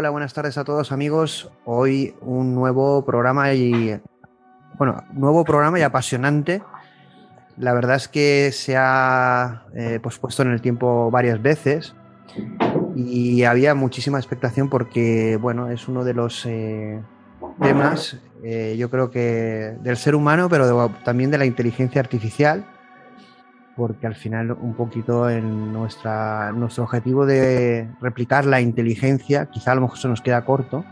Hola, buenas tardes a todos amigos. Hoy un nuevo programa y bueno, nuevo programa y apasionante. La verdad es que se ha eh, pospuesto en el tiempo varias veces y había muchísima expectación porque bueno, es uno de los eh, temas, eh, yo creo que del ser humano, pero también de la inteligencia artificial porque al final un poquito en nuestra, nuestro objetivo de replicar la inteligencia, quizá a lo mejor se nos queda corto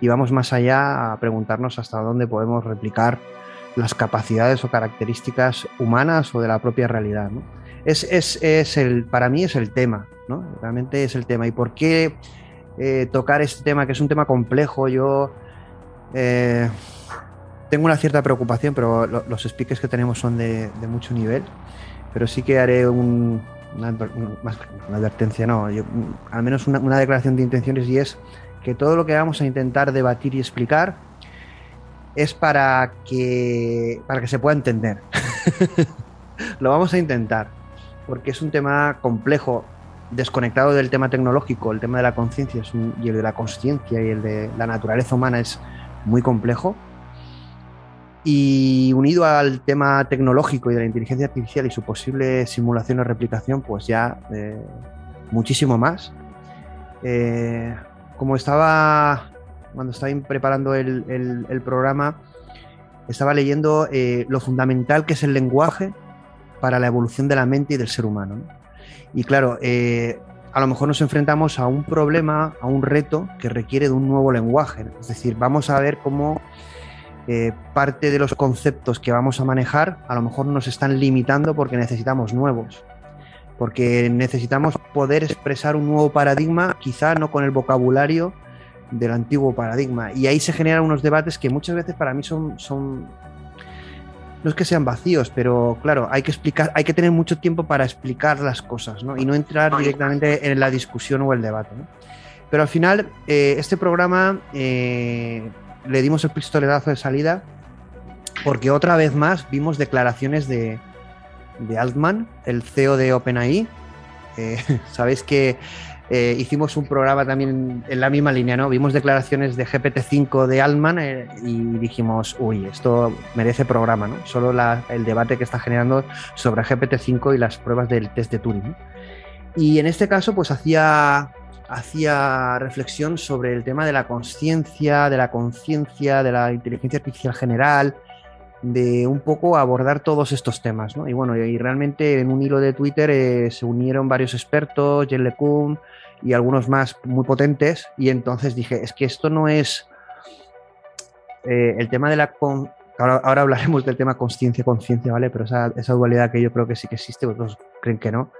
y vamos más allá a preguntarnos hasta dónde podemos replicar las capacidades o características humanas o de la propia realidad. Es, es, es, el, para mí es el tema, ¿no? realmente es el tema. ¿Y por qué eh, tocar este tema, que es un tema complejo? Yo eh, tengo una cierta preocupación, pero los speakers que tenemos son de mucho nivel pero sí que haré una, advertencia, no, al menos una, declaración de intenciones y es que todo lo que vamos a intentar debatir y explicar es para que, para que se pueda entender. lo vamos a intentar, porque es un tema complejo, desconectado del tema tecnológico, el tema de la conciencia y el de la conciencia y el de la naturaleza humana es muy complejo y unido al tema tecnológico y de la inteligencia artificial y su posible simulación o replicación, pues ya eh, muchísimo más. Eh, como estaba, cuando estaba preparando el, programa, estaba leyendo eh, lo fundamental que es el lenguaje para la evolución de la mente y del ser humano. Y claro, a lo mejor nos enfrentamos a un problema, a un reto que requiere de un nuevo lenguaje. Es decir, vamos a ver cómo eh, parte de los conceptos que vamos a manejar a lo mejor nos están limitando porque necesitamos nuevos, porque necesitamos poder expresar un nuevo paradigma, quizá no con el vocabulario del antiguo paradigma. Y ahí se generan unos debates que muchas veces para mí son, son no es que sean vacíos, pero claro, hay que explicar, hay que tener mucho tiempo para explicar las cosas, ¿no? Y no entrar directamente en la discusión o el debate. Pero al final, eh, este programa eh, le dimos el pistoletazo de salida porque otra vez más vimos declaraciones de, Altman, el CEO de OpenAI. Eh, Sabéis que eh, hicimos un programa también en la misma línea, ¿no? Vimos declaraciones de GPT-5 de Altman eh, y dijimos, uy, esto merece programa, ¿no? Solo el debate que está generando sobre GPT-5 y las pruebas del test de Turing. Y en este caso, pues hacía hacía reflexión sobre el tema de la conciencia, de la conciencia, de la inteligencia artificial general, de un poco abordar todos estos temas. ¿no? Y bueno, y realmente en un hilo de Twitter eh, se unieron varios expertos, Jen LeCun y algunos más muy potentes, y entonces dije, es que esto no es eh, el tema de la... Ahora, ahora, hablaremos del tema conciencia, conciencia, ¿vale? Pero esa, esa dualidad que yo creo que sí que existe, otros creen que no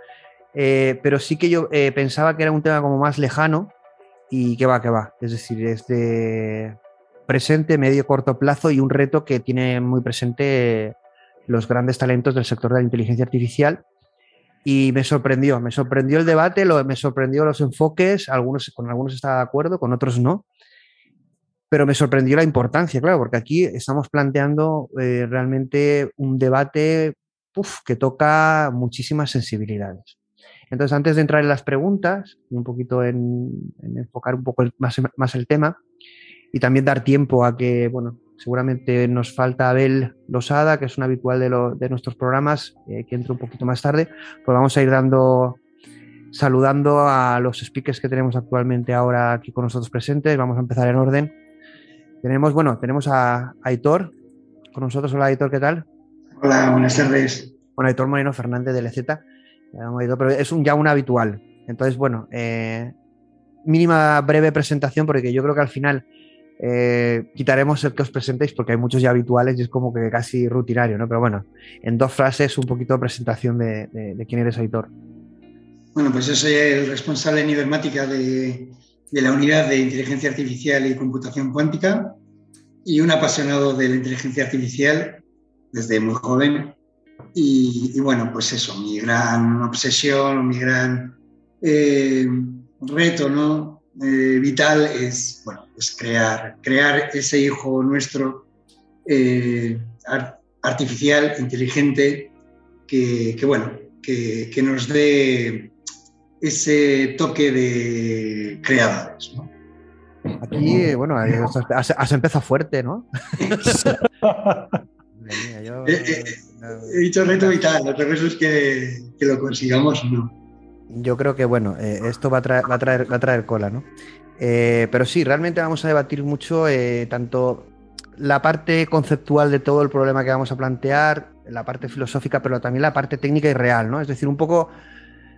eh, pero sí que yo eh, pensaba que era un tema como más lejano y que va, que va. Es decir, es de presente, medio, corto plazo y un reto que tiene muy presente los grandes talentos del sector de la inteligencia artificial. Y me sorprendió, me sorprendió el debate, me sorprendió los enfoques, algunos, con algunos estaba de acuerdo, con otros no, pero me sorprendió la importancia, claro, porque aquí estamos planteando eh, realmente un debate que toca muchísimas sensibilidades. Entonces, antes de entrar en las preguntas, y un poquito en, enfocar un poco más, el tema, y también dar tiempo a que, bueno, seguramente nos falta Abel Losada, que es un habitual de, nuestros programas, eh, que entra un poquito más tarde, pues vamos a ir dando, saludando a los speakers que tenemos actualmente ahora aquí con nosotros presentes. Vamos a empezar en orden. Tenemos, bueno, tenemos a Aitor con nosotros. Hola Aitor, ¿qué tal? Hola, buenas tardes. Bueno, Aitor Moreno Fernández de LZ pero es un, ya un habitual. Entonces, bueno, eh, mínima breve presentación porque yo creo que al final eh, quitaremos el que os presentéis porque hay muchos ya habituales y es como que casi rutinario, ¿no? Pero bueno, en dos frases un poquito de presentación de, quién eres, editor. Bueno, pues yo soy el responsable en Ibermática de la unidad de inteligencia artificial y computación cuántica y un apasionado de la inteligencia artificial desde muy joven y, bueno, pues eso, mi gran obsesión, mi gran eh, reto ¿no? Eh, vital es, bueno, pues crear, crear ese hijo nuestro eh, artificial, inteligente, que, bueno, que, que, nos dé ese toque de creadores. ¿no? Aquí, bueno, has, empezado fuerte, ¿no? He dicho reto vital, lo que es que, que lo consigamos o no. Yo creo que, bueno, eh, esto va a, traer, va, a traer, va a traer cola, ¿no? Eh, pero sí, realmente vamos a debatir mucho eh, tanto la parte conceptual de todo el problema que vamos a plantear, la parte filosófica, pero también la parte técnica y real, ¿no? Es decir, un poco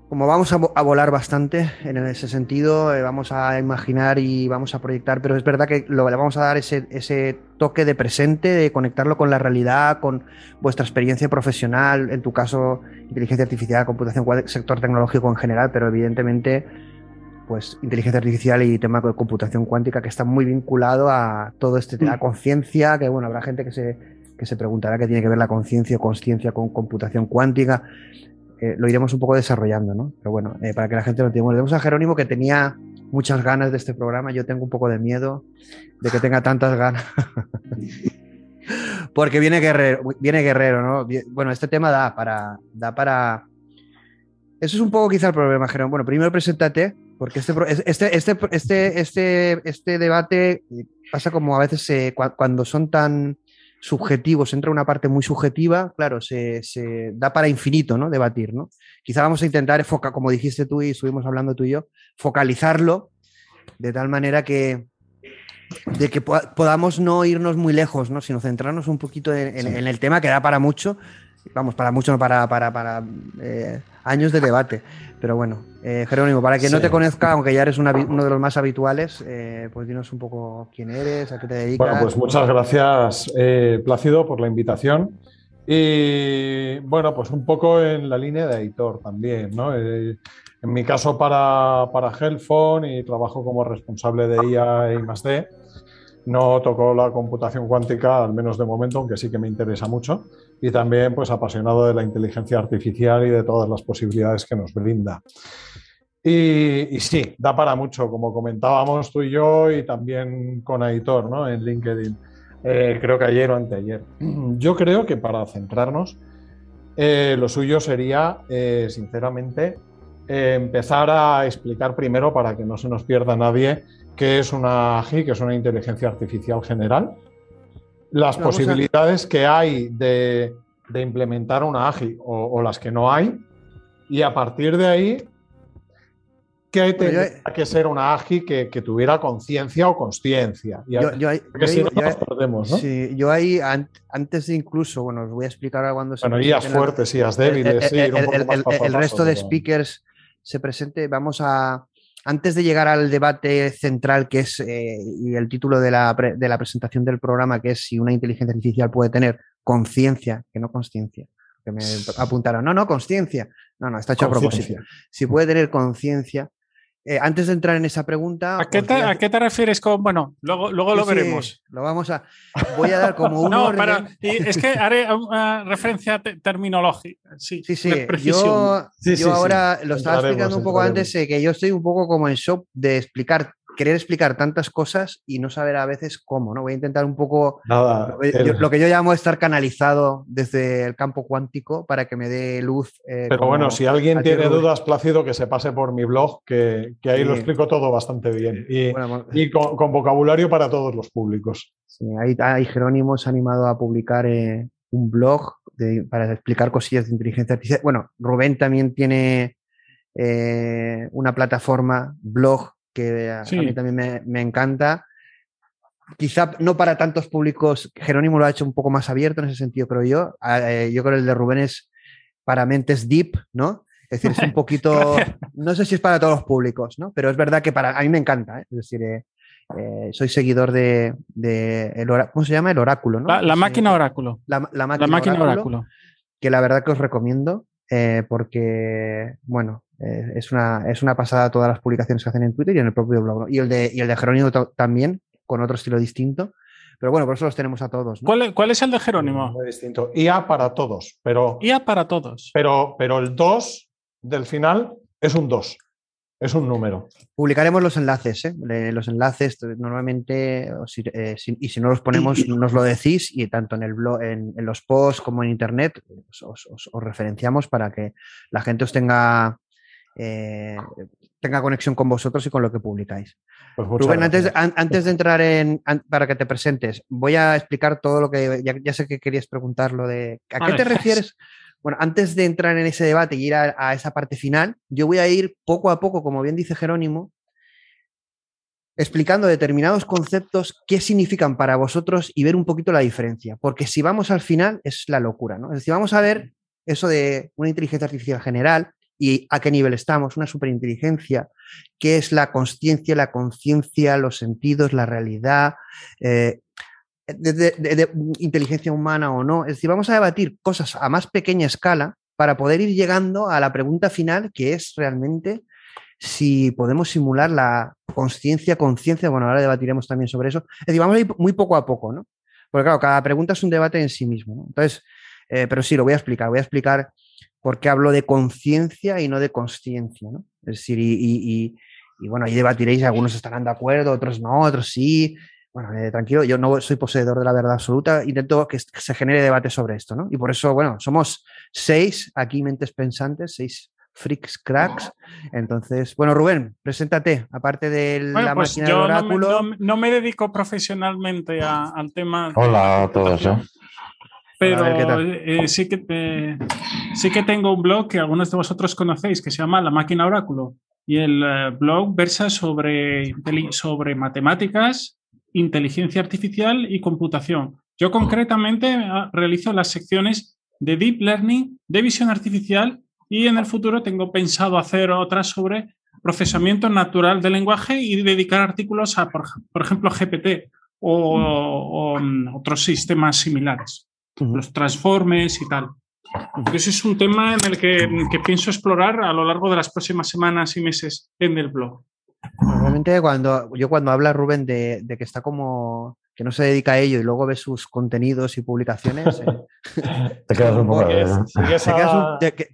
como vamos a, volar bastante en ese sentido, eh, vamos a imaginar y vamos a proyectar, pero es verdad que le vamos a dar ese, ese, toque de presente, de conectarlo con la realidad, con vuestra experiencia profesional, en tu caso, inteligencia artificial, computación, sector tecnológico en general, pero evidentemente, pues inteligencia artificial y tema de computación cuántica que está muy vinculado a todo este tema, mm. conciencia, que bueno, habrá gente que se, que se preguntará qué tiene que ver la conciencia o conciencia con computación cuántica. Eh, lo iremos un poco desarrollando, ¿no? Pero bueno, eh, para que la gente lo entienda. Bueno, tenemos a Jerónimo que tenía muchas ganas de este programa. Yo tengo un poco de miedo de que tenga tantas ganas. Porque viene guerrero, viene guerrero, ¿no? Bueno, este tema da para, da para. Eso es un poco quizá el problema, Jerónimo. Bueno, primero preséntate, porque este, este, este, este, este, este debate pasa como a veces cuando son tan subjetivos, entra una parte muy subjetiva, claro, se, da para infinito, ¿no? Debatir, ¿no? Quizá vamos a intentar, foca, como dijiste tú y estuvimos hablando tú y yo, focalizarlo de tal manera que, de que podamos no irnos muy lejos, ¿no? Sino centrarnos un poquito en, el tema que da para mucho, vamos, para mucho, no para, para, para eh, años de debate. Pero bueno, eh, Jerónimo, para que no te conozca, aunque ya eres uno de los más habituales, eh, pues dinos un poco quién eres, a qué te dedicas. Bueno, pues muchas gracias, eh, Plácido, por la invitación. Y bueno, pues un poco en la línea de editor también, ¿no? en mi caso para, para Hellphone y trabajo como responsable de IA y más D. No tocó la computación cuántica, al menos de momento, aunque sí que me interesa mucho. Y también, pues, apasionado de la inteligencia artificial y de todas las posibilidades que nos brinda. Y, sí, da para mucho, como comentábamos tú y yo, y también con Aitor, ¿no? En LinkedIn. Eh, creo que ayer o anteayer. Yo creo que para centrarnos, eh, lo suyo sería, eh, sinceramente, empezar a explicar primero, para que no se nos pierda nadie, qué es una AGI, que es una inteligencia artificial general, las posibilidades que hay de, implementar una AGI o, las que no hay, y a partir de ahí, ¿qué tendría que ser una AGI que, tuviera conciencia o consciencia? Yo, yo, si no, nos perdemos, ¿no? Sí, yo ahí, antes de incluso, bueno, os voy a explicar ahora cuando se... Bueno, IAs fuertes, IAs débiles, el, el, resto de speakers se presente, vamos a antes de llegar al debate central, que es eh, y el título de la, presentación del programa, que es si una inteligencia artificial puede tener conciencia, que no conciencia, que me apuntaron, no, no, conciencia, no, no, está hecho a propósito. Si puede tener conciencia, eh, antes de entrar en esa pregunta. ¿A qué, te, refieres con.? Bueno, luego, luego lo veremos. lo vamos a. Voy a dar como un. no, es que haré una referencia terminológica. Sí, sí. sí. Yo, yo ahora lo estaba explicando un poco antes, eh, que yo estoy un poco como en shock de explicar querer explicar tantas cosas y no saber a veces cómo, ¿no? Voy a intentar un poco lo, que yo llamo estar canalizado desde el campo cuántico para que me dé luz. Eh, Pero bueno, si alguien tiene dudas, Plácido, que se pase por mi blog, que, ahí lo explico todo bastante bien. Y, con, vocabulario para todos los públicos. Sí, ahí, ahí Jerónimo se ha animado a publicar eh, un blog para explicar cosillas de inteligencia artificial. Bueno, Rubén también tiene eh, una plataforma, blog, que a, mí también me, encanta. Quizá no para tantos públicos, Jerónimo lo ha hecho un poco más abierto en ese sentido, creo yo. Ah, eh, yo creo que el de Rubén es para mentes deep, ¿no? Es decir, es un poquito, no sé si es para todos los públicos, ¿no? Pero es verdad que para a mí me encanta, ¿eh? es decir, eh, soy seguidor de, el ¿cómo se llama? El oráculo, ¿no? La, máquina oráculo. La, máquina, oráculo, Que la verdad que os recomiendo porque, bueno, eh, es, una, es una pasada todas las publicaciones que hacen en Twitter y en el propio blog. Y, el de, y el de Jerónimo también, con otro estilo distinto. Pero bueno, por eso los tenemos a todos. ¿Cuál, es el de Jerónimo? Muy distinto. IA para todos. Pero, IA para todos. Pero, pero el 2 del final es un 2. Es un número. Publicaremos los enlaces, ¿eh? los enlaces normalmente, eh, y si no los ponemos, nos lo decís, y tanto en el blog, en, los posts como en internet, os, os, referenciamos para que la gente os tenga eh, tenga conexión con vosotros y con lo que publicáis. Pues Rubén, antes, gracias. an- antes de entrar en, an- para que te presentes, voy a explicar todo lo que, ya, ya sé que querías preguntar lo de, ¿a qué te refieres? Bueno, antes de entrar en ese debate y ir a, a esa parte final, yo voy a ir poco a poco, como bien dice Jerónimo, explicando determinados conceptos, qué significan para vosotros y ver un poquito la diferencia. Porque si vamos al final, es la locura, ¿no? Es decir, vamos a ver eso de una inteligencia artificial general y a qué nivel estamos, una superinteligencia, qué es la consciencia, la conciencia, los sentidos, la realidad, eh, de, inteligencia humana o no. Es decir, vamos a debatir cosas a más pequeña escala para poder ir llegando a la pregunta final, que es realmente si podemos simular la conciencia, conciencia, bueno, ahora debatiremos también sobre eso. Es decir, vamos a ir muy poco a poco, ¿no? Porque claro, cada pregunta es un debate en sí mismo. Entonces, eh, pero sí, lo voy a explicar, voy a explicar por qué hablo de conciencia y no de consciencia, ¿no? Es decir, y, y- y- y, bueno, ahí debatiréis, algunos estarán de acuerdo, otros no, otros sí. Bueno, eh, tranquilo, yo no soy poseedor de la verdad absoluta, intento que se genere debate sobre esto, ¿no? Y por eso, bueno, somos seis aquí mentes pensantes, seis freaks, cracks. Entonces, bueno, Rubén, preséntate, aparte de Bueno, la pues máquina del yo no me, oráculo. no- no me dedico profesionalmente a- al tema. de Hola a todos. ¿eh? Pero eh, sí, que, sí que tengo un blog que algunos de vosotros conocéis que se llama La Máquina Oráculo. Y el eh, blog versa sobre, sobre matemáticas, inteligencia artificial y computación. Yo concretamente ah, realizo las secciones de Deep Learning, de visión artificial y en el futuro tengo pensado hacer otras sobre procesamiento natural del lenguaje y dedicar artículos a, por, por ejemplo, GPT o, mm, otros sistemas similares. Los transformes y tal. Ese es un tema en el que, que pienso explorar a lo largo de las próximas semanas y meses en el blog. Normalmente cuando yo cuando habla Rubén de, de que está como que no se dedica a ello y luego ve sus contenidos y publicaciones, eh, Te quedas un poco.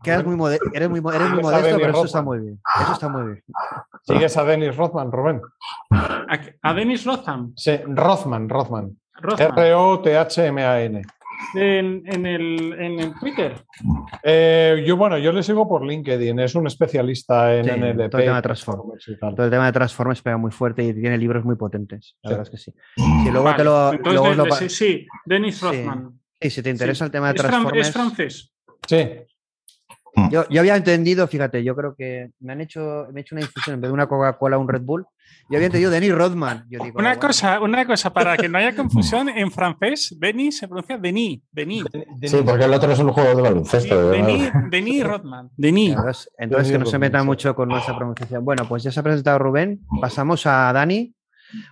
Quedas muy eres muy, eres muy modesto, pero eso está muy bien. Eso está muy bien. Sigues a Dennis Rothman, Rubén. A, a Dennis Rotham, Sí, Rothman, Rothman. Rothman, R-O-T-H-M-A-N. En, en el, en el Twitter. Eh, yo, bueno, yo le sigo por LinkedIn, es un especialista en Sí, NLP. todo el tema de Transformers. Todo el tema de Transformers pega muy fuerte y tiene libros muy potentes. La verdad es que sí. Si luego Vale, te lo, entonces, luego de- lo sí, sí, Dennis Sí. Rothman. sí, si te interesa Sí. el tema de Es, fran- Transformers. es francés. Sí, Yo, yo había entendido, fíjate, yo creo que me han hecho, me he hecho una infusión en vez de una Coca-Cola, un Red Bull. Yo había entendido Denis Rodman. Yo digo, Una bueno, cosa, una cosa, para que no haya confusión, en francés, Denis se pronuncia Denis, Denis. Sí, porque el otro es un juego de baloncesto. de Denis, Rodman. Denis. Entonces, entonces que no se meta mucho con nuestra pronunciación. Bueno, pues ya se ha presentado Rubén. Pasamos a Dani.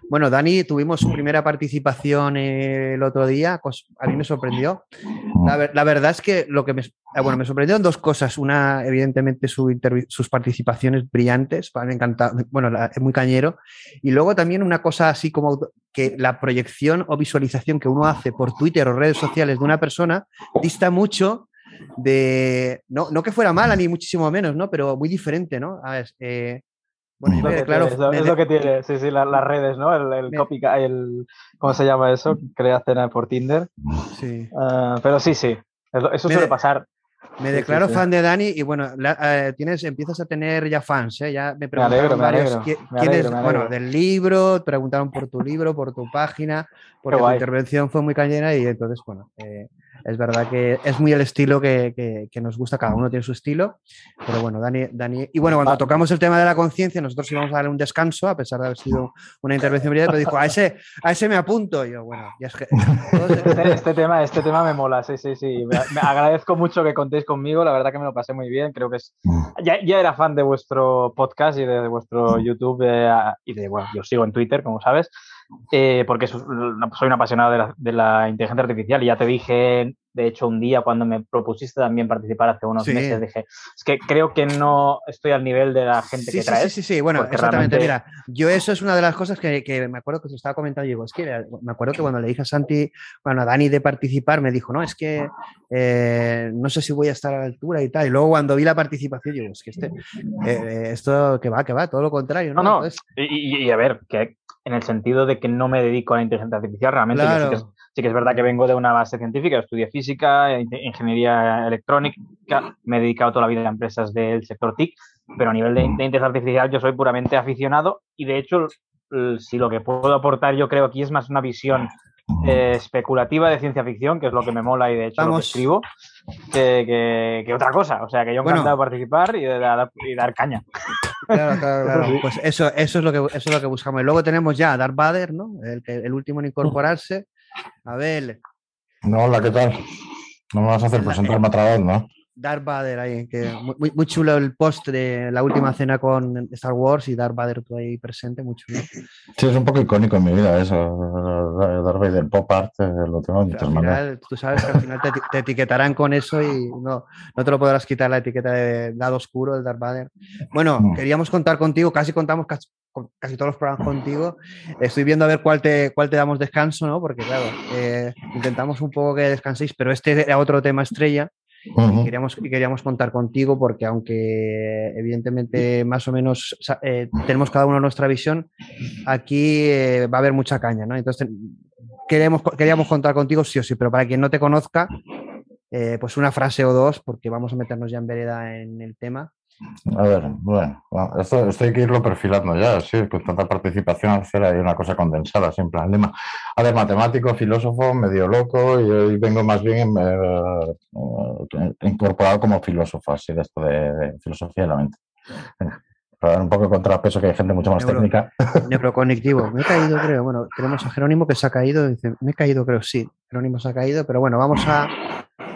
Bueno, Dani, tuvimos su primera participación el otro día. A mí me sorprendió. La, ver- la verdad es que lo que me, eh, bueno, me sorprendieron dos cosas. Una, evidentemente, sus participaciones brillantes. Me encanta. Bueno, es muy cañero. Y luego también una cosa así como que la proyección o visualización que uno hace por Twitter o redes sociales de una persona dista mucho de. No, no que fuera mala, ni muchísimo menos, ¿no? Pero muy diferente, ¿no? A ver, eh, bueno, yo me tiene, es, me es de- lo que tiene, sí, sí, la- las redes, ¿no? El, el Me- copycat, el, ¿cómo se llama eso? Crea cena por Tinder. sí. Ah, pero sí, sí, es eso Me suele de- pasar. Me Sí, declaro sí, sí. fan de Dani y bueno, la- eh, tienes, empiezas a tener ya fans, ¿eh? Ya me preguntaron alegro, me alegro, me quiénes- alegro, me bueno, alegro. del libro, preguntaron por tu libro, por tu página, porque tu intervención fue muy cañera y entonces, bueno, eh, es verdad que es muy el estilo que, que- que nos gusta, cada uno tiene su estilo, pero bueno, Dani, Dani y bueno, cuando Ah. tocamos el tema de la conciencia, nosotros íbamos a darle un descanso, a pesar de haber sido una intervención brillante, pero dijo, a ese, a ese me apunto, y yo, bueno, ya es que... Este, este tema, este tema me mola, sí, sí, sí. Me, me agradezco mucho que contéis conmigo, la verdad que me lo pasé muy bien. Creo que es. Ya, ya era fan de vuestro podcast y de, vuestro YouTube eh, y de, bueno, yo sigo en Twitter, como sabes, eh, porque so- soy un apasionado de la, de la inteligencia artificial y ya te dije, de hecho, un día cuando me propusiste también participar hace unos Sí. meses, dije, es que creo que no estoy al nivel de la gente Sí, que sí, traes. sí, sí, sí, bueno, exactamente. realmente- Mira, yo eso es una de las cosas que, que me acuerdo que se estaba comentando. Digo, es que eh, me acuerdo que cuando le dije a Santi, bueno, a Dani de participar, me dijo, no, es que eh, no sé si voy a estar a la altura y tal. Y luego cuando vi la participación, digo, es que este, eh, esto que va, que va, todo lo contrario, ¿no? No, no, Entonces, Y, y- y a ver, que en el sentido de que no me dedico a la inteligencia artificial, realmente sí, que es, sí que es verdad que vengo de una base científica, estudié física, in- ingeniería electrónica, me he dedicado toda la vida a empresas del sector TIC pero a nivel de, de inteligencia artificial yo soy puramente aficionado y de hecho, si lo que puedo aportar yo creo aquí es más una visión eh, especulativa de ciencia ficción, que es lo que me mola y de hecho lo que escribo, que, que- que otra cosa. O sea, que yo Bueno. encantado de participar y de dar, y dar caña. Claro, claro, claro. Pues eso, eso, es lo que, eso es lo que buscamos. Y luego tenemos ya a Darth Vader, ¿no? El, el último en incorporarse. A ver, No, hola, ¿qué tal? No me vas a hacer presentarme otra vez, ¿no? Darth Vader ahí, que muy- muy, chulo el post de la última cena con Star Wars y Darth Vader tú ahí presente, muy chulo. Sí, es un poco icónico en mi vida eso. Darth Vader Pop Art, eh, lo tengo en final, tú sabes que al final te, te etiquetarán con eso y no, no te lo podrás quitar la etiqueta de lado oscuro del Darth Vader. Bueno, Mm. queríamos contar contigo, casi contamos casi, casi todos los programas contigo. Estoy viendo a ver cuál te, cuál te damos descanso, ¿no? Porque claro, eh, intentamos un poco que descanséis, pero este era otro tema estrella Ujú. queríamos, y queríamos contar contigo porque aunque evidentemente más o menos eh, tenemos cada uno nuestra visión, aquí eh, va a haber mucha caña, ¿no? Entonces queremos, queríamos contar contigo sí o sí, pero para quien no te conozca, eh, pues una frase o dos, porque vamos a meternos ya en vereda en el tema. A ver, bueno, esto, esto hay que irlo perfilando ya, sí, con tanta participación hacer ahí una cosa condensada, siempre. A ver, matemático, filósofo, medio loco, y hoy vengo más bien eh, eh, incorporado como filósofo, así de esto de, filosofía de la mente. Para dar un poco de contrapeso, que hay gente mucho más Neuro- técnica. Neuroconectivo. Me he caído, creo. Bueno, tenemos a Jerónimo que se ha caído. Dice, me he caído, creo, sí. Jerónimo se ha caído, pero bueno, vamos a.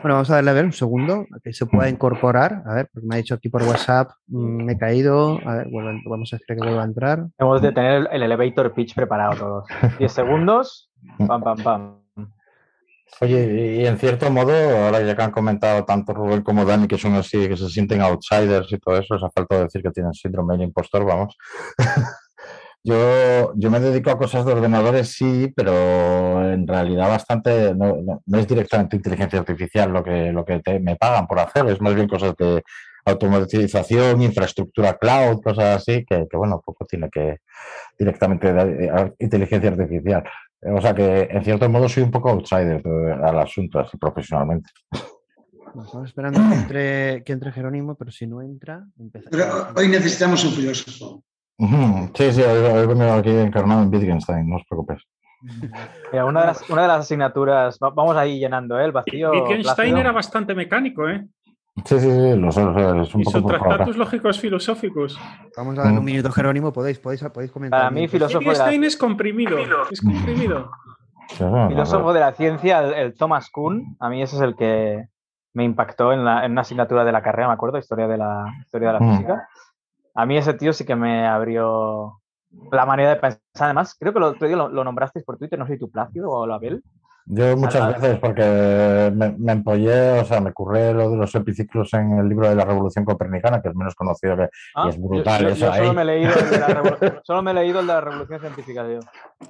Bueno, vamos a darle a ver un segundo, a que se pueda incorporar. A ver, porque me ha dicho aquí por WhatsApp, mm, me he caído. A ver, vuelve- vamos a esperar que vuelva a entrar. Hemos de tener el, el elevator pitch preparado todos. 10 segundos, pam, pam, pam. Oye, y en cierto modo, ahora ya que han comentado tanto Rubén como Dani que son así, que se sienten outsiders y todo eso, les ha faltado decir que tienen síndrome del impostor, vamos. Yo, yo me dedico a cosas de ordenadores, sí, pero en realidad bastante, no, no- es directamente inteligencia artificial lo que, lo que me pagan por hacer, es más bien cosas de automatización, infraestructura cloud, cosas así, que, que, bueno, poco tiene que directamente de inteligencia artificial. O sea que en cierto modo soy un poco outsider al asunto, así profesionalmente. Bueno, Estamos esperando que entre, que entre Jerónimo, pero si no entra, empezamos. Pero hoy necesitamos un filósofo. Sí, sí, hoy, venido aquí encarnado en Wittgenstein, no os preocupéis. Mira, una, de las, una de las asignaturas, va- vamos ahí llenando ¿eh? el vacío. Wittgenstein plácido. era bastante mecánico, ¿eh? Sí, sí, sí, lo sé, lo sé, es un Y poco sus tratados lógicos filosóficos. Vamos a un Mm. minuto, Jerónimo. Podéis, podéis, podéis comentar. Para mí, filósofo de la, es comprimido. Es comprimido. Filósofo de la ciencia, el, el Thomas Kuhn, a mí ese es el que me impactó en, la- en una asignatura de la carrera, me acuerdo, historia de la, historia de la Mm. física. A mí ese tío sí que me abrió la manera de pensar. Además, creo que lo, otro día lo, lo nombrasteis por Twitter, no sé si tú Plácido o Label. Yo muchas veces porque me, me empollé, o sea, me curré lo de los epiciclos en el libro de la Revolución Copernicana, que es menos conocido que... Ah, es brutal yo, yo- eso yo solo ahí. me he leído el de la revolu- solo me he leído el de la revolución científica, tío.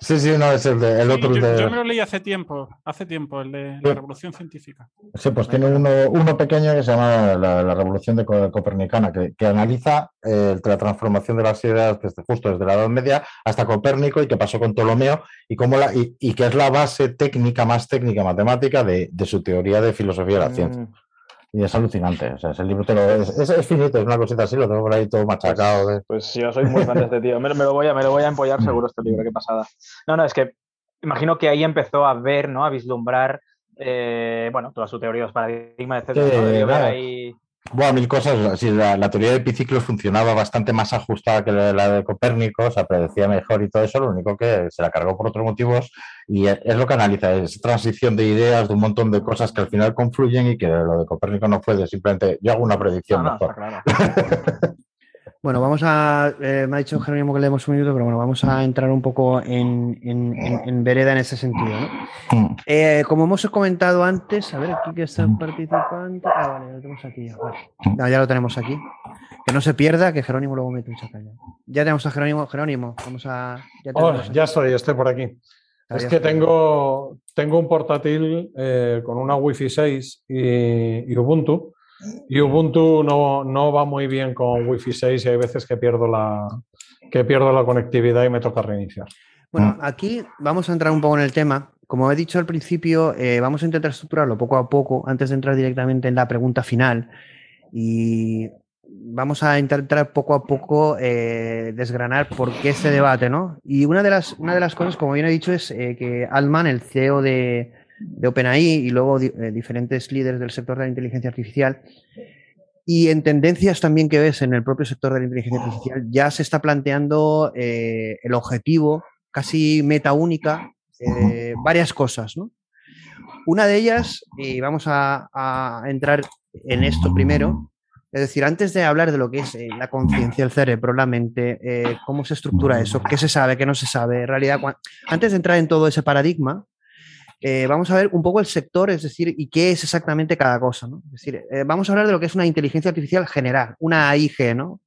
Sí, sí, no, es el, de, el Sí, otro yo, de... yo me lo leí hace tiempo, hace tiempo, el de la Revolución Científica. Sí, pues tiene uno, uno pequeño que se llama la, la Revolución de Co- Copernicana, que, que analiza eh, la transformación de las ideas desde, justo desde la Edad Media hasta Copérnico y qué pasó con Ptolomeo y, cómo la, y, y que es la base técnica, más técnica, matemática de, de su teoría de filosofía de la ciencia. Mm, Y es alucinante. O sea, ese libro te lo, es, es, es finito, es una cosita así, lo tengo por ahí todo machacado. de- Pues yo soy muy fan de este tío. Me, me lo voy a, me lo voy a empollar seguro este libro, qué pasada. No, no, es que imagino que ahí empezó a ver, ¿no? A vislumbrar, eh, bueno, toda su teoría de los paradigmas, etcétera. Sí, ¿no? Claro. ahí- Bueno, mil cosas. Sí, la, la teoría de epiciclos funcionaba bastante más ajustada que la, la de Copérnico, o sea, predecía mejor y todo eso. Lo único que se la cargó por otros motivos y es, es lo que analiza, es transición de ideas, de un montón de cosas que al final confluyen y que lo de Copérnico no fue de simplemente yo hago una predicción No, no, mejor. claro. Bueno, vamos a. eh, me ha dicho Jerónimo que le demos un minuto, pero bueno, vamos a entrar un poco en, en- en- en vereda en ese sentido. ¿no? Mm. Eh, como hemos comentado antes, a ver aquí que está el participante. Ah, vale, lo tenemos aquí ya. vale. No, ya lo tenemos aquí. Que no se pierda, que Jerónimo luego mete mucha caña. Ya tenemos a Jerónimo. Jerónimo, vamos a. Ya Oh, tenemos ya aquí. estoy, estoy por aquí. Ah, Es que tengo, tengo un portátil eh, con una Wi-Fi 6 y, y Ubuntu. Y Ubuntu no, no va muy bien con Wi-Fi 6 y hay veces que pierdo la, que pierdo la conectividad y me toca reiniciar. Bueno, aquí vamos a entrar un poco en el tema. Como he dicho al principio, eh, vamos a intentar estructurarlo poco a poco antes de entrar directamente en la pregunta final. Y vamos a intentar poco a poco eh, desgranar por qué este debate, ¿no? Y una de las, una de las cosas, como bien he dicho, es eh, que Altman, el CEO de, de OpenAI y luego eh, diferentes líderes del sector de la inteligencia artificial, y en tendencias también que ves en el propio sector de la inteligencia artificial, ya se está planteando el objetivo casi meta única, varias cosas, ¿no? Una de ellas, y vamos a, entrar en esto primero, es decir, antes de hablar de lo que es eh, la conciencia, el cerebro, la mente, eh, cómo se estructura eso, qué se sabe, qué no se sabe, en realidad, antes de entrar en todo ese paradigma, eh, vamos a ver un poco el sector, es decir, y qué es exactamente cada cosa. ¿no? Es decir, vamos a hablar de lo que es una inteligencia artificial general, una AIG, ¿no?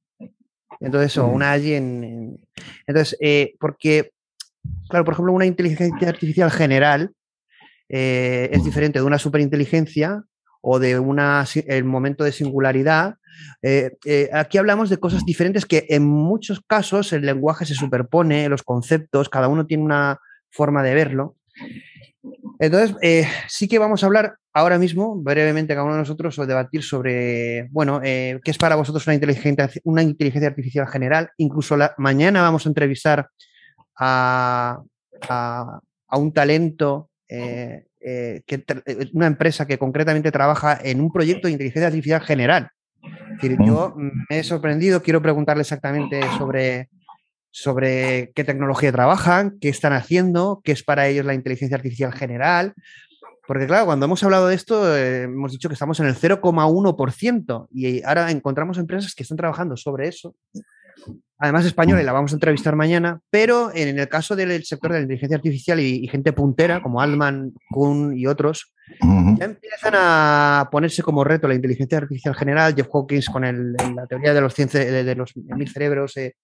Entonces, o una AI en, Entonces, porque, claro, por ejemplo, una inteligencia artificial general es diferente de una superinteligencia o de una, el momento de singularidad. Eh, eh, aquí hablamos de cosas diferentes que en muchos casos el lenguaje se superpone, los conceptos, cada uno tiene una forma de verlo. Entonces, eh, sí que vamos a hablar ahora mismo, brevemente, cada uno de nosotros, o debatir sobre, bueno, qué es para vosotros una inteligencia, una inteligencia artificial general. Incluso la, mañana vamos a entrevistar a, a, a un talento eh, que, eh, una empresa que concretamente trabaja en un proyecto de inteligencia artificial general. yo me he sorprendido, quiero preguntarle exactamente sobre, sobre qué tecnología trabajan, qué están haciendo, qué es para ellos la inteligencia artificial general. Porque claro, cuando hemos hablado de esto, eh, hemos dicho que estamos en el 0,1% y ahora encontramos empresas que están trabajando sobre eso además española, y la vamos a entrevistar mañana, pero en el caso del sector de la inteligencia artificial y, gente puntera, como Altman, Kuhn y otros, ya empiezan a ponerse como reto la inteligencia artificial general, Jeff Hawkins con la teoría de los, de, los mil cerebros. Eh,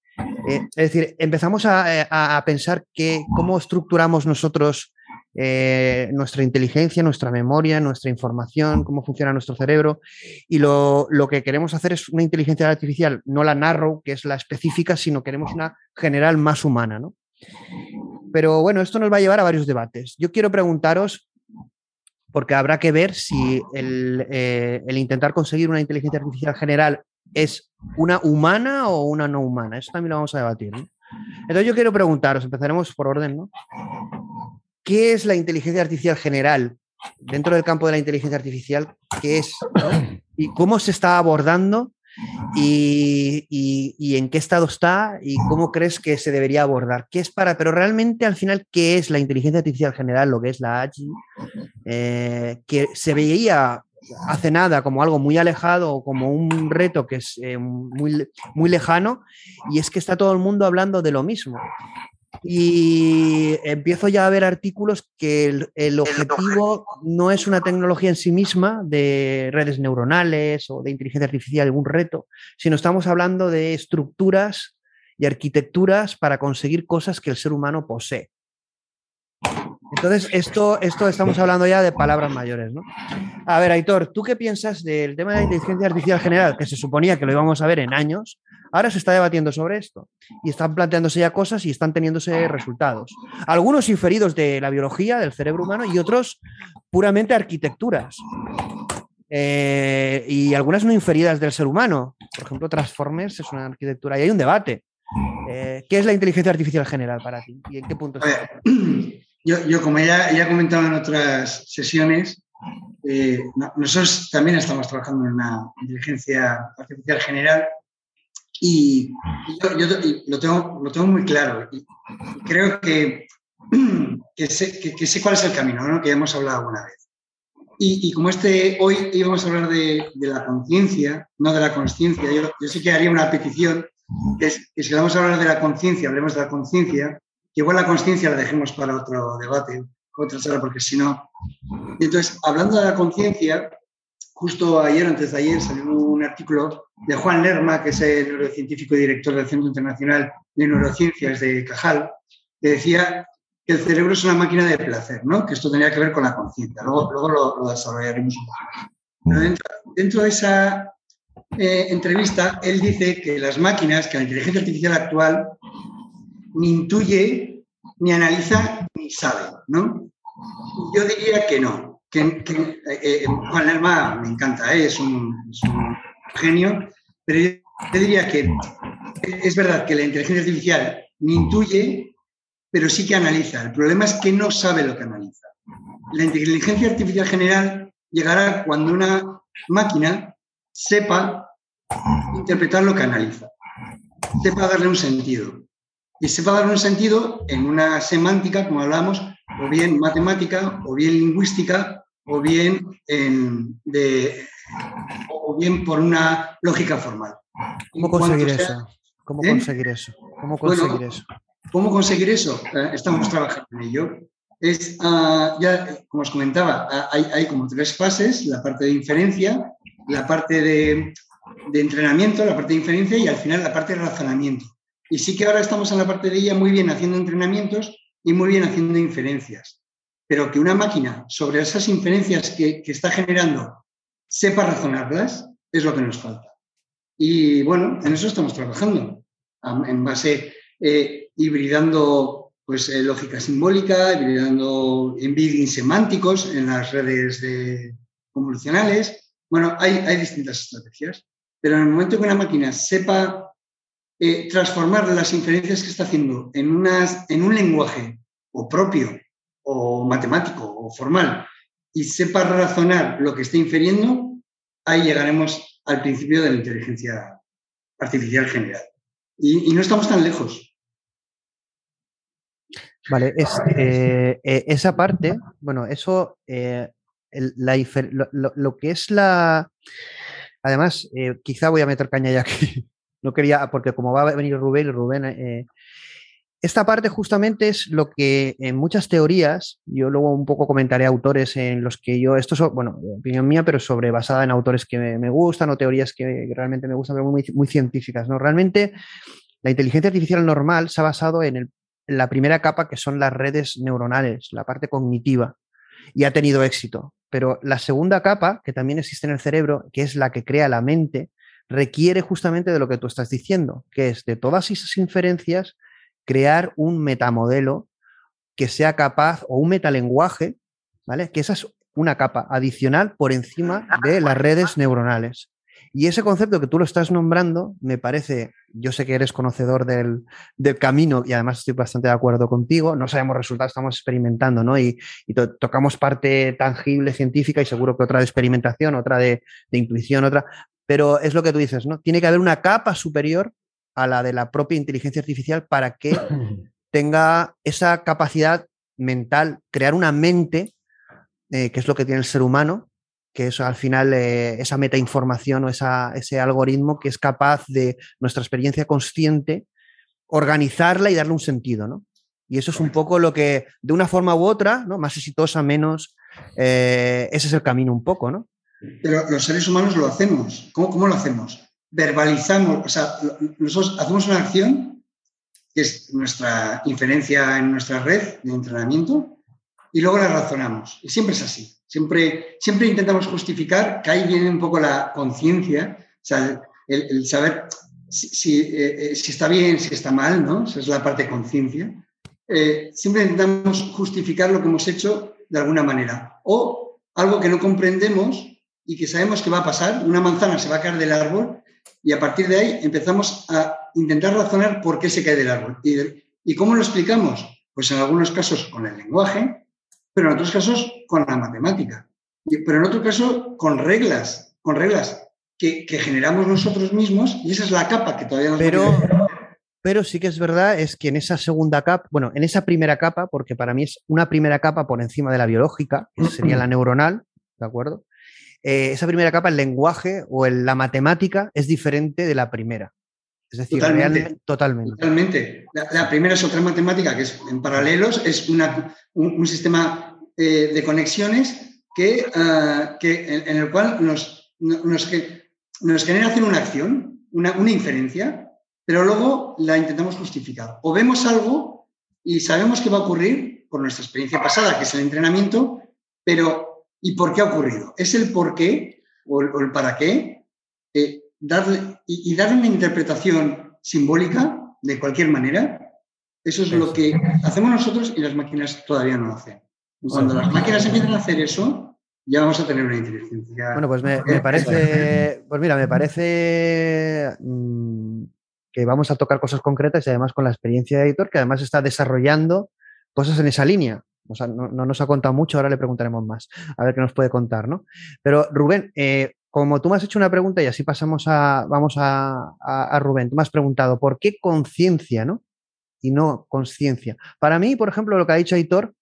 eh, es decir, empezamos a, a pensar que, cómo estructuramos nosotros eh, nuestra inteligencia, nuestra memoria, nuestra información, cómo funciona nuestro cerebro. Y lo, que queremos hacer es una inteligencia artificial, no la narrow, que es la específica, sino queremos una general más humana. ¿no? Pero bueno, esto nos va a llevar a varios debates. Yo quiero preguntaros, porque habrá que ver si el, eh, el intentar conseguir una inteligencia artificial general es una humana o una no humana. Eso también lo vamos a debatir. Entonces yo quiero preguntaros, empezaremos por orden, ¿no? ¿Qué es la inteligencia artificial general dentro del campo de la inteligencia artificial? ¿Qué es? ¿Y cómo se está abordando? Y, en qué estado está? ¿Y cómo crees que se debería abordar? ¿Qué es para? Pero realmente al final, ¿qué es la inteligencia artificial general? Lo que es la AGI, eh, que se veía hace nada como algo muy alejado o como un reto que es eh, muy, muy lejano y es que está todo el mundo hablando de lo mismo. Y empiezo ya a ver artículos que el, objetivo no es una tecnología en sí misma de redes neuronales o de inteligencia artificial, algún reto, sino estamos hablando de estructuras y arquitecturas para conseguir cosas que el ser humano posee. Entonces, esto, esto estamos hablando ya de palabras mayores, ¿no? A ver, Aitor, ¿tú qué piensas del tema de la inteligencia artificial general, que se suponía que lo íbamos a ver en años? Ahora se está debatiendo sobre esto y están planteándose ya cosas y están teniéndose resultados. Algunos inferidos de la biología, del cerebro humano, y otros puramente arquitecturas. Eh, y algunas no inferidas del ser humano. Por ejemplo, Transformers es una arquitectura y hay un debate. Eh, ¿Qué es la inteligencia artificial general para ti? ¿Y en qué punto está? Yo, como ya, ya he comentado en otras sesiones, eh, nosotros también estamos trabajando en una inteligencia artificial general y yo, lo, tengo, lo tengo muy claro. Y creo que, que, sé, cuál es el camino, ¿no? que hemos hablado alguna vez. Y, como este, hoy íbamos a hablar de, la conciencia, no de la consciencia, yo, yo, sí que haría una petición, que es que si vamos a hablar de la conciencia, hablemos de la conciencia, igual la conciencia la dejemos para otro debate, otra sala, porque si no. Entonces, hablando de la conciencia, justo ayer, antes de ayer, salió un artículo de Juan Lerma, que es el neurocientífico y director del Centro Internacional de Neurociencias de Cajal, que decía que el cerebro es una máquina de placer, ¿no? que esto tenía que ver con la conciencia. Luego, luego lo, desarrollaremos un poco. Pero dentro, de esa eh, entrevista, él dice que las máquinas, que la inteligencia artificial actual ni intuye, ni analiza, ni sabe, ¿no? Yo diría que no, que, eh, eh, Juan Lerma me encanta, ¿eh? es, un, genio, Pero yo diría que es verdad que la inteligencia artificial ni intuye, pero sí que analiza. El problema es que no sabe lo que analiza. La inteligencia artificial general llegará cuando una máquina sepa interpretar lo que analiza, sepa darle un sentido. Y sepa darle un sentido en una semántica, como hablamos, o bien matemática, o bien lingüística, o bien, de, o bien por una lógica formal. ¿Cómo conseguir eso? ¿Cómo ¿Eh? conseguir eso? ¿Cómo conseguir eso? ¿Cómo conseguir eso? Eh, estamos trabajando en ello. Es, ah, ya, como os comentaba, ah, hay, hay, como tres fases, la parte de inferencia, la parte de, de, entrenamiento, la parte de inferencia y al final la parte de razonamiento. Y sí que ahora estamos en la parte de ella muy bien haciendo entrenamientos y muy bien haciendo inferencias. Pero que una máquina sobre esas inferencias que, que está generando sepa razonarlas es lo que nos falta. Y bueno, en eso estamos trabajando, en base, eh, hibridando pues, eh, lógica simbólica, hibridando embedding semánticos en las redes de, convolucionales. Bueno, hay, hay distintas estrategias, pero en el momento que una máquina sepa eh, transformar las inferencias que está haciendo en, un lenguaje o propio o matemático o formal y sepa razonar lo que está infiriendo, ahí llegaremos al principio de la inteligencia artificial general. Y, no estamos tan lejos. Vale, eh, eh, esa parte, bueno, eso, eh, lo, que es la... Además, quizá voy a meter caña ya aquí. No quería, porque como va a venir Rubén, Rubén esta parte justamente es lo que en muchas teorías, yo luego un poco comentaré autores en los que yo, esto es, bueno, opinión mía, pero sobre basada en autores que me, gustan o teorías que realmente me gustan, pero muy, científicas, ¿no? Realmente la inteligencia artificial normal se ha basado en, en la primera capa que son las redes neuronales, la parte cognitiva, y ha tenido éxito. Pero la segunda capa, que también existe en el cerebro, que es la que crea la mente, requiere justamente de lo que tú estás diciendo, que es de todas esas inferencias crear un metamodelo que sea capaz, o un metalenguaje, ¿vale? Que esa es una capa adicional por encima de las redes neuronales. Y ese concepto que tú lo estás nombrando, me parece, yo sé que eres conocedor del, camino y además estoy bastante de acuerdo contigo, no sabemos resultados, estamos experimentando, ¿no? Y, tocamos parte tangible, científica y seguro que otra de experimentación, otra de, de intuición, otra, pero es lo que tú dices, ¿no? Tiene que haber una capa superior a la de la propia inteligencia artificial para que tenga esa capacidad mental, crear una mente, eh, que es lo que tiene el ser humano, que es al final eh, esa metainformación o esa, ese algoritmo que es capaz de nuestra experiencia consciente organizarla y darle un sentido, ¿no? Y eso es un poco lo que, de una forma u otra, ¿no? Más exitosa, menos, eh, ese es el camino un poco, ¿no? Pero los seres humanos lo hacemos. ¿Cómo, cómo lo hacemos? verbalizamos, o sea, nosotros hacemos una acción, que es nuestra inferencia en nuestra red de entrenamiento, y luego la razonamos. Y siempre es así. Siempre, siempre intentamos justificar, que ahí viene un poco la conciencia, o sea, el, saber si, eh, eh, si, está bien, si está mal, ¿no? Esa es la parte de conciencia. Eh, siempre intentamos justificar lo que hemos hecho de alguna manera. O algo que no comprendemos y que sabemos que va a pasar, una manzana se va a caer del árbol y a partir de ahí empezamos a intentar razonar por qué se cae del árbol. ¿Y, cómo lo explicamos? Pues en algunos casos con el lenguaje, pero en otros casos con la matemática. pero en otro caso con reglas, con reglas que, generamos nosotros mismos y esa es la capa que todavía no pero, pero sí que es verdad, es que en esa segunda capa, bueno, en esa primera capa, porque para mí es una primera capa por encima de la biológica, que sería la neuronal, ¿de acuerdo? Eh, esa primera capa, el lenguaje o la matemática es diferente de la primera. Es decir, totalmente. totalmente. La, primera es otra matemática que es en paralelos, es un, sistema eh, de conexiones que, ah, que en, el cual nos, nos, nos, genera hacer una acción, una, una inferencia, pero luego la intentamos justificar. O vemos algo y sabemos que va a ocurrir por nuestra experiencia pasada, que es el entrenamiento, pero ¿Y por qué ha ocurrido? Es el por qué o el, para qué eh, darle, y, darle una interpretación simbólica de cualquier manera. Eso es lo que hacemos nosotros y las máquinas todavía no lo hacen. Cuando las máquinas empiezan a hacer eso, ya vamos a tener una inteligencia. Bueno, pues me, parece, pues mira, me parece mm, que vamos a tocar cosas concretas y además con la experiencia de editor, que además está desarrollando cosas en esa línea. No, nos ha contado mucho, ahora le preguntaremos más, a ver qué nos puede contar, ¿no? Pero Rubén, eh, como tú me has hecho una pregunta y así pasamos a, vamos a, Rubén, tú me has preguntado, ¿por qué conciencia, no? Y no conciencia. Para mí, por ejemplo, lo que ha dicho Aitor,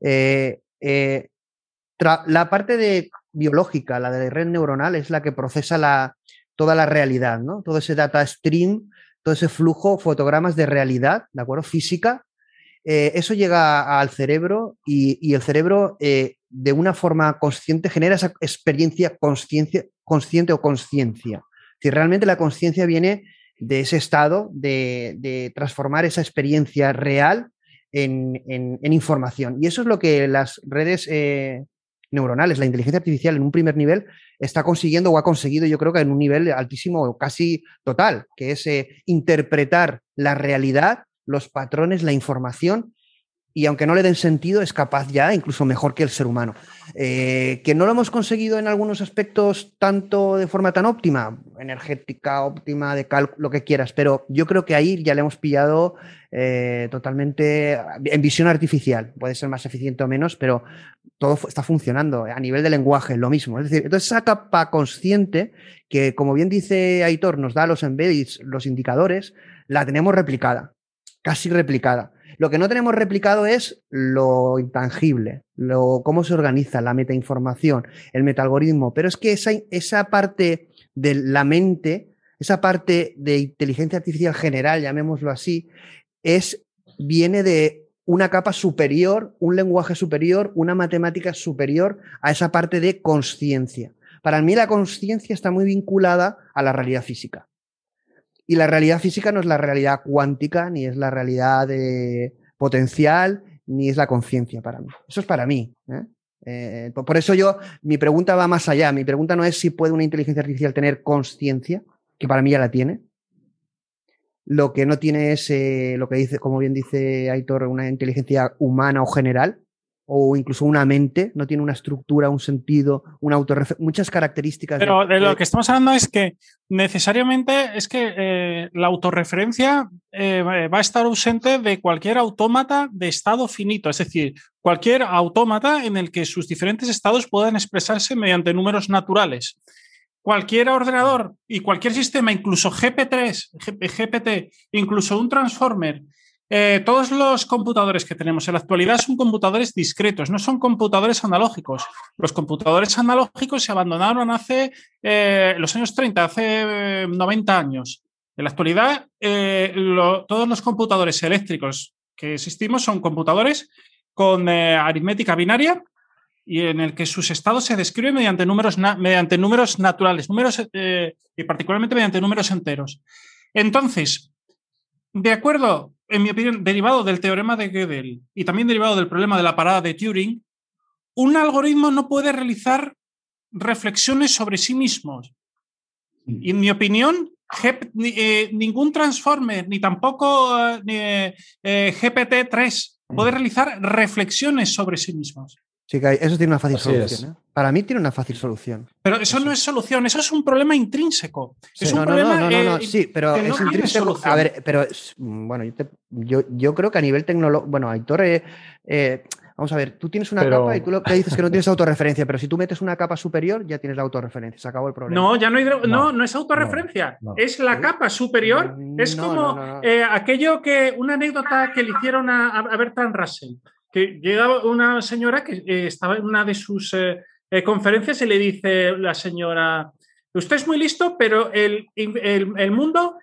eh, eh, la parte de biológica, la de red neuronal, es la que procesa la, toda la realidad, ¿no? Todo ese data stream, todo ese flujo, fotogramas de realidad, ¿de acuerdo? Física. Eh, eso llega al cerebro y, el cerebro, eh, de una forma consciente, genera esa experiencia consciente o conciencia. Si realmente la conciencia viene de ese estado de, transformar esa experiencia real en, información. Y eso es lo que las redes eh, neuronales, la inteligencia artificial en un primer nivel está consiguiendo o ha conseguido, yo creo que en un nivel altísimo, casi total, que es interpretar la realidad, los patrones, la información y aunque no le den sentido, es capaz ya, incluso mejor que el ser humano. Eh, que no lo hemos conseguido en algunos aspectos tanto de forma tan óptima, energética, óptima, de cálculo, lo que quieras, pero yo creo que ahí ya le hemos pillado eh, totalmente en visión artificial. Puede ser más eficiente o menos, pero todo está funcionando a nivel de lenguaje, lo mismo. Es decir, entonces esa capa consciente que, como bien dice Aitor, nos da los embeddings, los indicadores, la tenemos replicada, casi replicada. Lo que no tenemos replicado es lo intangible, lo, cómo se organiza la metainformación, el metaalgoritmo. Pero es que esa, esa parte de la mente, esa parte de inteligencia artificial general, llamémoslo así, es, viene de una capa superior, un lenguaje superior, una matemática superior a esa parte de conciencia. Para mí la conciencia está muy vinculada a la realidad física. Y la realidad física no es la realidad cuántica, ni es la realidad de potencial, ni es la conciencia para mí. Eso es para mí. ¿eh? Eh, por eso yo, mi pregunta va más allá. Mi pregunta no es si puede una inteligencia artificial tener conciencia, que para mí ya la tiene. Lo que no tiene es eh, lo que dice, como bien dice Aitor, una inteligencia humana o general, o incluso una mente, no tiene una estructura, un sentido, una autorreferencia, muchas características. Pero de, lo que estamos hablando es que necesariamente es que eh, la autorreferencia eh, va a estar ausente de cualquier autómata de estado finito, es decir, cualquier autómata en el que sus diferentes estados puedan expresarse mediante números naturales. Cualquier ordenador y cualquier sistema, incluso GP3, GPT, incluso un transformer, eh, todos los computadores que tenemos en la actualidad son computadores discretos, no son computadores analógicos. Los computadores analógicos se abandonaron hace eh, los años 30, hace 90 eh, años. En la actualidad, todos los computadores eléctricos que existimos son computadores con aritmética binaria y en el que sus estados se describen mediante números, mediante números naturales, números, y particularmente mediante números enteros. Entonces, de acuerdo en mi opinión, derivado del teorema de Gödel y también derivado del problema de la parada de Turing, un algoritmo no puede realizar reflexiones sobre sí mismo. Y en mi opinión, eh, ningún transformer, ni tampoco eh, eh, GPT-3 puede realizar reflexiones sobre sí mismos. Sí, que eso tiene una fácil solución. ¿eh? Para mí tiene una fácil solución. Pero eso, no es solución, eso es un problema intrínseco. Es un no, problema. No, no, no, sí, pero es intrínseco. A ver, pero bueno, yo, yo, creo que a nivel tecnológico. Bueno, Aitor, eh, eh, vamos a ver, tú tienes una capa y tú lo que dices que no tienes autorreferencia, pero si tú metes una capa superior, ya tienes la autorreferencia. Se acabó el problema. No, ya no hay. No, no, es autorreferencia. Es la capa superior. Es como aquello que. Una anécdota que le hicieron a, a Bertrand Russell que llega una señora que eh, estaba en una de sus eh, eh, conferencias y le dice la señora, usted es muy listo, pero el, el, mundo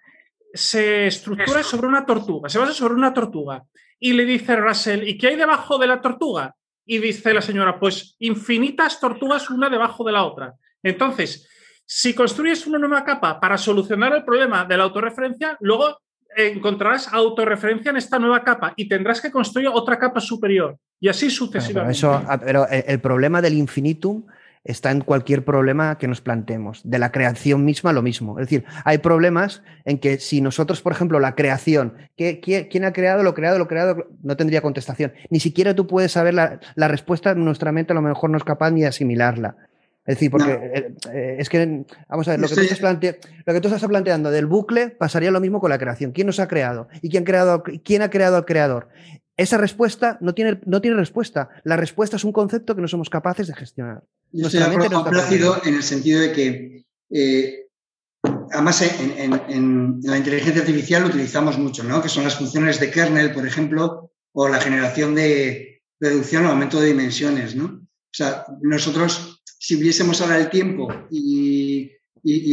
se estructura sobre una tortuga, se basa sobre una tortuga. Y le dice Russell, ¿y qué hay debajo de la tortuga? Y dice la señora, pues infinitas tortugas una debajo de la otra. Entonces, si construyes una nueva capa para solucionar el problema de la autorreferencia, luego encontrarás autorreferencia en esta nueva capa y tendrás que construir otra capa superior y así sucesivamente. Pero, el, problema del infinitum está en cualquier problema que nos planteemos. De la creación misma, lo mismo. Es decir, hay problemas en que si nosotros, por ejemplo, la creación, ¿quién ha creado lo creado, lo creado? No tendría contestación. Ni siquiera tú puedes saber la, la respuesta, nuestra mente a lo mejor no es capaz ni de asimilarla. Es decir, porque eh, eh, es que, vamos a ver, lo que, tú estás lo que, tú estás planteando del bucle pasaría lo mismo con la creación. ¿Quién nos ha creado? ¿Y quién, creado, quién ha creado al creador? Esa respuesta no tiene, no tiene respuesta. La respuesta es un concepto que no somos capaces de gestionar. Yo estoy complacido en el sentido de que, eh, además, en, la inteligencia artificial lo utilizamos mucho, ¿no? Que son las funciones de kernel, por ejemplo, o la generación de reducción o aumento de dimensiones, ¿no? O sea, nosotros si viésemos ahora el tiempo y,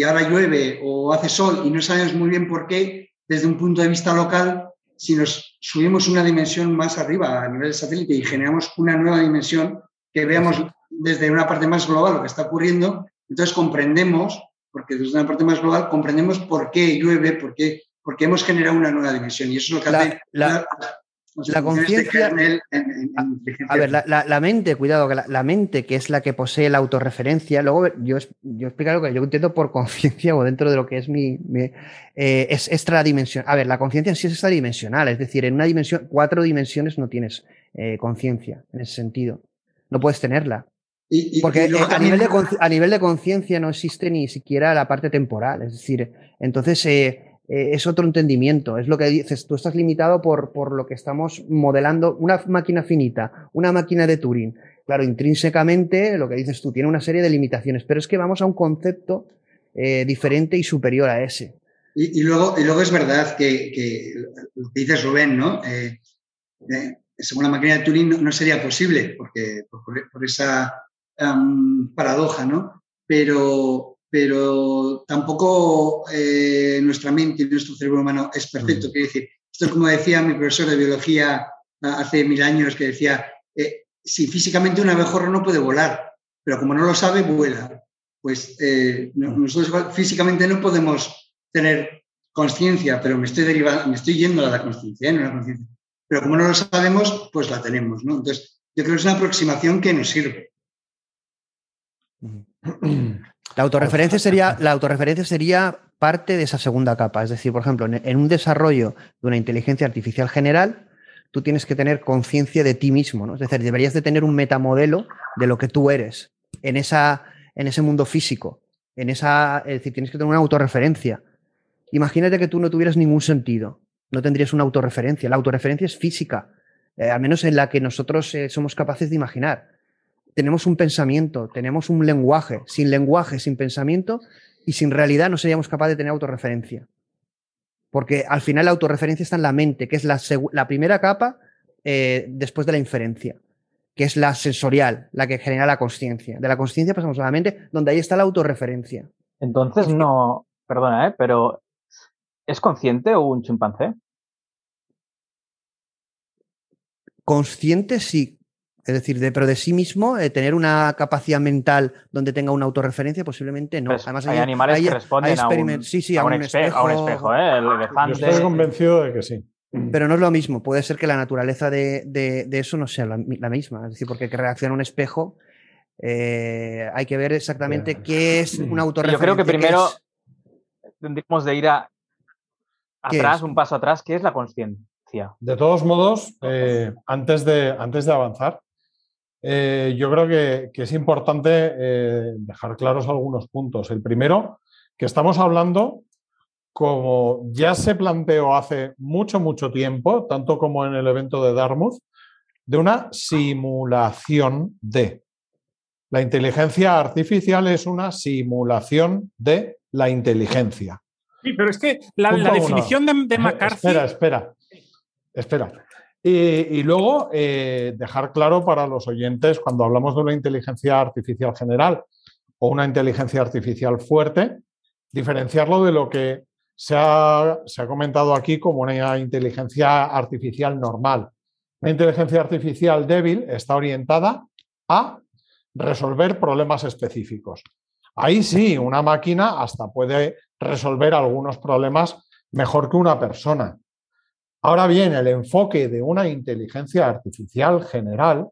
ahora llueve o hace sol y no sabemos muy bien por qué, desde un punto de vista local, si nos subimos una dimensión más arriba a nivel de satélite y generamos una nueva dimensión, que veamos desde una parte más global lo que está ocurriendo, entonces comprendemos, porque desde una parte más global comprendemos por qué llueve, por qué, porque hemos generado una nueva dimensión. Y eso es lo que hace la conciencia. A, ver, la, mente, cuidado, que la, mente, que es la que posee la autorreferencia, luego yo, yo explico lo que yo entiendo por conciencia o dentro de lo que es mi. Eh, es extradimensional. A ver, la conciencia en sí es extradimensional, es decir, en una dimensión, cuatro dimensiones no tienes eh, conciencia en ese sentido. No puedes tenerla. Porque a, nivel de, a nivel de conciencia no existe ni siquiera la parte temporal. Es decir, entonces eh, es otro entendimiento. Es lo que dices, tú estás limitado por, por lo que estamos modelando. Una máquina finita, una máquina de Turing. Claro, intrínsecamente, lo que dices tú, tiene una serie de limitaciones, pero es que vamos a un concepto eh, diferente y superior a ese. Y, luego, y luego es verdad que, lo que dices Rubén, ¿no? Eh, según la máquina de Turing no, sería posible, porque por, esa paradoja, ¿no? Pero, pero tampoco eh, nuestra mente y nuestro cerebro humano es perfecto. Mm. Quiero decir, esto es como decía mi profesor de biología hace mil años, que decía, eh, si físicamente un abejorro no puede volar, pero como no lo sabe, vuela. Pues eh, mm. nosotros físicamente no podemos tener conciencia, pero me estoy derivando, me estoy yendo a la conciencia, no a la conciencia. Pero como no lo sabemos, pues la tenemos, ¿no? Entonces, yo creo que es una aproximación que nos sirve. La autorreferencia sería, la autorreferencia sería parte de esa segunda capa. Es decir, por ejemplo, en, un desarrollo de una inteligencia artificial general, tú tienes que tener conciencia de ti mismo, ¿no? Es decir, deberías de tener un metamodelo de lo que tú eres en, esa, en ese mundo físico. En esa, es decir, tienes que tener una autorreferencia. Imagínate que tú no tuvieras ningún sentido, no tendrías una autorreferencia. La autorreferencia es física, eh, al menos en la que nosotros eh, somos capaces de imaginar tenemos un pensamiento, tenemos un lenguaje. Sin lenguaje, sin pensamiento y sin realidad no seríamos capaces de tener autorreferencia. Porque al final la autorreferencia está en la mente, que es la, la primera capa eh, después de la inferencia, que es la sensorial, la que genera la conciencia. De la conciencia pasamos a la mente, donde ahí está la autorreferencia. Entonces no, perdona, ¿eh? pero ¿es consciente o un chimpancé? Consciente sí, es decir, de, pero de sí mismo, eh, tener una capacidad mental donde tenga una autorreferencia, posiblemente no. Pues Además, hay, animales que responden a un, sí, sí, a, un, espejo, a un espejo, ¿eh? el elefante. Yo estoy convencido de que sí. Pero no es lo mismo. Puede ser que la naturaleza de, de, eso no sea la, misma. Es decir, porque que reacciona un espejo, eh, hay que ver exactamente qué es una autorreferencia. Yo creo que primero tendríamos de ir a, atrás, un paso atrás, ¿qué es la conciencia? De todos modos, eh, antes, de, antes de avanzar, eh, yo creo que, es importante eh, dejar claros algunos puntos. El primero, que estamos hablando, como ya se planteó hace mucho, mucho tiempo, tanto como en el evento de Dartmouth, de una simulación de. La inteligencia artificial es una simulación de la inteligencia. Sí, pero es que la, definición de, de, McCarthy. Espera, espera. Espera. Y, luego, eh, dejar claro para los oyentes, cuando hablamos de una inteligencia artificial general o una inteligencia artificial fuerte, diferenciarlo de lo que se ha, comentado aquí como una inteligencia artificial normal. La inteligencia artificial débil está orientada a resolver problemas específicos. Ahí sí, una máquina hasta puede resolver algunos problemas mejor que una persona. Ahora bien, el enfoque de una inteligencia artificial general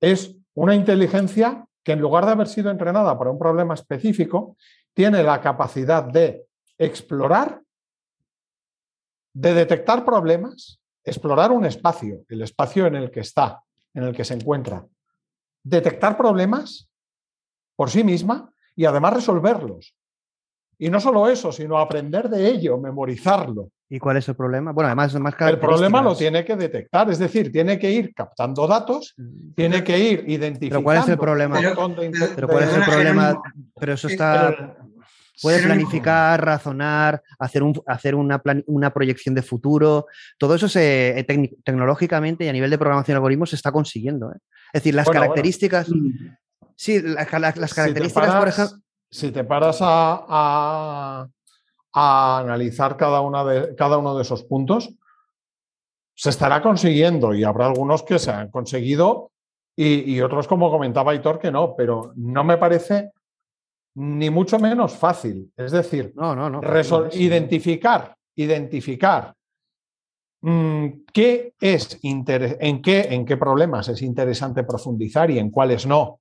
es una inteligencia que en lugar de haber sido entrenada para un problema específico, tiene la capacidad de explorar, de detectar problemas, explorar un espacio, el espacio en el que está, en el que se encuentra, detectar problemas por sí misma y además resolverlos. Y no solo eso, sino aprender de ello, memorizarlo. ¿Y cuál es el problema? Bueno, además, más El problema lo tiene que detectar, es decir, tiene que ir captando datos, tiene que ir identificando. ¿Pero cuál es el problema? Pero- Pero ¿cuál es el problema? Pero eso está... Puedes Jerónimo. planificar, razonar, hacer, un, hacer una, plan- una proyección de futuro. Todo eso se, eh, tecnológicamente y a nivel de programación de algoritmos se está consiguiendo. ¿eh? Es decir, las Bueno, características. Mm. Sí, la- la- las Si características, por ejemplo. Si te paras a, a- a analizar cada, una de, cada uno de esos puntos, se estará consiguiendo y habrá algunos que se han conseguido y, y otros, como comentaba Aitor, que no, pero no me parece ni mucho menos fácil. Es decir, No, no, no. identificar, identificar mm, qué es en qué, en qué problemas es interesante profundizar y en cuáles no.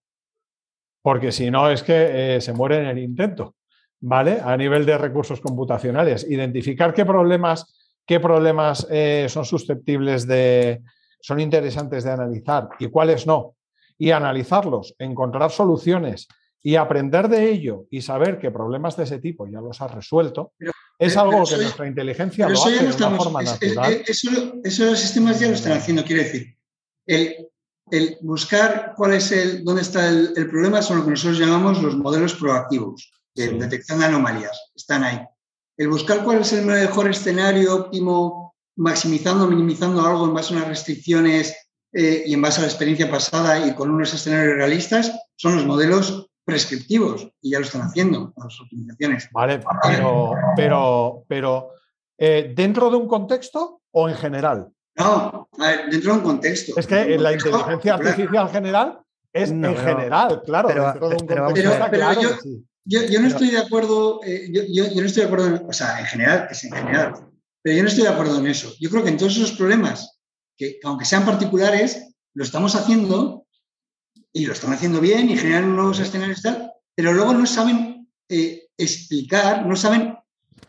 Porque si no es que eh, se muere en el intento, ¿vale? A nivel de recursos computacionales. Identificar qué problemas, qué problemas eh, son susceptibles de, son interesantes de analizar y cuáles no. Y analizarlos, encontrar soluciones y aprender de ello y saber que problemas de ese tipo ya los has resuelto, Pero- es pero- algo que nuestra inteligencia lo hace de una estamos. forma es- natural. es- eso, eso los sistemas ya lo están haciendo. Quiero decir, el, el buscar cuál es el, dónde está el, el problema son lo que nosotros llamamos los modelos proactivos de Sí. detección de anomalías. Están ahí. El buscar cuál es el mejor escenario óptimo, maximizando, minimizando algo en base a unas restricciones eh, y en base a la experiencia pasada y con unos escenarios realistas, son los modelos prescriptivos y ya lo están haciendo las optimizaciones. Vale, pero, pero, pero eh, ¿dentro de un contexto o en general? No, a ver, dentro de un contexto. Es que en la Contexto, inteligencia claro. artificial general es No, en general, claro, pero- dentro de un pero contexto. Pero- claro pero que sí. Yo, yo no Pero- estoy de acuerdo, eh, yo, yo- yo no estoy de acuerdo, en, o sea, en general, es en general, pero yo no estoy de acuerdo en eso. Yo creo que en todos esos problemas, que aunque sean particulares, lo estamos haciendo y lo están haciendo bien y generan nuevos escenarios y tal, pero luego no saben eh, explicar, no saben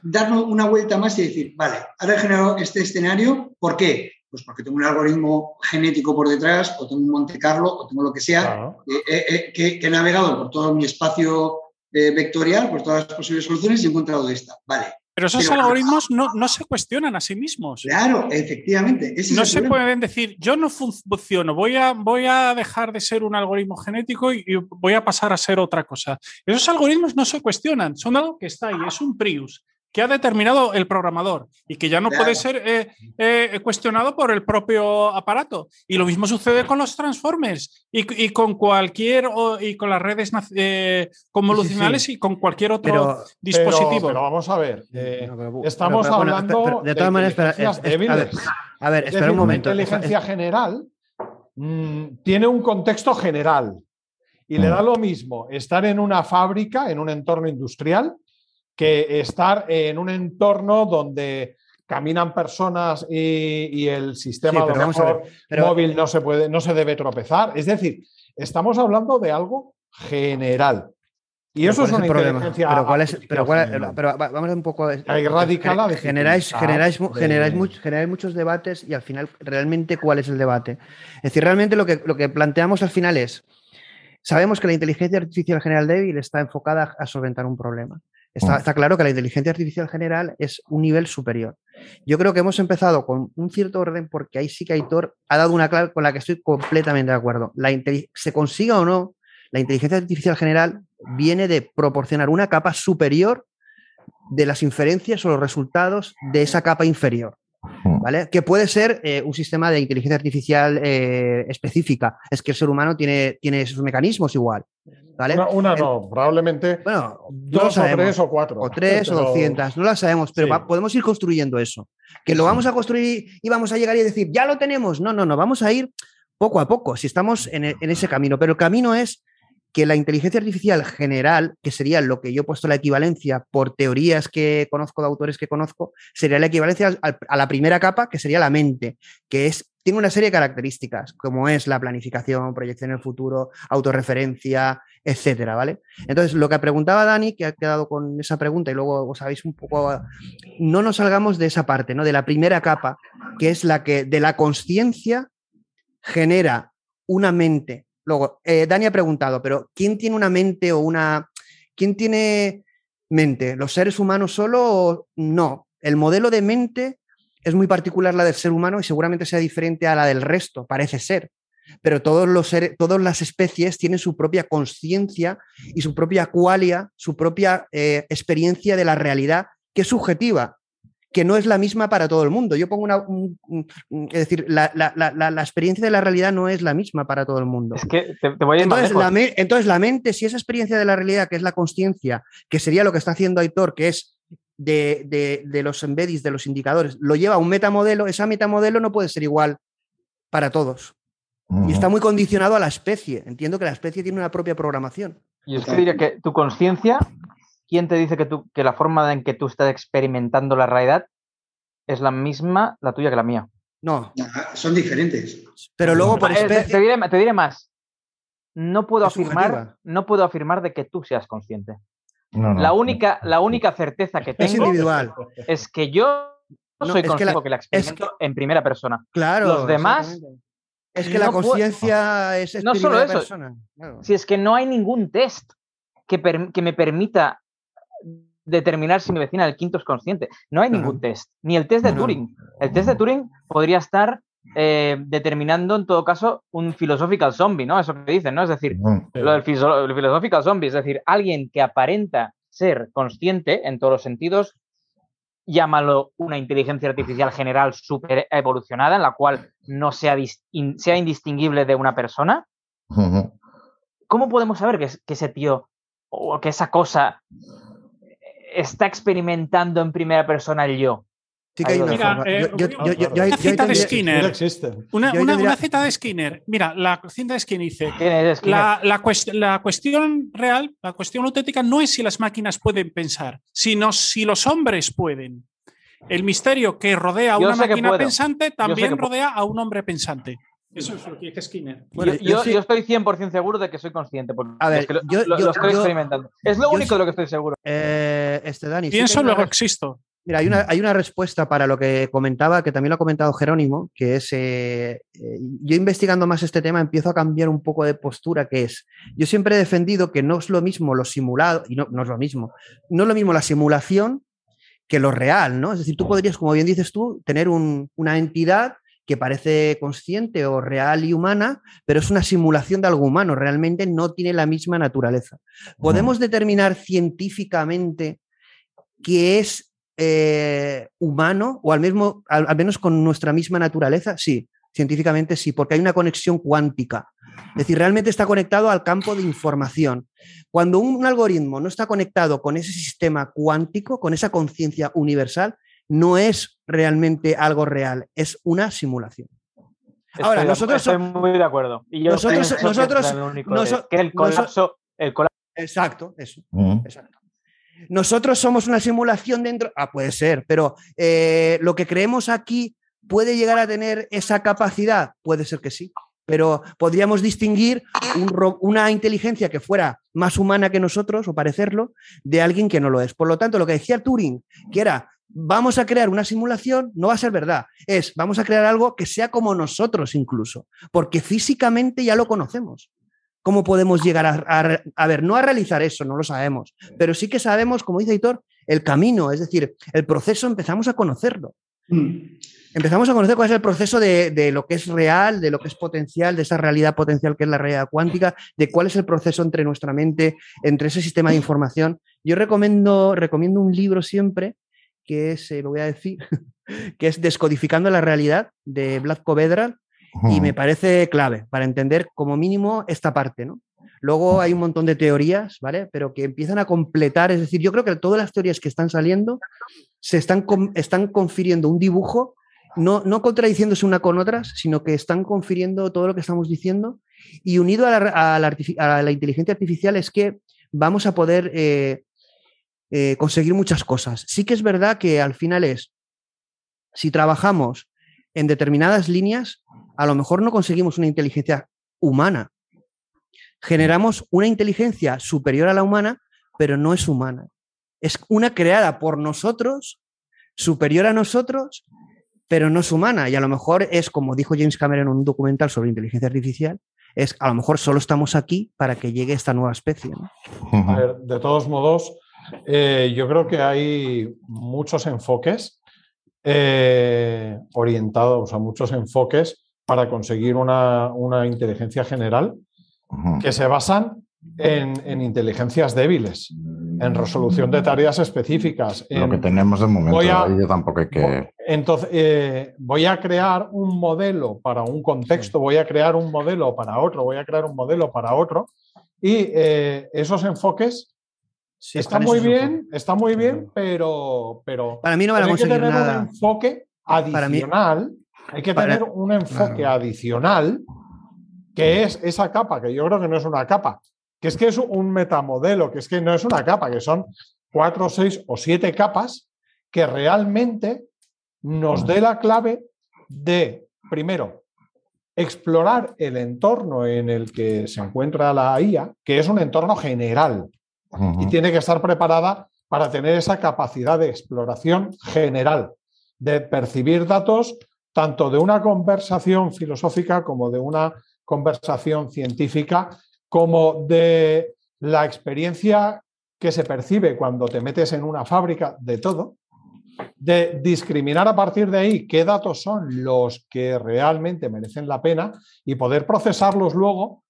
darnos una vuelta más y decir, vale, ahora he generado este escenario, ¿por qué? Pues porque tengo un algoritmo genético por detrás, o tengo un Monte Carlo, o tengo lo que sea, Claro. eh, eh, eh, que, que he navegado por todo mi espacio eh, vectorial, por todas las posibles soluciones y he encontrado esta. Vale, Pero esos Pero- algoritmos no, no se cuestionan a sí mismos. claro, efectivamente. ese No se problema. pueden decir, yo no fun- funciono, voy a, voy a dejar de ser un algoritmo genético y, y voy a pasar a ser otra cosa. Esos algoritmos no se cuestionan, son algo que está ahí, es un Prius que ha determinado el programador y que ya no Claro. puede ser eh, eh, cuestionado por el propio aparato. Y lo mismo sucede con los transformers y, y con cualquier, o- y con las redes eh, convolucionales y con cualquier otro Pero, dispositivo. Pero, pero vamos a ver, eh, estamos pero- hablando pero- de todas maneras, a ver, a ver, Es espera decir, un momento. Una inteligencia general mm, tiene un contexto general y le da lo mismo estar en una fábrica, en un entorno industrial, que estar en un entorno donde caminan personas y, y el sistema Sí, a pero vamos a mejor, ver, pero- móvil no se puede, no se debe tropezar. Es decir, estamos hablando de algo general. Y pero eso ¿cuál es una problema? inteligencia Pero cuál es, pero cuál pero va- vamos a un poco. Hay radical la generáis, generáis, de- generáis, much- generáis muchos debates y al final, realmente, ¿cuál es el debate? Es decir, realmente lo que, lo que planteamos al final es: sabemos que la inteligencia artificial general débil está enfocada a solventar un problema. Está, está claro que la inteligencia artificial general es un nivel superior. Yo creo que hemos empezado con un cierto orden porque ahí sí que Aitor ha dado una clave con la que estoy completamente de acuerdo. La se consiga o no, la inteligencia artificial general viene de proporcionar una capa superior de las inferencias o los resultados de esa capa inferior. Mm. ¿Vale? Que puede ser eh, un sistema de inteligencia artificial eh, específica. Es que el ser humano tiene, tiene sus mecanismos igual. ¿vale? Una, no, probablemente Bueno, no lo dos o tres o cuatro. O tres o doscientas, no las sabemos, pero Sí. va- podemos ir construyendo eso. Que lo vamos a construir y vamos a llegar y decir, ya lo tenemos. No, no, no, vamos a ir poco a poco, si estamos en, en ese camino. Pero el camino es que la inteligencia artificial general, que sería lo que yo he puesto la equivalencia por teorías que conozco de autores que conozco, sería la equivalencia a la primera capa, que sería la mente, que es tiene una serie de características, como es la planificación, proyección en el futuro, autorreferencia, etcétera, ¿vale? Entonces, lo que preguntaba Dani, que ha quedado con esa pregunta y luego os habéis un poco. No nos salgamos de esa parte, ¿no? De la primera capa, que es la que de la conciencia genera una mente. Luego, eh, Dani ha preguntado, pero ¿quién tiene una mente o una. ¿Quién tiene mente? ¿Los seres humanos solo o no? El modelo de mente es muy particular la del ser humano y seguramente sea diferente a la del resto, parece ser. Pero todos los seres, todas las especies tienen su propia conciencia y su propia cualia, su propia eh, experiencia de la realidad, que es subjetiva, que no es la misma para todo el mundo. Yo pongo una. es decir, la, experiencia de la realidad no es la misma para todo el mundo. Es que te, voy a entonces, la entonces, la mente, si esa experiencia de la realidad, que es la conciencia, que sería lo que está haciendo Aitor, que es de, los embeddings, de los indicadores, lo lleva a un metamodelo, ese metamodelo no puede ser igual para todos. Y está muy condicionado a la especie. Entiendo que la especie tiene una propia programación. Y es que diría que tu conciencia, ¿quién te dice que, tú, que la forma en que tú estás experimentando la realidad es la misma la tuya que la mía? No. Son diferentes. Pero luego por eh, te, diré, más. No puedo, afirmar, no puedo afirmar de que tú seas consciente la, única, la única certeza que tengo es, individual. es que yo no soy consciente que la experimento en primera persona. Claro. Los demás. Es que la conciencia es no solo eso. Persona. Si es que no hay ningún test que, que, me permita determinar si mi vecina del quinto es consciente. No hay ningún test, ni el test de Turing. El test de Turing podría estar eh, determinando en todo caso un philosophical zombie, ¿no? Eso que dicen, ¿no? Es decir, lo del philosophical zombie, es decir, alguien que aparenta ser consciente en todos los sentidos, llámalo una inteligencia artificial general súper evolucionada, en la cual no sea, sea indistinguible de una persona. ¿Cómo podemos saber que, que ese tío o que esa cosa está experimentando en primera persona el yo? una cita de Skinner. Una, cita de Skinner. Mira, la cita de Skinner dice: la, la, cuestión real, la cuestión auténtica no es si las máquinas pueden pensar, sino si los hombres pueden. El misterio que rodea a una máquina pensante también rodea a un hombre pensante. Eso es lo que dice Skinner. yo, estoy 100% seguro de que soy consciente, porque a ver, lo, yo, estoy experimentando. Es lo único de lo que estoy seguro. Eh, este, Dani, Pienso, luego existo. Mira, hay una, hay una, respuesta para lo que comentaba, que también lo ha comentado Jerónimo, que es, eh, eh, yo investigando más este tema empiezo a cambiar un poco de postura, que es, yo siempre he defendido que no es lo mismo lo simulado, y no, no es lo mismo, no es lo mismo la simulación que lo real, ¿no? Es decir, tú podrías, como bien dices tú, tener una entidad que parece consciente o real y humana, pero es una simulación de algo humano, realmente no tiene la misma naturaleza. ¿Podemos determinar científicamente que es eh, humano o al, mismo, al, menos con nuestra misma naturaleza? Sí, científicamente sí, porque hay una conexión cuántica. Es decir, realmente está conectado al campo de información. Cuando un, algoritmo no está conectado con ese sistema cuántico, con esa conciencia universal, no es realmente algo real, es una simulación. Ahora, nosotros estoy muy de acuerdo. Y yo nosotros, nosotros, que el colapso, el colapso. Exacto, eso. Exacto. Nosotros somos una simulación dentro. Ah, puede ser, pero eh, lo que creemos aquí puede llegar a tener esa capacidad. Puede ser que sí, pero podríamos distinguir una inteligencia que fuera más humana que nosotros o parecerlo de alguien que no lo es. Por lo tanto, lo que decía Turing, que era vamos a crear una simulación, no va a ser verdad. Es vamos a crear algo que sea como nosotros incluso, porque físicamente ya lo conocemos. ¿Cómo podemos llegar a, a, ver, no a realizar eso, no lo sabemos, pero sí que sabemos, como dice Hitor, el camino, es decir, el proceso empezamos a conocerlo. Mm. Empezamos a conocer cuál es el proceso de, de, lo que es real, de lo que es potencial, de esa realidad potencial que es la realidad cuántica, de cuál es el proceso entre nuestra mente, entre ese sistema de información. Yo recomiendo, recomiendo un libro siempre, que es, eh, lo voy a decir, que es Descodificando la realidad de Vladko Vedral, y me parece clave para entender como mínimo esta parte, ¿no? Luego hay un montón de teorías, ¿vale? Pero que empiezan a completar, es decir, yo creo que todas las teorías que están saliendo se están, están confiriendo un dibujo, no, no contradiciéndose una con otras, sino que están confiriendo todo lo que estamos diciendo Y unido a la, inteligencia artificial es que vamos a poder eh, eh, conseguir muchas cosas. Sí que es verdad que al final es, si trabajamos en determinadas líneas, a lo mejor no conseguimos una inteligencia humana. Generamos una inteligencia superior a la humana, pero no es humana. Es una creada por nosotros, superior a nosotros, pero no es humana. Y a lo mejor es, como dijo James Cameron en un documental sobre inteligencia artificial, es a lo mejor solo estamos aquí para que llegue esta nueva especie. de todos modos, eh, yo creo que hay muchos enfoques eh, orientados a muchos enfoques para conseguir una, inteligencia general que se basan en, inteligencias débiles, en resolución de tareas específicas. Lo que tenemos de momento, yo tampoco hay que... Entonces, eh, voy a crear un modelo para un contexto, voy a crear un modelo para otro, voy a crear un modelo para otro, y eh, esos enfoques está muy bien, está muy bien, pero, pero para mí no van a conseguir hay que tener nada. un enfoque adicional. hay que tener un enfoque adicional que es esa capa, que yo creo que no es una capa, que es que es un metamodelo, que es que no es una capa, que son cuatro, seis o siete capas que realmente nos dé la clave de, primero, explorar el entorno en el que se encuentra la IA, que es un entorno general, y tiene que estar preparada para tener esa capacidad de exploración general, de percibir datos tanto de una conversación filosófica como de una conversación científica, como de la experiencia que se percibe cuando te metes en una fábrica de todo, de discriminar a partir de ahí qué datos son los que realmente merecen la pena y poder procesarlos luego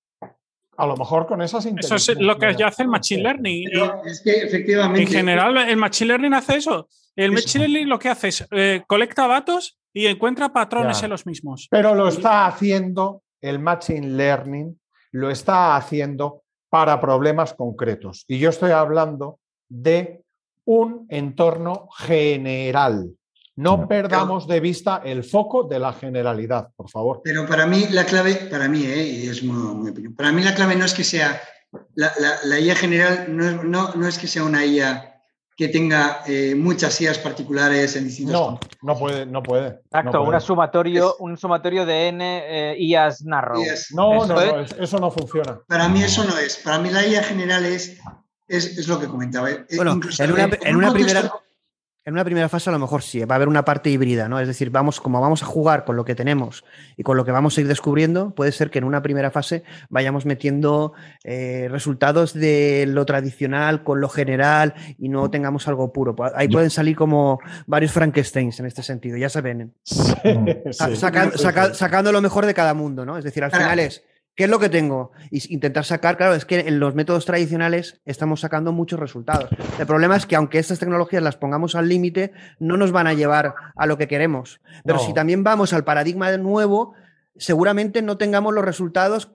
a lo mejor con esas Eso es lo que ya hace el Machine Learning. es que efectivamente. En general, el Machine Learning hace eso. El Machine Learning lo que hace es eh, colecta datos y encuentra patrones en los mismos. Pero lo está haciendo el Machine Learning, lo está haciendo para problemas concretos. Y yo estoy hablando de un entorno general. No perdamos de vista el foco de la generalidad, por favor. Pero para mí la clave, para mí, ¿eh? y es muy, para mí la clave no es que sea, la, IA general no, es que sea una IA que tenga eh, muchas IAs particulares en distintos No, no puede, no puede. Exacto, Una sumatorio, un sumatorio de N eh, IAs narrow. No, no, no, eso no funciona. Para mí eso no es. Para mí la IA general es, es, lo que comentaba. Bueno, en una, primera en una primera fase a lo mejor sí, va a haber una parte híbrida, ¿no? Es decir, vamos, como vamos a jugar con lo que tenemos y con lo que vamos a ir descubriendo, puede ser que en una primera fase vayamos metiendo eh, resultados de lo tradicional con lo general y no tengamos algo puro. Ahí pueden salir como varios Frankensteins en este sentido, ya se ven. sacando lo mejor de cada mundo, ¿no? Es decir, al final es ¿Qué es lo que tengo? Y intentar sacar, claro, es que en los métodos tradicionales estamos sacando muchos resultados. El problema es que aunque estas tecnologías las pongamos al límite, no nos van a llevar a lo que queremos. Pero si también vamos al paradigma nuevo, seguramente no tengamos los resultados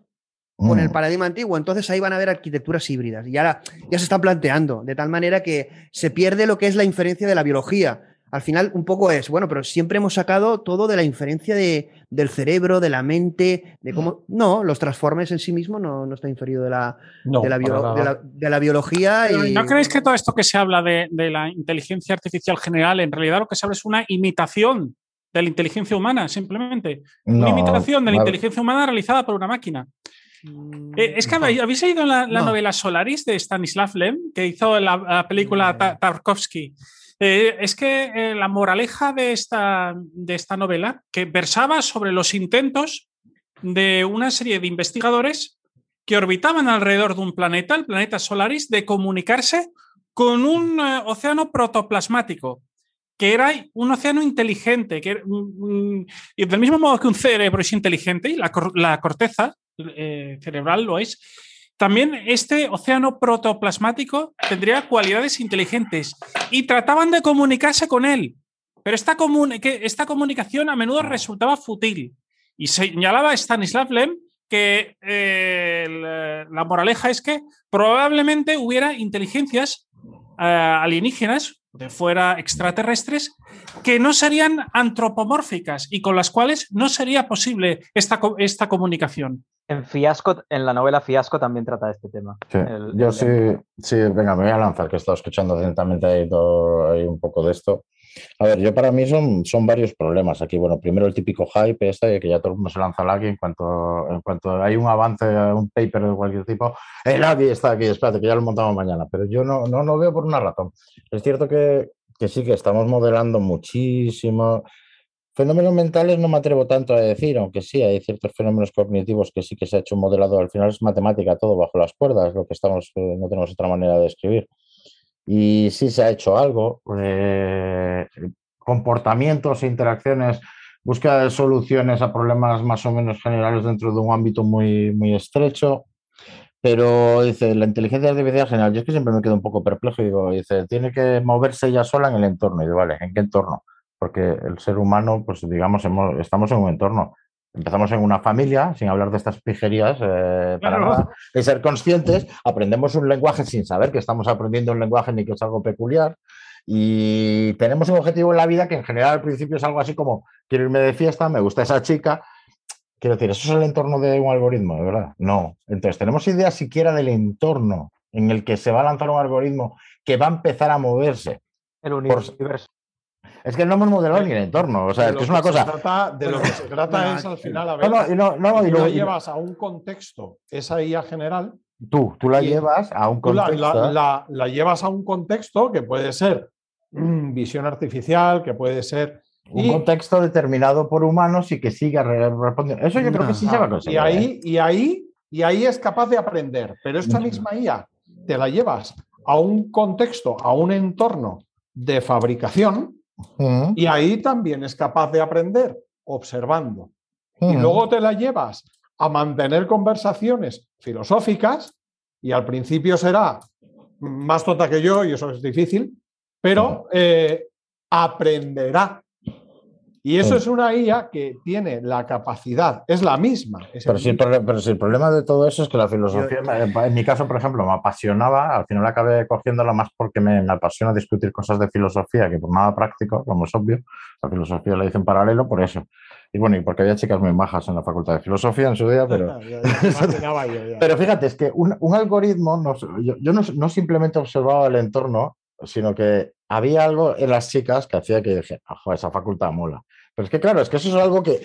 con el mm. paradigma antiguo. Entonces ahí van a haber arquitecturas híbridas. Y ahora ya se están planteando, de tal manera que se pierde lo que es la inferencia de la biología al final un poco es, bueno, pero siempre hemos sacado todo de la inferencia de, del cerebro, de la mente, de cómo... No, los transformes en sí mismos no, está inferido de la, de, la biología. Y... ¿No creéis que todo esto que se habla de, la inteligencia artificial general, en realidad lo que se habla es una imitación de la inteligencia humana, simplemente? una imitación de la inteligencia humana realizada por una máquina. Eh, es que habéis leído la, la novela Solaris de Stanislav Lem, que hizo la, película Tarkovsky. Eh, es que eh, la moraleja de esta, de esta novela, que versaba sobre los intentos de una serie de investigadores que orbitaban alrededor de un planeta, el planeta Solaris, de comunicarse con un eh, océano protoplasmático, que era un océano inteligente, que y del mismo modo que un cerebro es inteligente y la, la corteza cerebral lo es, también este océano protoplasmático tendría cualidades inteligentes y trataban de comunicarse con él, pero esta, esta comunicación a menudo resultaba fútil. Y señalaba Stanislav Lem que eh, la moraleja es que probablemente hubiera inteligencias eh, alienígenas de fuera extraterrestres que no serían antropomórficas y con las cuales no sería posible esta, esta comunicación. En Fiasco, en la novela Fiasco también trata este tema. yo sí, sí, venga, me voy a lanzar, que he estado escuchando atentamente ahí, todo, ahí un poco de esto. A ver, yo para mí son, son varios problemas aquí. Bueno, primero el típico hype este, que ya todo el mundo se lanza al en cuanto, en cuanto hay un avance, un paper de cualquier tipo, el AGI está aquí, espérate, que ya lo montamos mañana. Pero yo no, no lo veo por una razón. Es cierto que, que sí, que estamos modelando muchísimo. Fenómenos mentales no me atrevo tanto a decir, aunque sí hay ciertos fenómenos cognitivos que sí que se ha hecho un modelado. Al final es matemática todo bajo las cuerdas, lo que estamos, eh, no tenemos otra manera de escribir y sí se ha hecho algo. Eh, comportamientos e interacciones, búsqueda de soluciones a problemas más o menos generales dentro de un ámbito muy, muy estrecho. Pero dice, la inteligencia artificial general, yo es que siempre me quedo un poco perplejo y digo, dice, tiene que moverse ella sola en el entorno. Y digo, vale, ¿en qué entorno? Porque el ser humano, pues digamos, estamos en un entorno empezamos en una familia, sin hablar de estas pijerías, eh, para nada, y ser conscientes, aprendemos un lenguaje sin saber que estamos aprendiendo un lenguaje ni que es algo peculiar, y tenemos un objetivo en la vida que en general al principio es algo así como, quiero irme de fiesta, me gusta esa chica, quiero decir, ¿eso es el entorno de un algoritmo, verdad? No. Entonces, ¿tenemos idea siquiera del entorno en el que se va a lanzar un algoritmo que va a empezar a moverse? El universo. Es que no hemos modelado ni el entorno. O sea, es que es una cosa. de lo que se trata es al final a ver. No, no, no, y lo llevas a un contexto, esa IA general. Tú, tú la llevas a un contexto. La, la, llevas a un contexto que puede ser visión artificial, que puede ser. Un contexto determinado por humanos y que siga respondiendo. Eso yo creo que sí se va a conseguir. Y ahí, y ahí, y ahí es capaz de aprender. Pero esta misma IA te la llevas a un contexto, a un entorno de fabricación y ahí también es capaz de aprender observando. Y luego te la llevas a mantener conversaciones filosóficas y al principio será más tonta que yo y eso es difícil, pero eh, aprenderá y eso es una IA que tiene la capacidad, es la misma. pero, si el, problema de todo eso es que la filosofía, en mi caso, por ejemplo, me apasionaba, al final acabé cogiéndola más porque me, apasiona discutir cosas de filosofía que por nada práctico, como es obvio, la filosofía la hice en paralelo por eso. Y bueno, y porque había chicas muy majas en la facultad de filosofía en su día, pero... pero fíjate, es que un, algoritmo, yo, no, simplemente observaba el entorno, sino que había algo en las chicas que hacía que dije, esa facultad mola. Pero es que claro, es que eso es algo que,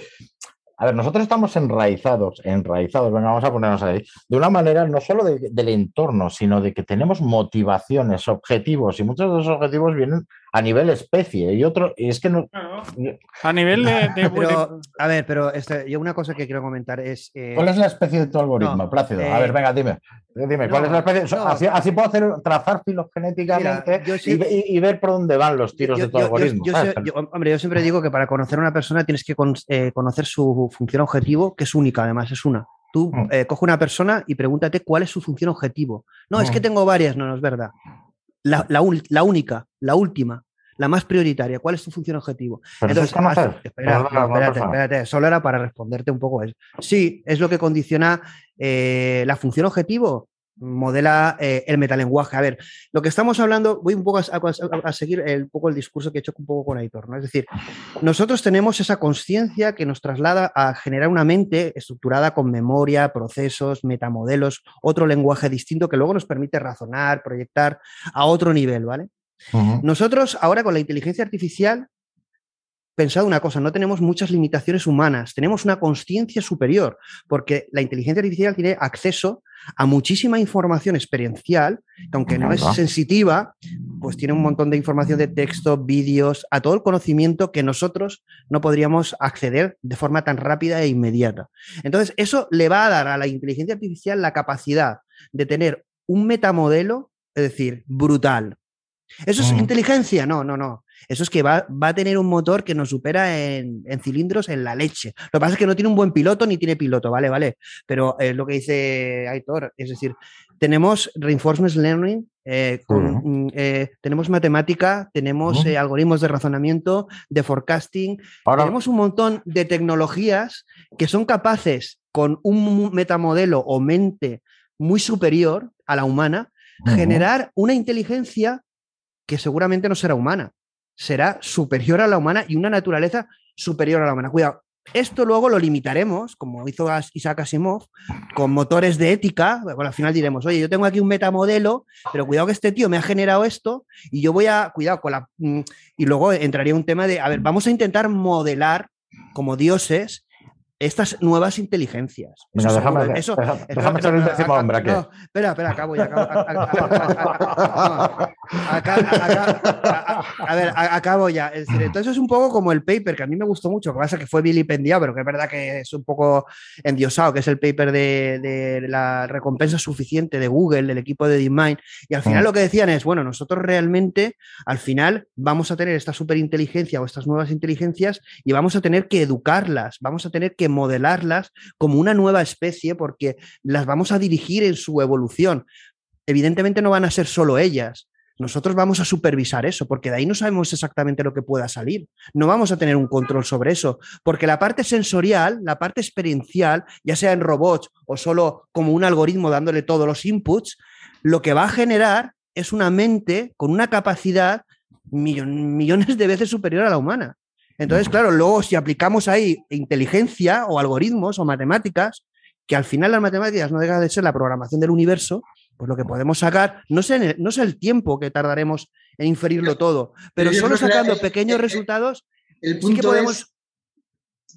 a ver, nosotros estamos enraizados, enraizados, venga, vamos a ponernos ahí, de una manera no solo del entorno, sino de que tenemos motivaciones, objetivos, y muchos de esos objetivos vienen a nivel especie y otro, y es que no... A nivel de... a ver, pero este, yo una cosa que quiero comentar es... Eh, ¿Cuál es la especie de tu algoritmo, Plácido? a ver, eh, venga, dime. Dime, ¿cuál es la especie? así, puedo hacer, trazar filogenéticamente y, ver por dónde van los tiros de tu algoritmo. hombre, yo siempre digo que para conocer a una persona tienes que eh, conocer su función objetivo, que es única, además, es una. Tú mm. coge una persona y pregúntate cuál es su función objetivo. No, es que mm. tengo varias, no, no es verdad la, la, única, la última, la más prioritaria. ¿Cuál es tu función objetivo? Entonces, espérate, espérate, solo era para responderte un poco eso. Sí, es lo que condiciona eh, la función objetivo modela eh, el metalenguaje. A ver, lo que estamos hablando, voy un poco a, seguir el, poco el discurso que he hecho un poco con Aitor, ¿no? Es decir, nosotros tenemos esa conciencia que nos traslada a generar una mente estructurada con memoria, procesos, metamodelos, otro lenguaje distinto que luego nos permite razonar, proyectar a otro nivel, ¿vale? Nosotros ahora con la inteligencia artificial pensado una cosa, no tenemos muchas limitaciones humanas, tenemos una conciencia superior, porque la inteligencia artificial tiene acceso a muchísima información experiencial, que aunque no es sensitiva, pues tiene un montón de información de texto, vídeos, a todo el conocimiento que nosotros no podríamos acceder de forma tan rápida e inmediata. Entonces, eso le va a dar a la inteligencia artificial la capacidad de tener un metamodelo, es decir, brutal. ¿Eso es mm. inteligencia? No, no, no. Eso es que va, a tener un motor que nos supera en, cilindros en la leche. Lo que pasa es que no tiene un buen piloto ni tiene piloto, ¿vale? Vale. Pero es lo que dice Aitor. Es decir, tenemos reinforcement learning, eh, mm, eh, tenemos matemática, tenemos eh, algoritmos de razonamiento, de forecasting, tenemos un montón de tecnologías que son capaces con un metamodelo o mente muy superior a la humana, generar una inteligencia que seguramente no será humana, será superior a la humana y una naturaleza superior a la humana. Cuidado, esto luego lo limitaremos, como hizo Isaac Asimov, con motores de ética. Bueno, al final diremos, oye, yo tengo aquí un metamodelo, pero cuidado que este tío me ha generado esto y yo voy a, cuidado con la... Mm, y luego entraría un tema de, a ver, vamos a intentar modelar como dioses estas nuevas inteligencias. Venga, déjame, eso, déjame, décimo hombre aquí. No, espera, espera, acabo ya. A ver, acabo ya. Es decir, entonces es un poco como el paper, que a mí me gustó mucho, que pasa que fue vilipendiado, pero que es verdad que es un poco endiosado, que es el paper de, la recompensa suficiente de Google, del equipo de DeepMind. Y al final mm. lo que decían es, bueno, nosotros realmente, al final, vamos a tener esta superinteligencia o estas nuevas inteligencias y vamos a tener que educarlas, vamos a tener que modelarlas como una nueva especie porque las vamos a dirigir en su evolución. Evidentemente no van a ser solo ellas. Nosotros vamos a supervisar eso, porque de ahí no sabemos exactamente lo que pueda salir. No vamos a tener un control sobre eso, porque la parte sensorial, la parte experiencial, ya sea en robots o solo como un algoritmo dándole todos los inputs, lo que va a generar es una mente con una capacidad millones de veces superior a la humana. Entonces, claro, luego si aplicamos ahí inteligencia o algoritmos o matemáticas, que al final las matemáticas no dejan de ser la programación del universo, pues lo que podemos sacar, no sé, el, no sé el tiempo que tardaremos en inferirlo todo, pero solo sacando pequeños resultados, el punto sí podemos...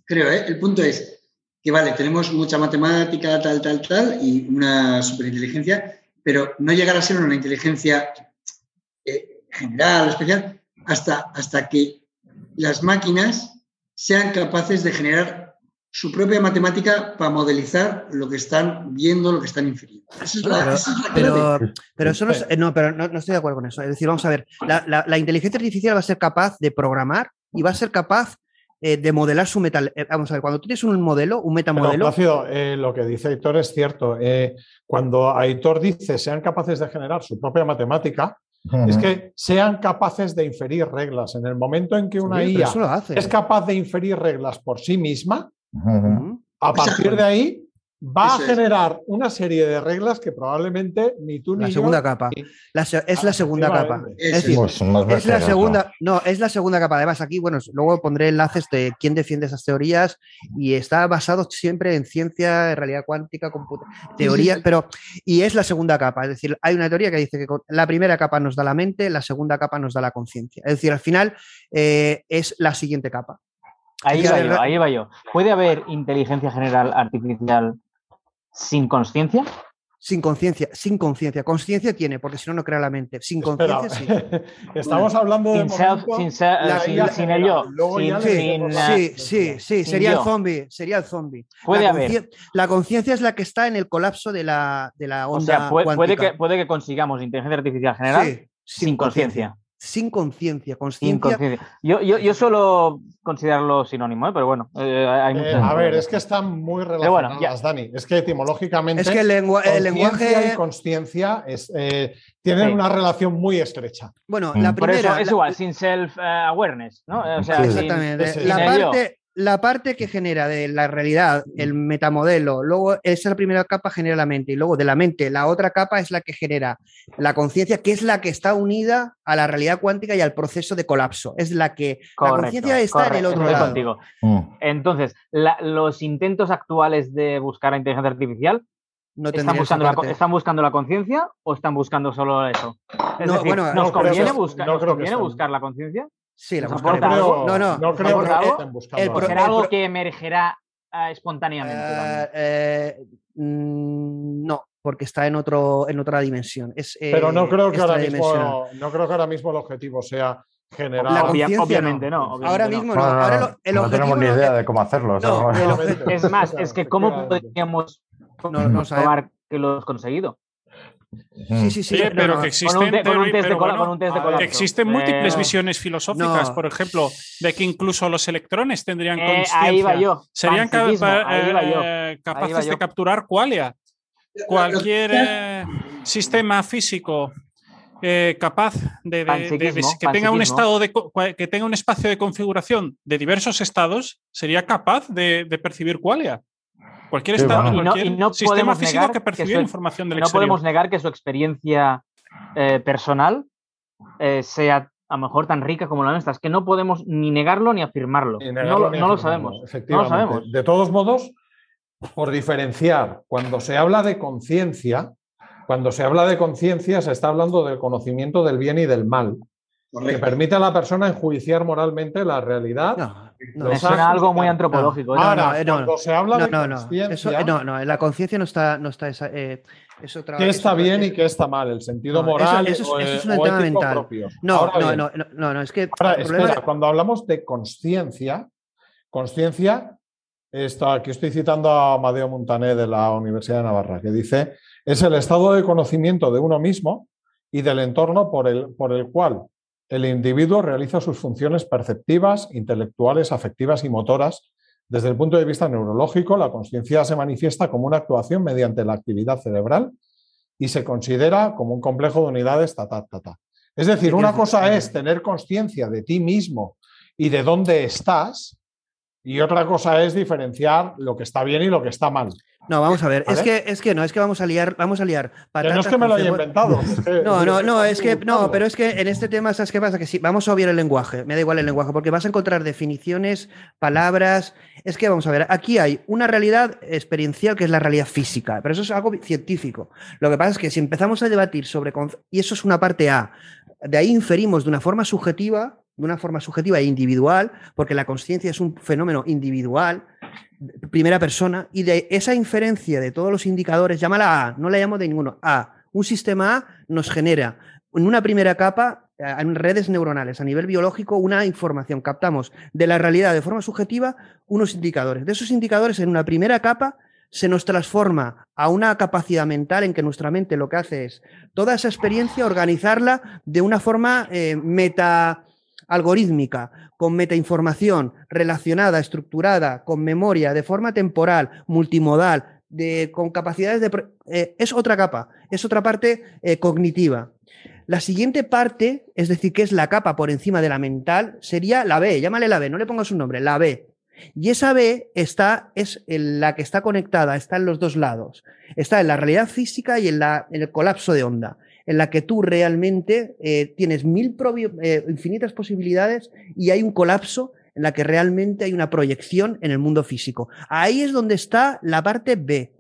creo, ¿eh? el punto es que, vale, tenemos mucha matemática, tal, tal, tal, y una superinteligencia, pero no llegar a ser una inteligencia eh, general, especial, hasta, hasta que las máquinas sean capaces de generar su propia matemática para modelizar lo que están viendo, lo que están infiriendo. Eso es la, pero, pero, eso no, no, pero no, estoy de acuerdo con eso. Es decir, vamos a ver, la, inteligencia artificial va a ser capaz de programar y va a ser capaz eh, de modelar su metal. Eh, vamos a ver, cuando tienes un modelo, un metamodelo. Pero, eh, lo que dice Aitor es cierto. cuando Aitor dice sean capaces de generar su propia matemática, es que sean capaces de inferir reglas. En el momento en que una IA es capaz de inferir reglas por sí misma, a partir de ahí va a generar una serie de reglas que probablemente ni tú ni la segunda capa. Es la segunda capa. Es, decir, es la segunda ¿no? es la segunda capa. Además aquí bueno luego pondré enlaces de quién defiende esas teorías y está basado siempre en ciencia realidad cuántica teoría pero y es la segunda capa. Es decir hay una teoría que dice que la primera capa nos da la mente la segunda capa nos da la conciencia. Es decir al final eh, es la siguiente capa. Ahí va yo, ahí va yo. ¿Puede haber inteligencia general artificial sin conciencia? Sin conciencia, sin conciencia. Conciencia tiene, porque si no, no crea la mente. Sin conciencia, sí. Estamos hablando de. Sin, sin, ello. Sí, sí, sí, sería el zombie. Sería el zombie. Puede la haber. La conciencia es la que está en el colapso de la, de la onda. O sea, puede, que, puede que consigamos inteligencia artificial general sin conciencia sin conciencia. Conciencia. Yo, yo, yo, suelo considerarlo sinónimo, ¿eh? pero bueno, eh, hay eh, A ver, es que están muy relacionadas, Dani. Es que etimológicamente. Es que el, lenguaje. y consciencia tienen una relación muy estrecha. Bueno, la primera. es igual, sin self-awareness, ¿no? O sea, exactamente. la parte la parte que genera de la realidad, el metamodelo, luego esa la primera capa genera la mente y luego de la mente la otra capa es la que genera la conciencia, que es la que está unida a la realidad cuántica y al proceso de colapso. Es la que la conciencia está en el otro lado. Contigo. Mm. Entonces, los intentos actuales de buscar la inteligencia artificial no ¿Están, buscando la, ¿Están buscando la conciencia o están buscando solo eso? no, bueno, ¿nos conviene, buscar, ¿nos conviene buscar la conciencia? Sí, la No, no, no creo que estén buscando. ¿Será algo que emergerá ah, espontáneamente? Eh, eh, mm, no, porque está en, otro, en otra dimensión. Es, Pero no creo, que ahora mismo, no creo que ahora mismo el objetivo sea generar. obviamente no. ahora mismo no. Ahora no tenemos ni idea de cómo hacerlo. es más, es que cómo podríamos comprobar que lo hemos conseguido. Sí, sí, sí. pero que existen, existen múltiples eh, visiones filosóficas, por ejemplo, de que incluso los electrones tendrían eh, conciencia. Serían eh, capaces de capturar qualia. Cualquier sistema físico capaz de, que tenga un estado de que tenga un espacio de configuración de diversos estados sería capaz de, percibir qualia. Cualquier estado, no, sistema físico que información del No podemos negar que su experiencia eh, personal eh, sea a lo mejor tan rica como la nuestra. Es que no podemos ni negarlo ni afirmarlo. Ni no, negarlo lo- ni no lo afirmarlo, sabemos. No lo efectivamente. sabemos. De todos modos, por diferenciar, cuando se habla de conciencia, cuando se habla de conciencia, se está hablando del conocimiento del bien y del mal, que permite a la persona enjuiciar moralmente la realidad. No, eso- algo muy antropológico. no, Ahora, no, cuando se habla no, de no, no. conciencia, Eso, eh, no, no, en la conciencia no está, no está esa. eh, es otra. ¿qué es está bien y qué está mal? El sentido No, eso- moral eso es- o, eso es un o tema mental. propio. No, no, no, no, no, no, es que. Ahora, problema- espera, cuando hablamos de conciencia, conciencia, esto, aquí estoy citando a Amadeo Montané de la Universidad de Navarra, que dice, es el estado de conocimiento de uno mismo y del entorno por el, por el cual el individuo realiza sus funciones perceptivas, intelectuales, afectivas y motoras. Desde el punto de vista neurológico, la conciencia se manifiesta como una actuación mediante la actividad cerebral y se considera como un complejo de unidades ta, ta, ta, ta. Es decir, ¿Qué una cosa es tener conciencia de ti mismo y de dónde estás, y otra cosa es diferenciar lo que está bien y lo que está mal. No, vamos a ver. Es que, es que no, es que vamos a liar, vamos a liar. Que no es patatas que me lo haya inventado. es que- No, no, no, es que no, pero es que en este tema, ¿sabes qué pasa? Que sí, vamos a obviar el lenguaje, me da igual el lenguaje, porque vas a encontrar definiciones, palabras. Es que vamos a ver, aquí hay una realidad experiencial que es la realidad física, pero eso es algo científico. Lo que pasa es que si empezamos a debatir sobre, y eso es una parte A, de ahí inferimos de una forma subjetiva, de una forma subjetiva e individual, porque la conciencia es un fenómeno individual, primera persona, y de esa inferencia de todos los indicadores, llámala A, no la llamo de ninguno, A. Un sistema A nos genera en una primera capa, eh, en redes neuronales, a nivel biológico, una información. Captamos de la realidad de forma subjetiva unos indicadores. De esos indicadores, en una primera capa, se nos transforma a una capacidad mental en que nuestra mente lo que hace es toda esa experiencia organizarla de una forma eh, meta algorítmica, con metainformación relacionada, estructurada, con memoria, de forma temporal, multimodal, de, con capacidades de... eh, es otra capa, es otra parte eh, cognitiva. La siguiente parte, es decir, que es la capa por encima de la mental, sería la B, llámale la B, no le pongas un nombre, la B. Y esa B está, es en la que está conectada, está en los dos lados. Está en la realidad física y en, la, en el colapso de onda, en la que tú realmente eh, tienes mil eh, infinitas posibilidades y hay un colapso en la que realmente hay una proyección en el mundo físico. Ahí es donde está la parte B.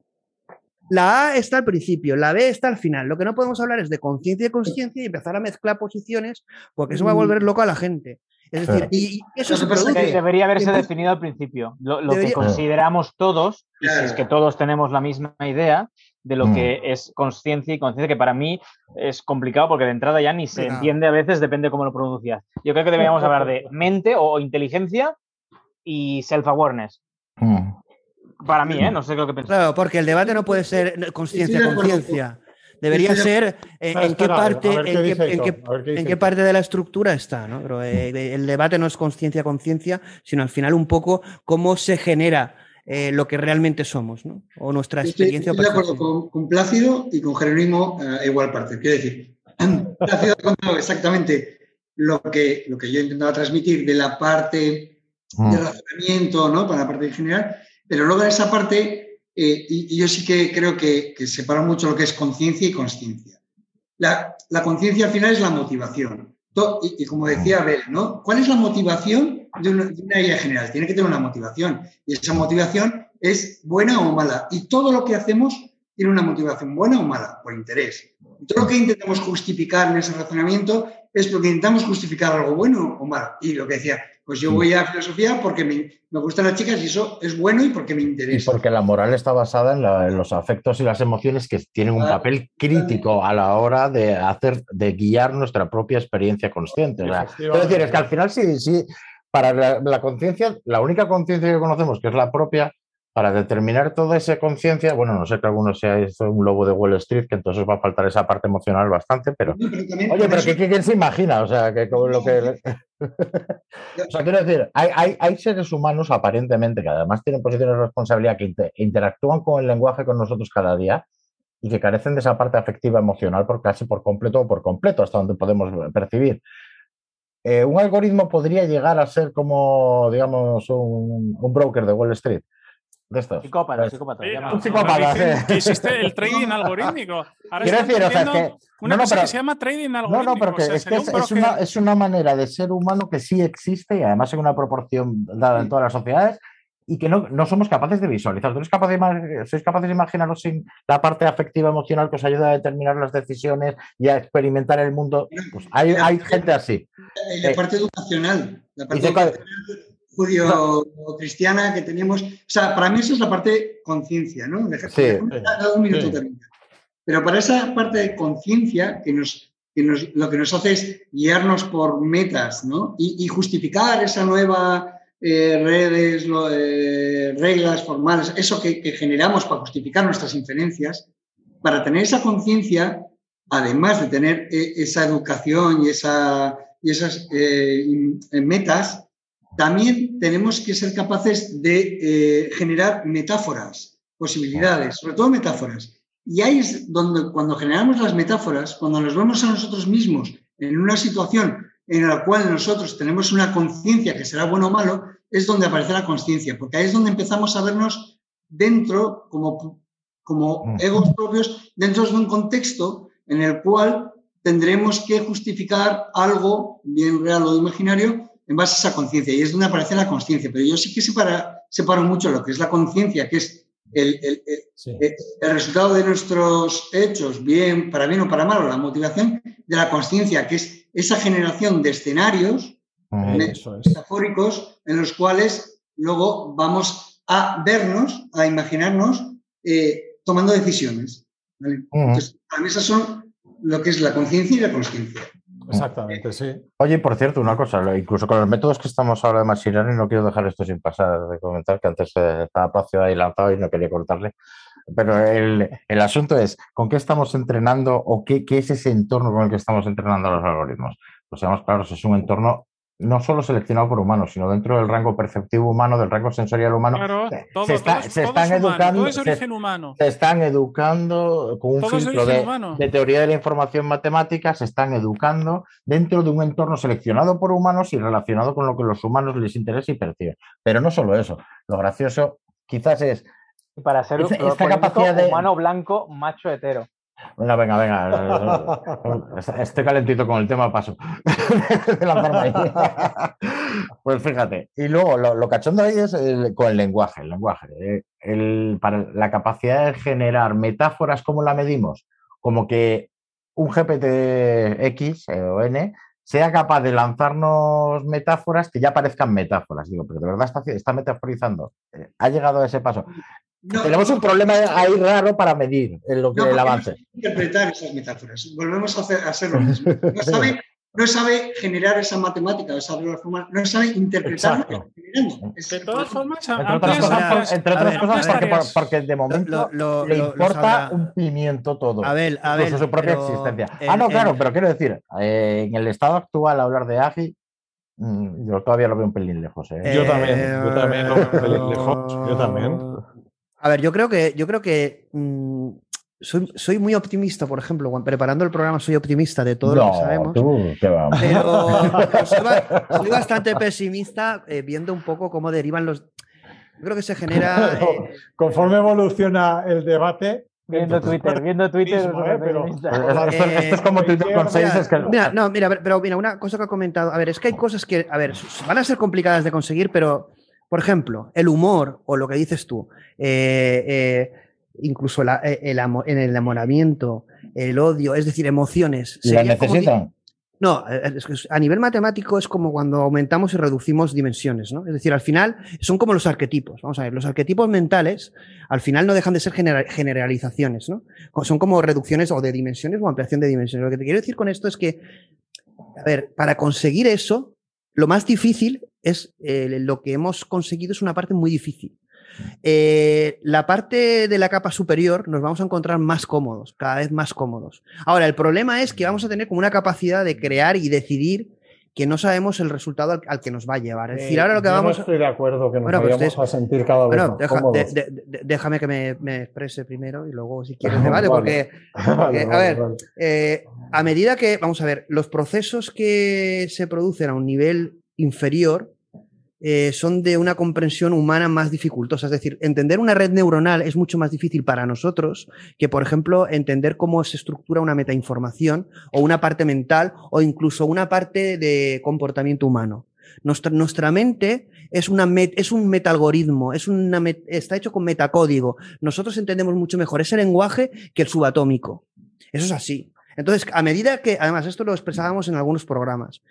La A está al principio, la B está al final. Lo que no podemos hablar es de conciencia y conciencia y empezar a mezclar posiciones, porque eso va a volver loco a la gente. Es decir, y, y eso se produce. que- Debería haberse definido al principio. Lo, lo Debería- que consideramos todos, y si es que todos tenemos la misma idea de lo Mm. que es conciencia y conciencia, que para mí es complicado porque de entrada ya ni se entiende a veces, depende cómo lo pronuncias. Yo creo que deberíamos hablar de mente o inteligencia y self-awareness. Mm. Para mí, ¿eh? No sé lo que pensáis. Claro, porque el debate no puede ser conciencia, conciencia. Debería ser eh, en qué parte, en qué- en qué- qué en qué parte de la estructura está, ¿no? Pero eh, el debate no es conciencia, conciencia, sino al final un poco cómo se genera eh, lo que realmente somos, ¿no? O nuestra Estoy, experiencia o estoy de acuerdo con, con Plácido y con Jerónimo eh, igual parte. Quiero decir, Plácido ha contado exactamente lo que, lo que yo intentaba transmitir de la parte de Mm. razonamiento, ¿no? Para la parte en general, pero luego en esa parte, eh, y, y yo sí que creo que, que separo mucho lo que es conciencia y consciencia. La, la conciencia al final es la motivación. Y, y como decía Abel, ¿no? ¿Cuál es la motivación de una, de una idea general? Tiene que tener una motivación. Y esa motivación es buena o mala. Y todo lo que hacemos tiene una motivación buena o mala, por interés. Y todo lo que intentamos justificar en ese razonamiento es porque intentamos justificar algo bueno o malo. Y lo que decía, pues yo voy a filosofía porque me, me gustan las chicas y eso es bueno y porque me Y interesa. porque la moral está basada en, la- en los afectos y las emociones que tienen un Claro. papel crítico a la hora de hacer, de guiar nuestra propia experiencia consciente. O sea, es decir, es que al final sí, sí, para la, la conciencia, la única conciencia que conocemos, que es la propia, para determinar toda esa conciencia, bueno, no sé que alguno sea esto un lobo de Wall Street, que entonces va a faltar esa parte emocional bastante, pero No, pero Oye, pero eso- ¿qué- ¿quién se imagina? O sea, que con lo que. o sea, quiero decir, hay, hay- hay seres humanos aparentemente que además tienen posiciones de responsabilidad que inter- interactúan con el lenguaje con nosotros cada día y que carecen de esa parte afectiva emocional por casi por completo o por completo, hasta donde podemos percibir. Eh, un algoritmo podría llegar a ser como, digamos, un, un broker de Wall Street. de estos. Psicópata, Pues, psicópata. Sí, llama. ahora psicópata, sí. que existe el trading algorítmico. Ahora Quiero decir, o sea, es que- una no, no, cosa pero- que se llama trading No, algorítmico. no, pero que o sea, es, que es, un es una, es una manera de ser humano que sí existe y además en una proporción dada en todas las sociedades y que no, no somos capaces de visualizar. ¿Tú eres capaz de, ¿Sois capaces de imaginaros sin la parte afectiva emocional que os ayuda a determinar las decisiones y a experimentar el mundo? Pues hay, hay gente así. Y la parte educacional, la parte educacional judío-cristiana que teníamos. O sea, para mí eso es la parte conciencia, ¿no? Sí, un minuto terminar. Pero para esa parte de conciencia que nos, que nos, lo que nos hace es guiarnos por metas, ¿no? Y, y justificar esa nueva eh, redes, lo- eh, reglas formales, eso que, que generamos para justificar nuestras inferencias, para tener esa conciencia, además de tener eh, esa educación y, esa, y esas eh, eh, metas, también tenemos que ser capaces de eh, generar metáforas, posibilidades, sobre todo metáforas. Y ahí es donde cuando generamos las metáforas, cuando nos vemos a nosotros mismos en una situación en la cual nosotros tenemos una conciencia que será bueno o malo, es donde aparece la conciencia, porque ahí es donde empezamos a vernos dentro como, como Mm. egos propios, dentro de un contexto en el cual tendremos que justificar algo, bien real o imaginario, en base a esa conciencia. Y es donde aparece la conciencia. Pero yo sí que separa, separo mucho lo que es la conciencia, que es el, el- el- Sí. el resultado de nuestros hechos, bien para bien o para mal, o la motivación, de la conciencia, que es esa generación de escenarios es. metafóricos en los cuales luego vamos a vernos, a imaginarnos eh, tomando decisiones. Entonces, para mí esas son lo que es la conciencia y la consciencia. Exactamente, sí. Oye, por cierto, una cosa, incluso con los métodos que estamos ahora de Machine Learning, no quiero dejar esto sin pasar de comentar, que antes eh, estaba Pacio ahí lanzado y no quería cortarle. Pero el, el asunto es, ¿con qué estamos entrenando o qué, qué es ese entorno con el que estamos entrenando a los algoritmos? Pues seamos claros, es un entorno no solo seleccionado por humanos, sino dentro del rango perceptivo humano, del rango sensorial humano. Claro, se, todo, se está- todo es- se todo están es humano, educando, todo es se- origen humano. se están educando con un filtro origen de, teoría de la información matemática, se están educando dentro de un entorno seleccionado por humanos y relacionado con lo que los humanos les interesa y perciben. Pero no solo eso, lo gracioso quizás es, Y para ser Esta- capacidad de- humano blanco, macho hetero. Venga, venga, venga, estoy calentito con el tema, paso de lanzarme ahí. Pues fíjate, y luego lo, lo cachondo ahí es el- con el lenguaje, el lenguaje, eh, el- para la capacidad de generar metáforas, ¿cómo la medimos? Como que un GPT X eh, o N sea capaz de lanzarnos metáforas que ya parezcan metáforas. Digo, pero de verdad está, está metaforizando. Eh, ha llegado a ese paso. No, Tenemos un problema ahí raro para medir en lo que No, el avance. no sabe interpretar esas metáforas. Volvemos a hacer, a hacer lo mismo. No sabe, no sabe generar esa matemática, esa formal, no sabe interpretar lo que Exacto. está generando. Es- De todas formas, Entre otras cosas, entre otras a ver, cosas amplias porque, porque de momento Lo- lo- le lo- lo importa un pimiento todo. Abel, Abel, incluso su propia existencia. en- ah, no, claro, pero quiero decir, eh, en el estado actual hablar de AGI, mm, yo todavía lo veo un pelín lejos. ¿eh? Yo también, yo también lo veo un pelín Eh, lejos, yo también. A ver, yo creo que, yo creo que mm, soy, soy muy optimista, por ejemplo, cuando preparando el programa soy optimista de todo lo que No, sabemos. tú, qué va. Pero, pero soy, soy bastante pesimista eh, viendo un poco cómo derivan los. Yo creo que se genera. eh, Conforme evoluciona el debate. Viendo Twitter, viendo Twitter. Mismo, súper ¿eh? Pero- pesimista. Esto, es como Twitter con seis. Mira, no, mira, pero mira, una cosa que ha comentado. A ver, es que hay cosas que, a ver, van a ser complicadas de conseguir, pero, por ejemplo, el humor o lo que dices tú, eh, eh, incluso la- eh, el, amo- el enamoramiento, el odio, es decir, emociones. ¿La sería como di- necesitan? No, a nivel matemático es como cuando aumentamos y reducimos dimensiones, ¿no? Es decir, al final son como los arquetipos. Vamos a ver, los arquetipos mentales al final no dejan de ser genera- generalizaciones, ¿no? Son como reducciones o de dimensiones o ampliación de dimensiones. Lo que te quiero decir con esto es que, a ver, para conseguir eso, lo más difícil es eh, lo que hemos conseguido es una parte muy difícil. Eh, la parte de la capa superior nos vamos a encontrar más cómodos, cada vez más cómodos. Ahora, el problema es que vamos a tener como una capacidad de crear y decidir que no sabemos el resultado al, al que nos va a llevar. Es decir, ahora lo que Eh, Yo no vamos a... estoy de acuerdo que nos Bueno, pues vayamos ustedes- a sentir cada vez Bueno, más deja- de- cómodos. de- de- déjame que me, me exprese primero y luego si quieres Vale. debate, porque Vale, porque, a ver, eh, a medida que, vamos a ver, los procesos que se producen a un nivel inferior eh, son de una comprensión humana más dificultosa. Es decir, entender una red neuronal es mucho más difícil para nosotros que, por ejemplo, entender cómo se estructura una metainformación o una parte mental o incluso una parte de comportamiento humano. Nuestra, nuestra mente es, una es un metalgoritmo, es una está hecho con metacódigo. Nosotros entendemos mucho mejor ese lenguaje que el subatómico. Eso es así. Entonces, a medida que, además, esto lo expresábamos en algunos programas,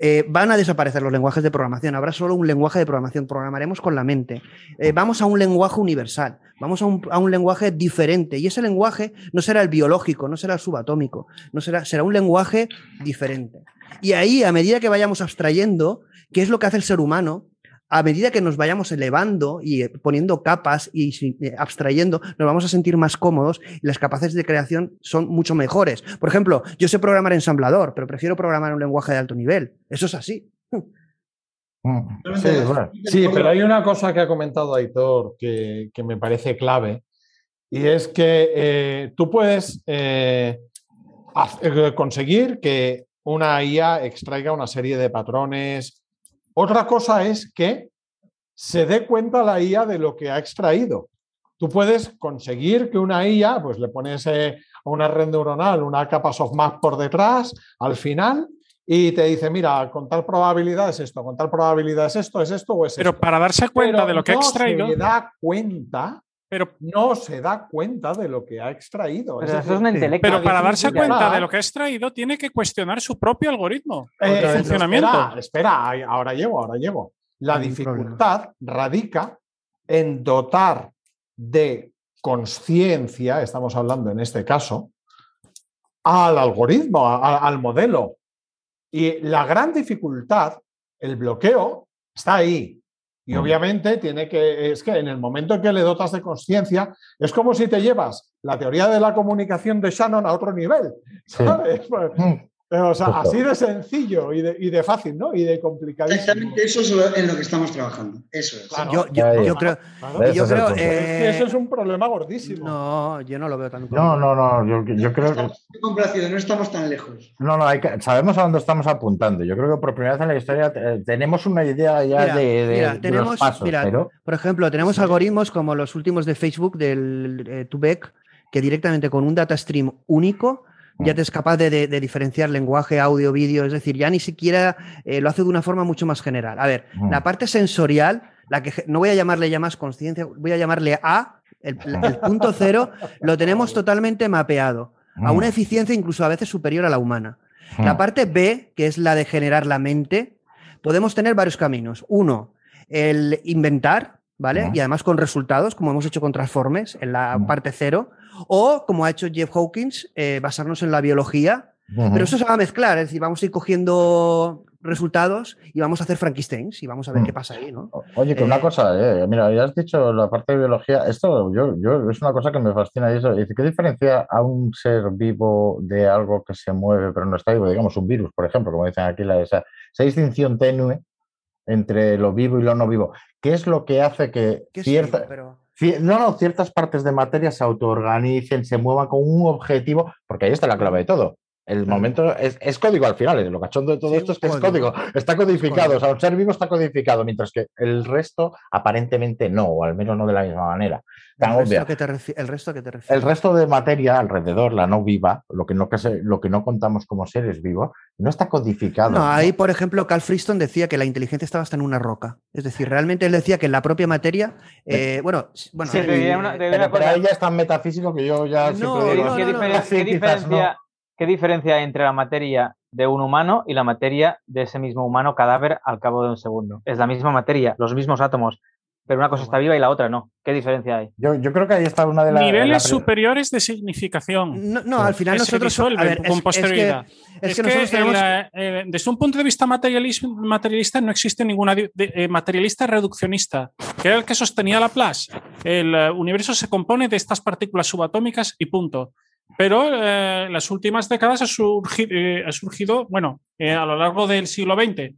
eh, van a desaparecer los lenguajes de programación, habrá solo un lenguaje de programación, programaremos con la mente. Eh, vamos a un lenguaje universal, vamos a un, a un, lenguaje diferente, y ese lenguaje no será el biológico, no será el subatómico, no será, será un lenguaje diferente. Y ahí, a medida que vayamos abstrayendo, ¿qué es lo que hace el ser humano? A medida que nos vayamos elevando y poniendo capas y eh, abstrayendo, nos vamos a sentir más cómodos y las capacidades de creación son mucho mejores. Por ejemplo, yo sé programar ensamblador, pero prefiero programar un lenguaje de alto nivel. Eso es así. Mm. Sí, pero hay una cosa que ha comentado Aitor que, me parece clave y es que eh, tú puedes eh, conseguir que una IA extraiga una serie de patrones, otra cosa es que se dé cuenta la IA de lo que ha extraído. Tú puedes conseguir que una IA, pues le pones eh, a una red neuronal una capa softmax por detrás, al final, y te dice, mira, con tal probabilidad es esto, con tal probabilidad es esto, es esto o es Pero para darse cuenta de lo que ha extraído. Se da cuenta pero no se da cuenta de lo que ha extraído. Pero, para darse cuenta de lo que ha extraído, tiene que cuestionar su propio algoritmo eh, funcionamiento. Espera, ahora llevo, ahora llevo. La dificultad radica en dotar de conciencia, estamos hablando en este caso, al algoritmo, al modelo. Y la gran dificultad, el bloqueo, está ahí. Y obviamente tiene que, es que en el momento en que le dotas de conciencia, es como si te llevas la teoría de la comunicación de Shannon a otro nivel. ¿sabes? Pues, mm. O sea, así de sencillo y de, y de, fácil, ¿no? Y de complicado. Exactamente, eso es en lo que estamos trabajando. Eso es. yo, yo, yo, creo. Yo creo eh, eso es un problema gordísimo. No, yo no lo veo tan. No, no, no. Yo, creo que. Complacido, no estamos tan lejos. No, no, hay que, sabemos a dónde estamos apuntando. Yo creo que por primera vez en la historia eh, tenemos una idea ya de, de, tenemos, los pasos. Mira, Por ejemplo, tenemos algoritmos como los últimos de Facebook, del eh, Tubec, que directamente con un data stream único ya te es capaz de, diferenciar lenguaje, audio, vídeo, es decir, ya ni siquiera eh, lo hace de una forma mucho más general. A ver, la parte sensorial, la que no voy a llamarle ya más conciencia, voy a llamarle A, el, punto cero, lo tenemos totalmente mapeado, a una eficiencia incluso a veces superior a la humana. La parte B, que es la de generar la mente, podemos tener varios caminos. Uno, el inventar, ¿vale? Y además con resultados, como hemos hecho con Transformers en la parte cero. O, como ha hecho Jeff Hawkins, eh, basarnos en la biología. Pero eso se va a mezclar, es decir, vamos a ir cogiendo resultados y vamos a hacer Frankensteins y vamos a ver mm. qué pasa ahí, ¿no? Oye, que una eh, cosa, eh, mira, ya has dicho la parte de biología, esto yo, yo es una cosa que me fascina y eso, dice, ¿qué diferencia a un ser vivo de algo que se mueve pero no está vivo? Digamos, un virus, por ejemplo, como dicen aquí, la, esa, esa distinción tenue entre lo vivo y lo no vivo. ¿Qué es lo que hace que cierta... pero... No, no, ciertas partes de materia se autoorganicen, se muevan con un objetivo, porque ahí está la clave de todo. El momento es, código al final, lo cachondo de todo esto es que es código, está codificado, o sea, el ser vivo está codificado, mientras que el resto aparentemente no, o al menos no de la misma manera. ¿El resto, que te ¿El resto que te refieres? El resto de materia alrededor, la no viva, lo que no, lo que no contamos como seres vivos, no está codificado. No, ahí, por ejemplo, Carl Friston decía que la inteligencia estaba hasta en una roca. Es decir, realmente él decía que en la propia materia, eh, bueno, bueno, sí, una, pero, pero ya es tan metafísico que yo ya... No, ¿Qué, diferencia, ¿Qué diferencia hay entre la materia de un humano y la materia de ese mismo humano cadáver al cabo de un segundo? Es la misma materia, los mismos átomos, pero una cosa está viva y la otra no. ¿Qué diferencia hay? Yo, creo que ahí está una de las. Niveles superiores de significación. No, al final nosotros. con posterioridad. Es que, nosotros tenemos... Eh, desde un punto de vista materialista no existe ninguna eh, materialista reduccionista, que era el que sostenía la Laplace. El eh, universo se compone de estas partículas subatómicas y punto. Pero en eh, las últimas décadas ha surgido, eh, ha surgido bueno, eh, a lo largo del siglo XX,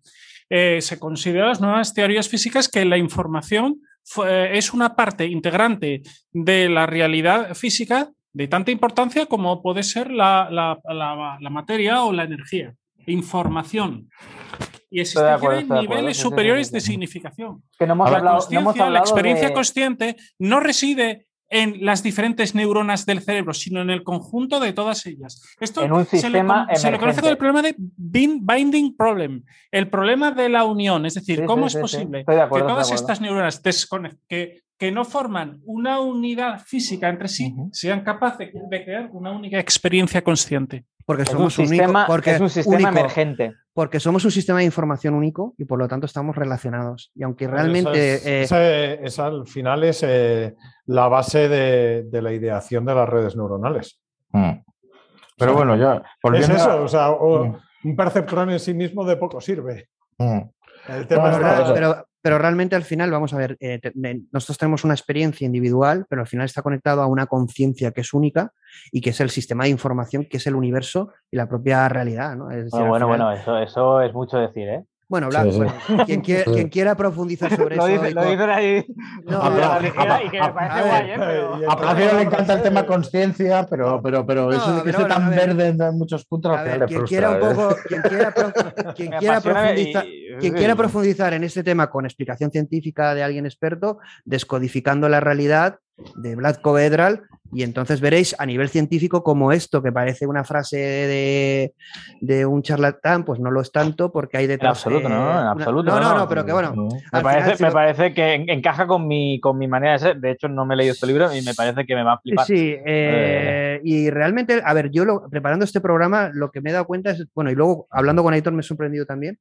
se consideran las nuevas teorías físicas que la información es una parte integrante de la realidad física de tanta importancia como puede ser la, la materia o la energía. Información. y acuerdo, acuerdo, niveles sí, sí, sí, superiores de significación. Que no hemos La hablado, no hemos consciencia, la experiencia de- consciente no reside en las diferentes neuronas del cerebro, sino en el conjunto de todas ellas. Esto En un se le con- se le conoce como el problema de bin- binding problem, el problema de la unión, es decir, Sí, cómo sí, es sí, posible que todas estas neuronas que, que no forman una unidad física entre sí sean capaces de crear una única experiencia consciente. Porque Es un somos único- sistema, porque es un sistema único, emergente. porque somos un sistema de información único y por lo tanto estamos relacionados. Y aunque realmente Esa, eh, es- esa- esa al final es eh, la base de, de la ideación de las redes neuronales. Mm. Pero O sea, bueno, ya Es a- eso, o sea, o- Mm. un perceptrón en sí mismo de poco sirve. Mm. El tema Bueno, está- Pero, eso. Pero- realmente al final, vamos a ver, eh, te- ne- nosotros tenemos una experiencia individual, pero al final está conectado a una conciencia que es única y que es el sistema de información, que es el universo y la propia realidad. ¿no? Es decir, Bueno, bueno, final- bueno, eso, eso es mucho decir, ¿eh? Bueno, Blas, Sí, sí. bueno, quien, quiera, quien quiera profundizar sobre Lo eso. dice- lo dicen ahí No, a la a- ligera a- y que a- me parece a ver, guay, ¿eh? Pero- y- A le encanta el tema conciencia, pero, pero, pero No, eso de que esté tan verde en muchos puntos al final le quien frustra. quiera un ¿eh? poco, quien quiera, pro- quien quiera profundizar, y- quien quiera profundizar en este tema con explicación científica de alguien experto, descodificando la realidad de Vlad Covedral, y entonces veréis a nivel científico como esto, que parece una frase de, de un charlatán, pues no lo es tanto, porque hay En detrás. absoluto, eh, no, en una- absoluto. No, no, no, pero que bueno. Me al parece, final, si me lo- parece que en- encaja con mi, con mi manera de ser. De hecho, no me he leído este libro y me parece que me va a flipar. Sí, eh, y realmente, a ver, yo lo- preparando este programa, lo que me he dado cuenta es, bueno, y luego hablando con Aitor me he sorprendido también,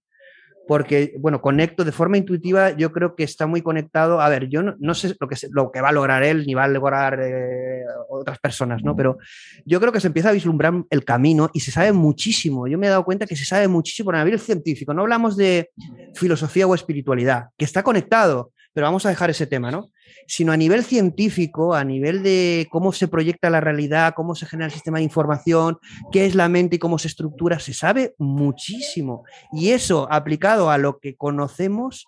porque, bueno, conecto de forma intuitiva, yo creo que está muy conectado, a ver, yo no, no sé lo que, lo que va a lograr él, ni va a lograr eh, otras personas, ¿no? Pero yo creo que se empieza a vislumbrar el camino y se sabe muchísimo, yo me he dado cuenta que se sabe muchísimo a nivel científico, no hablamos de filosofía o espiritualidad, que está conectado, pero vamos a dejar ese tema, ¿no? Sino a nivel científico, a nivel de cómo se proyecta la realidad, cómo se genera el sistema de información, qué es la mente y cómo se estructura, se sabe muchísimo. Y eso aplicado a lo que conocemos.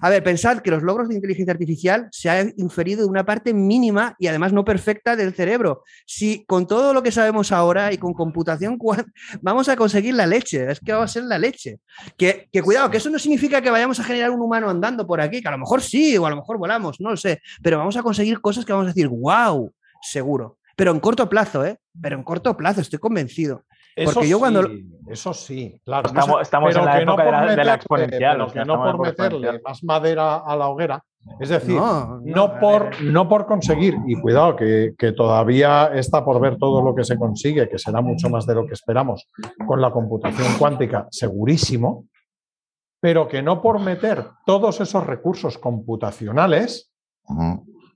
A ver, pensad que los logros de inteligencia artificial se han inferido de una parte mínima y además no perfecta del cerebro. Si con todo lo que sabemos ahora y con computación vamos a conseguir la leche, es que va a ser la leche. Que, que cuidado, que eso no significa que vayamos a generar un humano andando por aquí, que a lo mejor sí, o a lo mejor volamos, no lo sé, pero vamos a conseguir cosas que vamos a decir, wow, seguro. Pero en corto plazo, ¿eh? Pero en corto plazo, estoy convencido. Eso Porque yo cuando- sí, Eso sí, claro. Estamos- estamos pero en la que no época de la- de la meterle- exponencial, pero que no por meterle más madera a la hoguera. Es decir, No, no, por, ver. no por conseguir, y cuidado, que, que todavía está por ver todo lo que se consigue, que será mucho más de lo que esperamos con la computación cuántica, segurísimo, pero que no por meter todos esos recursos computacionales.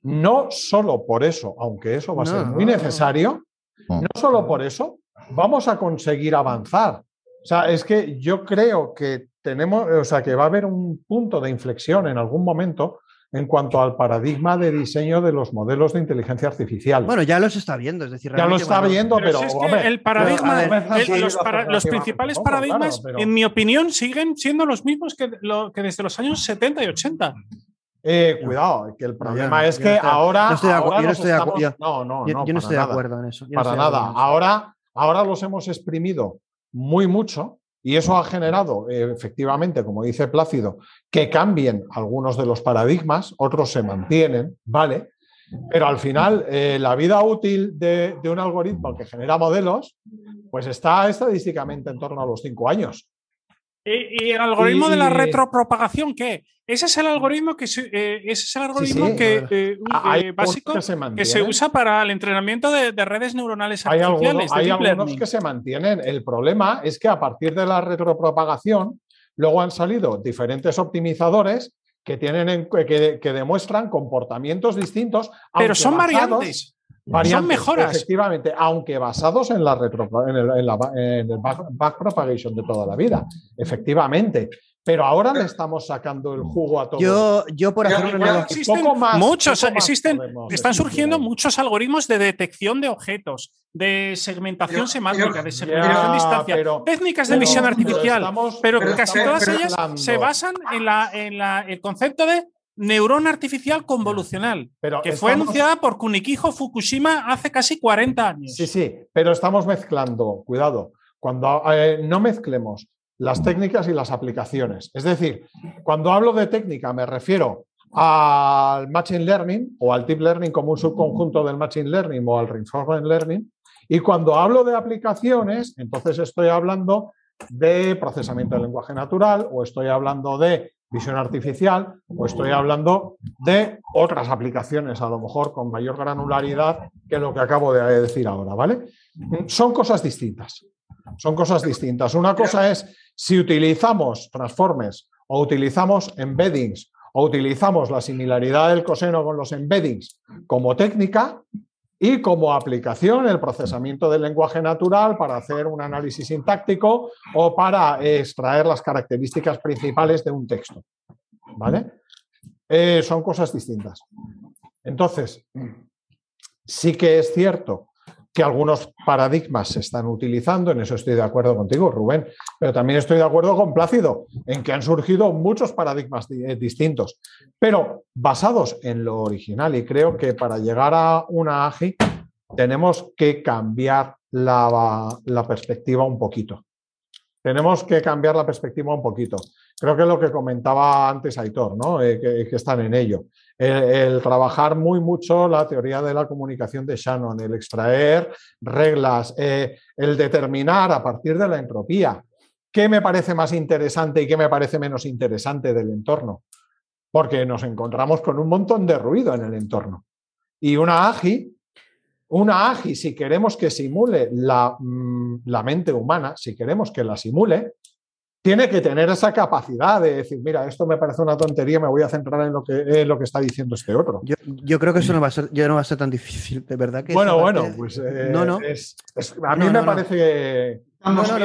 No solo por eso, aunque eso va a ser muy necesario, Mm. no solo por eso, vamos a conseguir avanzar. O sea, es que yo creo que tenemos, o sea, que va a haber un punto de inflexión en algún momento en cuanto al paradigma de diseño de los modelos de inteligencia artificial. Bueno, ya los está viendo, es decir, ya lo está viendo, pero, si es que el paradigma, pero, a ver, el- sí, los, para- principales paradigmas, claro, pero- en mi opinión, siguen siendo los mismos que, lo- que desde los años 70 y 80. Eh, cuidado, que el problema es que ahora. no yo no estoy de No, Yo, no. yo no acuerdo en eso. yo para nada. eso. Ahora, ahora los hemos exprimido muy mucho y eso ha generado, eh, efectivamente, como dice Plácido, que cambien algunos de los paradigmas, otros se mantienen, ¿vale? Pero al final, eh, la vida útil de, de un algoritmo que genera modelos, pues está estadísticamente en torno a los cinco años. Y, y el algoritmo de la retropropagación, ¿qué? Ese es el algoritmo que se- eh, ese es el algoritmo sí, que, eh, Hay eh, algunos básico que se que mantienen. se usa para el entrenamiento de, de redes neuronales Hay artificiales. algunos, hay algunos que se mantienen. El problema es que a partir de la retropropagación, luego han salido diferentes optimizadores que, tienen en- que, que demuestran comportamientos distintos. Pero son basados- variantes. Variantes, son mejoras. Efectivamente, aunque basados en, la retro, en, el, en la- en el back, backpropagation de toda la vida. Efectivamente. Pero ahora le estamos sacando el jugo a todo. Yo, yo por hacer una Existen poco más- muchos, poco más existen, están decir surgiendo muchos algoritmos de detección de objetos, de segmentación semántica, de segmentación Ya, a distancia, pero- técnicas de pero- visión pero artificial, estamos- pero pero- casi todas pero- ellas se basan en, la, en la- el concepto de neurona artificial convolucional, pero que fue anunciada por Kunikijo Fukushima hace casi 40 años. Sí, sí, pero estamos mezclando, cuidado, cuando eh, no mezclemos las técnicas y las aplicaciones. Es decir, cuando hablo de técnica me refiero al Machine Learning o al Deep Learning como un subconjunto del Machine Learning o al Reinforcement Learning. Y cuando hablo de aplicaciones, entonces estoy hablando de procesamiento del lenguaje natural o estoy hablando de visión artificial o estoy hablando de otras aplicaciones, a lo mejor con mayor granularidad que lo que acabo de decir ahora, ¿vale? Son cosas distintas. Son cosas distintas. Una cosa es si utilizamos transformes o utilizamos embeddings o utilizamos la similaridad del coseno con los embeddings como técnica y como aplicación el procesamiento del lenguaje natural para hacer un análisis sintáctico o para extraer las características principales de un texto. ¿Vale? Eh, son cosas distintas. Entonces, sí que es cierto que algunos paradigmas se están utilizando, en eso estoy de acuerdo contigo, Rubén, pero también estoy de acuerdo con Plácido, en que han surgido muchos paradigmas eh, distintos, pero basados en lo original. Y creo que para llegar a una AGI tenemos que cambiar la, perspectiva un poquito. Tenemos que cambiar la perspectiva un poquito. Creo que es lo que comentaba antes Aitor, ¿no? Eh, que están en ello el, trabajar muy mucho la teoría de la comunicación de Shannon, el extraer reglas, eh, el determinar a partir de la entropía qué me parece más interesante y qué me parece menos interesante del entorno, porque nos encontramos con un montón de ruido en el entorno. Y una AGI, una AGI, si queremos que simule mm, la mente humana, si queremos que la simule, tiene que tener esa capacidad de decir, mira, esto me parece una tontería, me voy a centrar en lo que, lo que está diciendo este otro. Yo, creo que eso no va, a ser, no va a ser tan difícil, de verdad. Que bueno, bueno, pues eh, no, no. a mí me parece... No, no, no,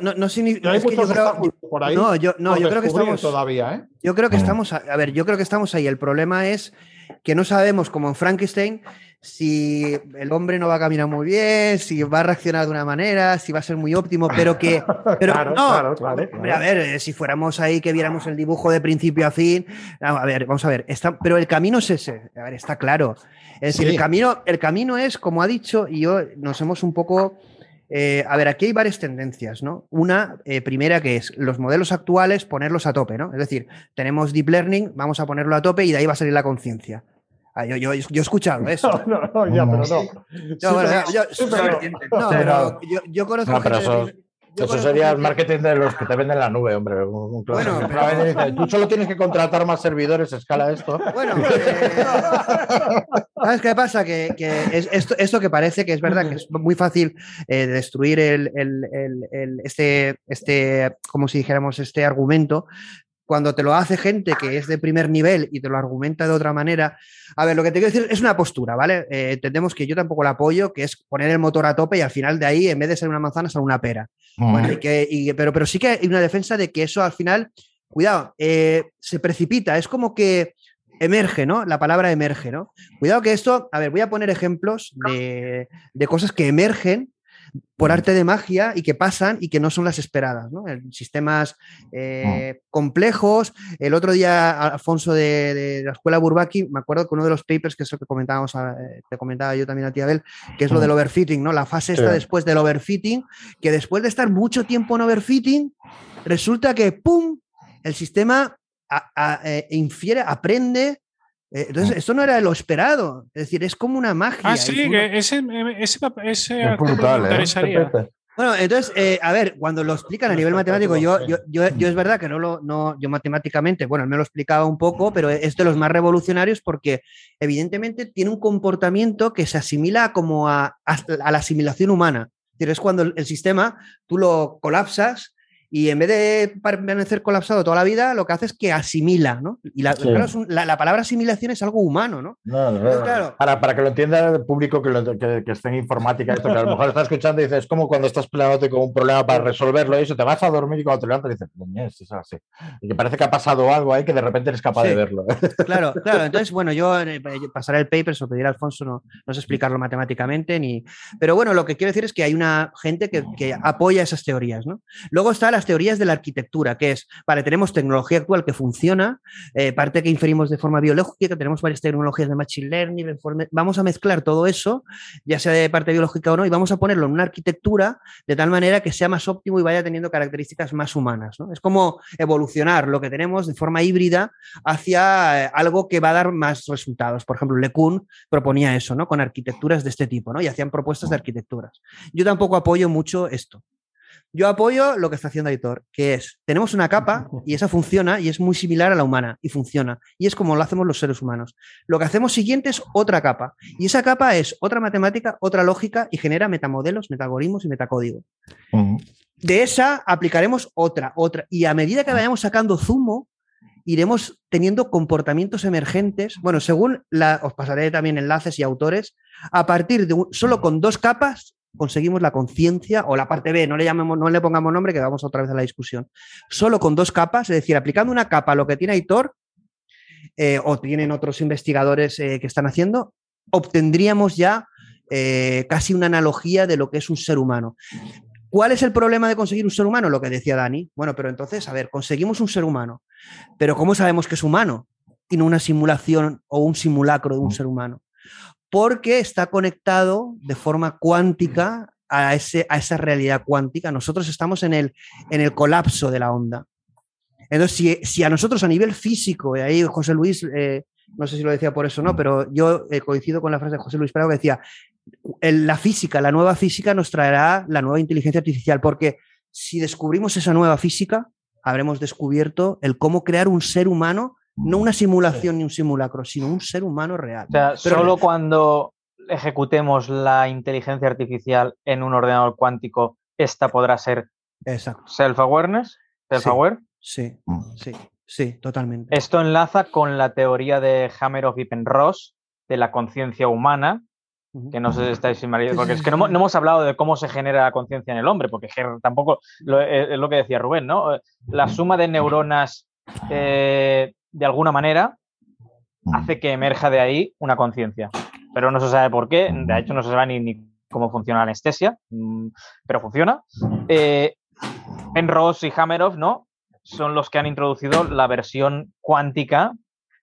no, no, significa. por ahí. No, yo, no, yo creo que estamos. Todavía, ¿eh? Yo creo que estamos. A ver, yo creo que estamos ahí. El problema es que no sabemos, como en Frankenstein, si el hombre no va a caminar muy bien, si va a reaccionar de una manera, si va a ser muy óptimo, pero que. Pero claro, no, claro, A ver, eh, si fuéramos ahí que viéramos el dibujo de principio a fin. A ver, vamos a ver. Está, pero el camino es ese. A ver, está claro. Es decir, el, camino, el camino es, como ha dicho, y yo nos hemos un poco. Eh, a ver, aquí hay varias tendencias, ¿no? Una eh, primera que es los modelos actuales ponerlos a tope, ¿no? Es decir, tenemos deep learning, vamos a ponerlo a tope y de ahí va a salir la conciencia. Ah, yo, yo, yo, he escuchado eso. No, no, ya, pero no. yo, yo, conozco. No, pero eso, eso sería el marketing de los que te venden la nube, hombre. Bueno, Tú solo tienes que contratar más servidores, escala esto. Bueno, eh, ¿sabes qué pasa? Que, que es esto, esto, que parece que es verdad que es muy fácil eh, destruir el, el, el, este, este, como si dijéramos, este argumento, cuando te lo hace gente que es de primer nivel y te lo argumenta de otra manera. A ver, lo que te quiero decir es una postura, ¿vale? Eh, entendemos que yo tampoco la apoyo, que es poner el motor a tope y al final de ahí, en vez de ser una manzana, sale una pera. pero, pero sí que hay una defensa de que eso al final, cuidado, eh, se precipita, es como que emerge, ¿no? La palabra emerge, ¿no? Cuidado que esto, a ver, voy a poner ejemplos de, de cosas que emergen por arte de magia y que pasan y que no son las esperadas. ¿no? sistemas eh, complejos. El otro día, Alfonso de, la escuela Burbaki, me acuerdo que uno de los papers, que es lo que comentábamos, eh, te comentaba yo también a ti, Abel, que es lo del overfitting, ¿no? La fase está después del overfitting, que después de estar mucho tiempo en overfitting, resulta que ¡pum! El sistema eh, infiere, aprende entonces, esto no era lo esperado. Es decir, es como una magia. Ah, sí, que ese, ese, ese es brutal, ¿eh? Bueno, entonces, eh, a ver, cuando lo explican a nivel matemático, yo, yo, yo, yo, es verdad que no lo, no, yo matemáticamente, bueno, me lo explicaba un poco, pero es de los más revolucionarios porque evidentemente tiene un comportamiento que se asimila como a, a la asimilación humana. Es decir, es cuando el sistema tú lo colapsas y en vez de permanecer colapsado toda la vida, lo que hace es que asimila, ¿no? Y la, palabra asimilación es algo humano, ¿no? para, para, que lo entienda el público que, que, esté en informática, esto, que a lo mejor está escuchando y dices, es como cuando estás peleándote con un problema para resolverlo y eso, te vas a dormir y cuando te levantas dices, es así. Y que parece que ha pasado algo ahí que de repente eres capaz de verlo. Claro, claro. Entonces, bueno, yo eh, pasaré el paper, pedir a Alfonso, no, no sé explicarlo matemáticamente, ni... Pero bueno, lo que quiero decir es que hay una gente que, que apoya esas teorías, ¿no? Luego está la teorías de la arquitectura, que es, vale, tenemos tecnología actual que funciona, eh, parte que inferimos de forma biológica, tenemos varias tecnologías de machine learning, vamos a mezclar todo eso, ya sea de parte biológica o no, y vamos a ponerlo en una arquitectura de tal manera que sea más óptimo y vaya teniendo características más humanas. Es como evolucionar lo que tenemos de forma híbrida hacia eh, algo que va a dar más resultados. Por ejemplo, LeCun proponía eso, ¿no? Con arquitecturas de este tipo, ¿no? Y hacían propuestas de arquitecturas. Yo tampoco apoyo mucho esto. Yo apoyo lo que está haciendo Editor, que es, tenemos una capa y esa funciona y es muy similar a la humana y funciona. Y es como lo hacemos los seres humanos. Lo que hacemos siguiente es otra capa. Y esa capa es otra matemática, otra lógica y genera metamodelos, metagorismos y metacódigo. De esa aplicaremos otra, otra. Y a medida que vayamos sacando zumo, iremos teniendo comportamientos emergentes. Bueno, según la, os pasaré también enlaces y autores, a partir de solo con dos capas conseguimos la conciencia o la parte B, no le llamemos, no le pongamos nombre, que vamos otra vez a la discusión. Solo con dos capas, es decir, aplicando una capa a lo que tiene Aitor, eh, o tienen otros investigadores eh, que están haciendo, obtendríamos ya eh, casi una analogía de lo que es un ser humano. ¿Cuál es el problema de conseguir un ser humano? Lo que decía Dani. Bueno, pero entonces, a ver, conseguimos un ser humano, pero ¿cómo sabemos que es humano? Y no una simulación o un simulacro de un ser humano porque está conectado de forma cuántica a, ese, a esa realidad cuántica. Nosotros estamos en el, en el colapso de la onda. Entonces, si, a nosotros a nivel físico, y ahí José Luis, eh, no sé si lo decía por eso o no, pero yo eh, coincido con la frase de José Luis Prado que decía, la física, la nueva física nos traerá la nueva inteligencia artificial, porque si descubrimos esa nueva física, habremos descubierto el cómo crear un ser humano no una simulación ni un simulacro, sino un ser humano real. O sea, solo cuando ejecutemos la inteligencia artificial en un ordenador cuántico, esta podrá ser self-awareness, self-aware. Sí, sí, sí, totalmente. Esto enlaza con la teoría de Hammer of Ross de la conciencia humana, que no sé si estáis familiarizados, porque es que no, hemos hablado de cómo se genera la conciencia en el hombre, porque tampoco eh, es lo que decía Rubén, ¿no? La suma de neuronas eh, de alguna manera, mm. hace que emerja de ahí una conciencia. Pero no se sabe por qué, de hecho no se sabe ni, cómo funciona la anestesia, mm, pero funciona. Eh, en Ross y Hammerhoff, ¿no? Son los que han introducido la versión cuántica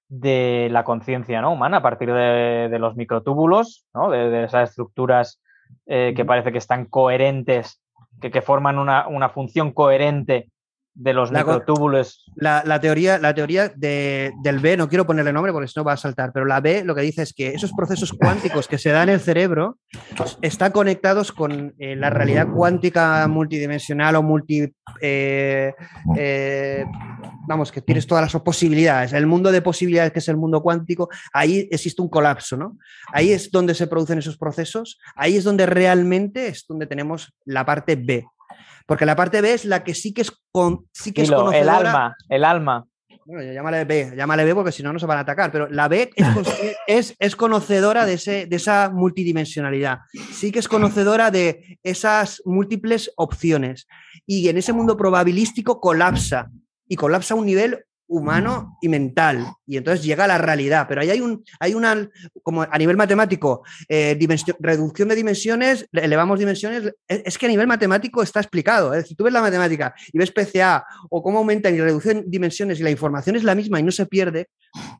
de la conciencia ¿no? humana a partir de, los microtúbulos, ¿no? de, esas estructuras eh, que parece que están coherentes, que, que forman una, una, función coherente de los la, La, teoría, la teoría del B, no quiero ponerle nombre porque si no va a saltar, pero la B lo que dice es que esos procesos cuánticos que se dan en el cerebro están conectados con eh, la realidad cuántica multidimensional o multi. Eh, eh, vamos, que tienes todas las posibilidades. El mundo de posibilidades, que es el mundo cuántico, ahí existe un colapso, ¿no? Ahí es donde se producen esos procesos, ahí es donde realmente es donde tenemos la parte B, porque la parte B es la que sí que es, con, sí que es conocedora. El alma, el alma. Bueno, llámale B, llámale B porque si no, no se van a atacar. Pero la B es, es, conocedora de, ese, de esa multidimensionalidad. Sí que es conocedora de esas múltiples opciones. Y en ese mundo probabilístico colapsa. Y colapsa a un nivel humano y mental. Y entonces llega a la realidad. Pero ahí hay, un, hay una, como a nivel matemático, eh, reducción de dimensiones, elevamos dimensiones. Es, que a nivel matemático está explicado. Es decir, tú ves la matemática y ves PCA o cómo aumentan y reducen dimensiones y la información es la misma y no se pierde.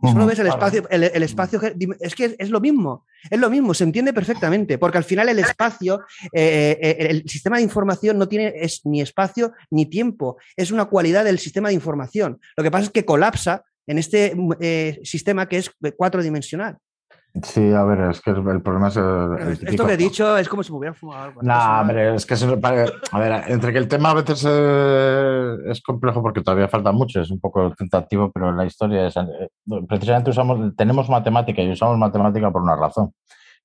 Solo ves el espacio, el, espacio, es que es, lo mismo, es lo mismo, se entiende perfectamente, porque al final el espacio, eh, eh, el sistema de información no tiene es, ni espacio ni tiempo, es una cualidad del sistema de información. Lo que pasa es que colapsa en este eh, sistema que es cuatridimensional. Sí, a ver, es que el, problema es. esto que he dicho es como si me hubiera fumado algo. No, hombre, es que. a ver, entre que el tema a veces eh, es complejo porque todavía falta mucho, es un poco tentativo, pero la historia es. Eh, precisamente usamos, tenemos matemática y usamos matemática por una razón.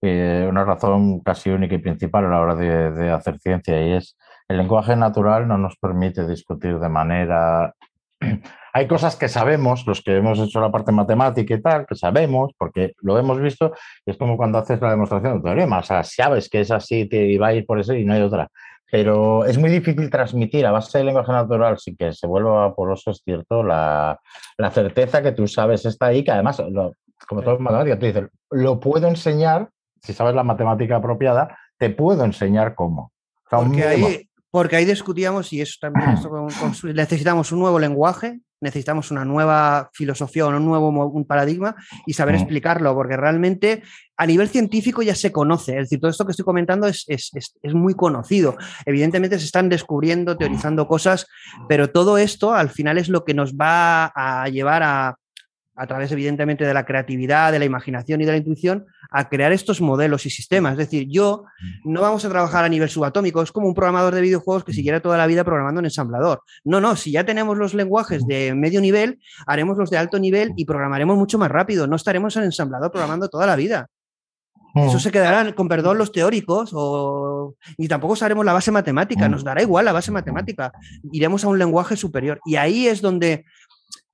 una razón casi única y principal a la hora de, de hacer ciencia y es el lenguaje natural no nos permite discutir de manera hay cosas que sabemos, los que hemos hecho la parte matemática y tal, que sabemos, porque lo hemos visto, es como cuando haces la demostración de teorema, o sea, sabes que es así y va a ir por eso y no hay otra. Pero es muy difícil transmitir a base de lenguaje natural sin que se vuelva vaporoso, es cierto, la, certeza que tú sabes está ahí, que además, como todo en matemática, tú dices, lo puedo enseñar, si sabes la matemática apropiada, te puedo enseñar cómo. porque, ahí, Porque ahí discutíamos, y eso también necesitamos un nuevo lenguaje, necesitamos una nueva filosofía o un nuevo un paradigma y saber Mm. explicarlo, porque realmente a nivel científico ya se conoce. Es decir, todo esto que estoy comentando es, es- es- es muy conocido. Evidentemente se están descubriendo, teorizando cosas, pero todo esto al final es lo que nos va a llevar a, a través evidentemente de la creatividad, de la imaginación y de la intuición, a crear estos modelos y sistemas. Es decir, yo no vamos a trabajar a nivel subatómico, es como un programador de videojuegos que siguiera toda la vida programando en ensamblador. No, no, si ya tenemos los lenguajes de medio nivel, haremos los de alto nivel y programaremos mucho más rápido. No estaremos en ensamblador programando toda la vida. Eso se quedará, con perdón, los teóricos, o... y tampoco usaremos la base matemática, nos dará igual la base matemática, iremos a un lenguaje superior. Y ahí es donde,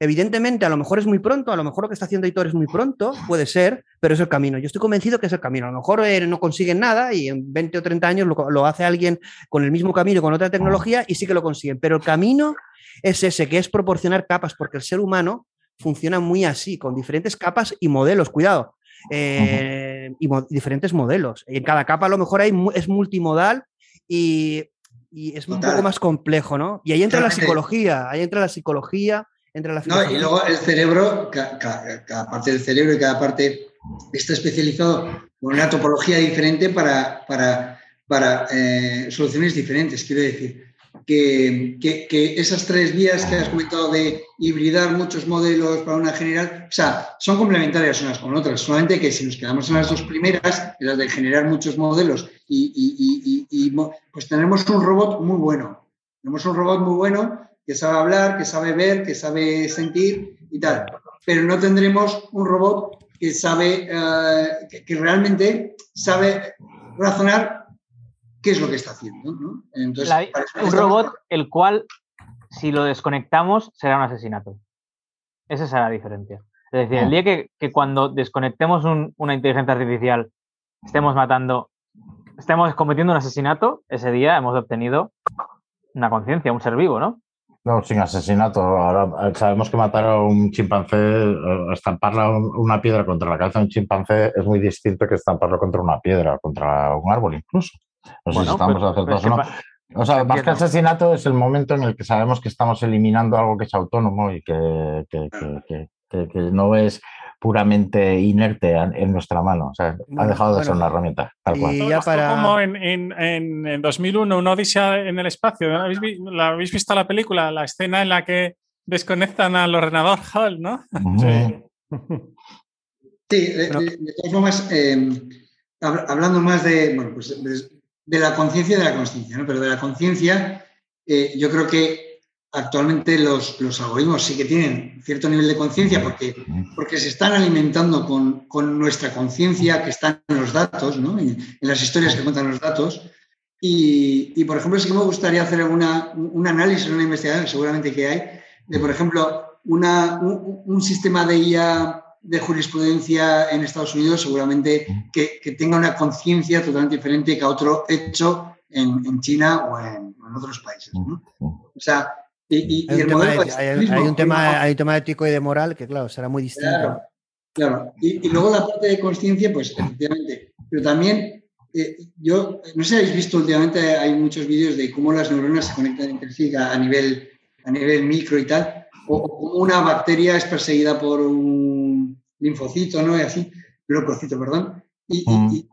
evidentemente, a lo mejor es muy pronto, a lo mejor lo que está haciendo Hitor es muy pronto, puede ser, pero es el camino. Yo estoy convencido que es el camino. A lo mejor eh, no consiguen nada y en 20 o 30 años lo, lo hace alguien con el mismo camino, con otra tecnología, y sí que lo consiguen. Pero el camino es ese, que es proporcionar capas, porque el ser humano funciona muy así, con diferentes capas y modelos. Cuidado, eh, y mo- diferentes modelos. En cada capa a lo mejor hay, mu- es multimodal y, y es un Total. poco más complejo, ¿no? Y ahí entra la psicología, ahí entra la psicología, la No, y luego el cerebro, ca- ca- cada, parte del cerebro y cada parte está especializado con una topología diferente para, para, para eh, soluciones diferentes. Quiero decir, que, que- que esas tres vías que has comentado de hibridar muchos modelos para una general, o sea, son complementarias unas con otras, solamente que si nos quedamos en las dos primeras, en las de generar muchos modelos, y, y- y- pues tenemos un robot muy bueno. Tenemos un robot muy bueno que sabe hablar, que sabe ver, que sabe sentir y tal. Pero no tendremos un robot que sabe, eh, que, que realmente sabe razonar qué es lo que está haciendo. ¿no? Entonces, La- un robot el cual, si lo desconectamos, será un asesinato. Esa será la diferencia. Es decir, el día que, que cuando desconectemos un- una inteligencia artificial, estemos matando, estemos cometiendo un asesinato, ese día hemos obtenido una conciencia, un ser vivo, ¿no? No, sin asesinato. Ahora eh, sabemos que matar a un chimpancé, eh, estamparle un- una piedra contra la cabeza de un chimpancé es muy distinto que estamparlo contra una piedra, contra un árbol incluso. No sé si estamos acertados o no. O sea, más que asesinato es el momento en el que sabemos que estamos eliminando algo que es autónomo y que, que- que- que- que- que no es puramente inerte en nuestra mano. O sea, ha dejado de ser una herramienta. Tal Y cual. ya Esto para- como en, en, en, en 2001, una odisea en el espacio. ¿La habéis, vi- la habéis visto la película? La escena en la que desconectan al ordenador HAL, ¿no? Ujú. Sí, de, de- de todas formas, eh, hab- hablando más de, bueno, pues de, de la conciencia y de la consciencia, ¿no? pero de la conciencia, eh, yo creo que actualmente los, los algoritmos sí que tienen cierto nivel de conciencia porque, porque se están alimentando con, con nuestra conciencia que está en los datos, ¿no? en, en las historias que cuentan los datos. Y, y, por ejemplo, sí que me gustaría hacer una, un análisis, una investigación, seguramente que hay, de, por ejemplo, una, un, un sistema de IA de jurisprudencia en Estados Unidos, seguramente que, que tenga una conciencia totalmente diferente que a otro hecho en, en China o en, en, otros países. ¿no? O sea, y, y, hay, y un hay, hay, tema, hay un tema ético y de moral que, claro, será muy distinto. Claro, claro. Y, y, luego la parte de conciencia, pues efectivamente. Pero también, eh, yo, no sé si habéis visto últimamente, hay muchos vídeos de cómo las neuronas se conectan entre sí a nivel, a nivel micro y tal, o cómo una bacteria es perseguida por un linfocito, ¿no? Y así, leucocito, perdón. Y, mm. y,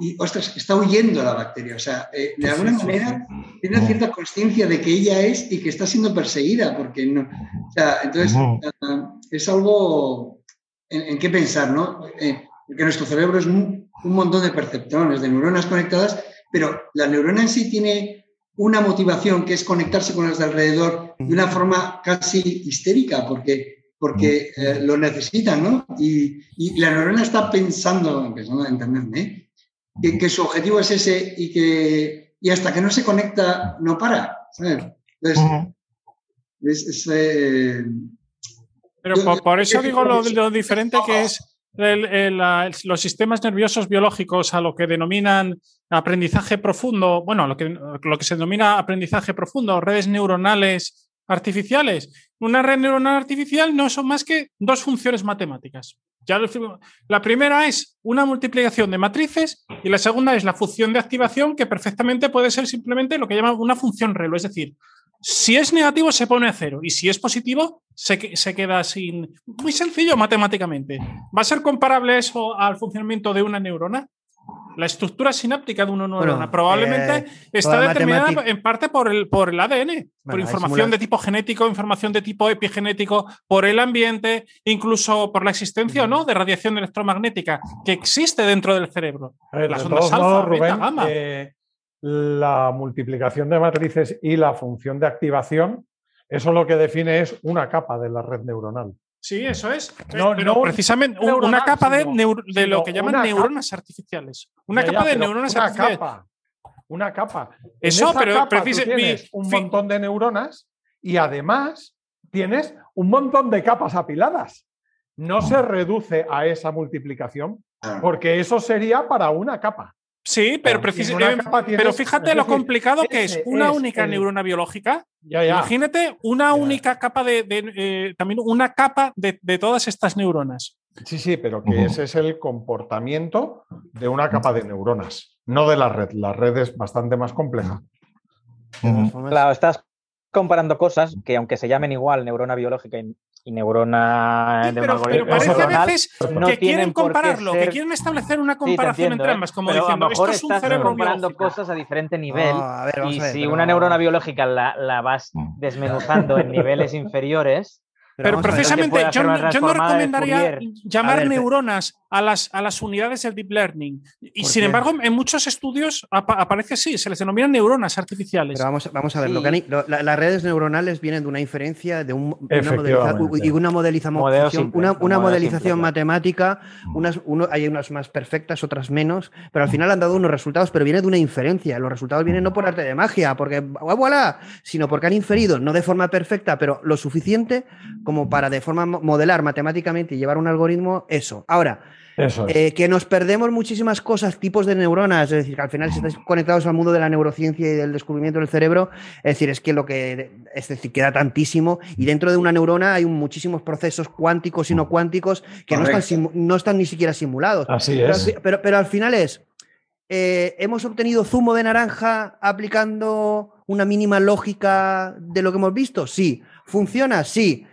y, ostras, está huyendo la bacteria. O sea, eh, de alguna manera tiene una cierta conciencia de que ella es y que está siendo perseguida, porque no. O sea, entonces uh, es algo en, en, qué pensar, ¿no? Eh, porque nuestro cerebro es un, un, montón de perceptrones, de neuronas conectadas, pero la neurona en sí tiene una motivación que es conectarse con las de alrededor de una forma casi histérica, porque porque eh, lo necesitan, ¿no? Y, y, la neurona está pensando, empezando a entenderme, ¿eh? Que, que, su objetivo es ese y que y hasta que no se conecta no para. ¿sabes? Entonces, uh -huh. es, es, eh, Pero yo, por, por, eso digo lo, lo, diferente que es el, el, el, los sistemas nerviosos biológicos a lo que denominan aprendizaje profundo, bueno, lo que, lo que se denomina aprendizaje profundo, redes neuronales artificiales. Una red neuronal artificial no son más que dos funciones matemáticas. Ya la primera es una multiplicación de matrices y la segunda es la función de activación que perfectamente puede ser simplemente lo que llaman una función relo, es decir, si es negativo se pone a cero y si es positivo se, se, queda sin... Muy sencillo matemáticamente. ¿Va a ser comparable eso al funcionamiento de una neurona? La estructura sináptica de una neurona probablemente eh, está determinada en parte por el, por el ADN, por información de tipo genético, información de tipo epigenético, por el ambiente, incluso por la existencia o no de radiación electromagnética que existe dentro del cerebro. Las ondas alfa, Rubén, eh, la multiplicación de matrices y la función de activación, eso lo que define es una capa de la red neuronal. Sí, eso es. No, no precisamente una capa de, de lo que llaman neuronas artificiales. Una capa de neuronas una artificiales. Capa, una capa. Eso, pero precisamente un montón de neuronas y además tienes un montón de capas apiladas. No se reduce a esa multiplicación porque eso sería para una capa. Sí, pero, eh, pero fíjate lo complicado que es una única neurona biológica. Imagínate una única capa de, eh, también una capa de, todas estas neuronas. Sí, sí, pero que ese es el comportamiento de una capa de neuronas, no de la red. La red es bastante más compleja. Claro, estás comparando cosas que aunque se llamen igual neurona biológica y neurona pero, parece a veces que quieren compararlo, que quieren establecer una comparación entre ¿eh? ambas, como diciendo, esto es un cerebro comparando cosas a diferente nivel y si una neurona biológica la, la vas mm. desmenuzando en niveles inferiores, pero, precisamente yo, no recomendaría llamar neuronas a las, a las unidades del deep learning. Y sin embargo, en muchos estudios aparece así, se les denomina neuronas artificiales. Pero vamos, vamos a ver, las redes neuronales vienen de una inferencia, de un, una, y una modelización, una, una modelización matemática, unas, uno, hay unas más perfectas, otras menos, pero al final han dado unos resultados, pero viene de una inferencia. Los resultados vienen no por arte de magia, porque voilà, sino porque han inferido, no de forma perfecta, pero lo suficiente como para de forma modelar matemáticamente y llevar un algoritmo, eso. Ahora, eh, que nos perdemos muchísimas cosas, tipos de neuronas, es decir, que al final si estáis conectados al mundo de la neurociencia y del descubrimiento del cerebro, es decir, es que lo que, es decir, queda tantísimo y dentro de una neurona hay muchísimos procesos cuánticos y no cuánticos que no están, no están, ni siquiera simulados. Así es. Pero, pero, al final es, eh, ¿hemos obtenido zumo de naranja aplicando una mínima lógica de lo que hemos visto? Sí. ¿Funciona? Sí.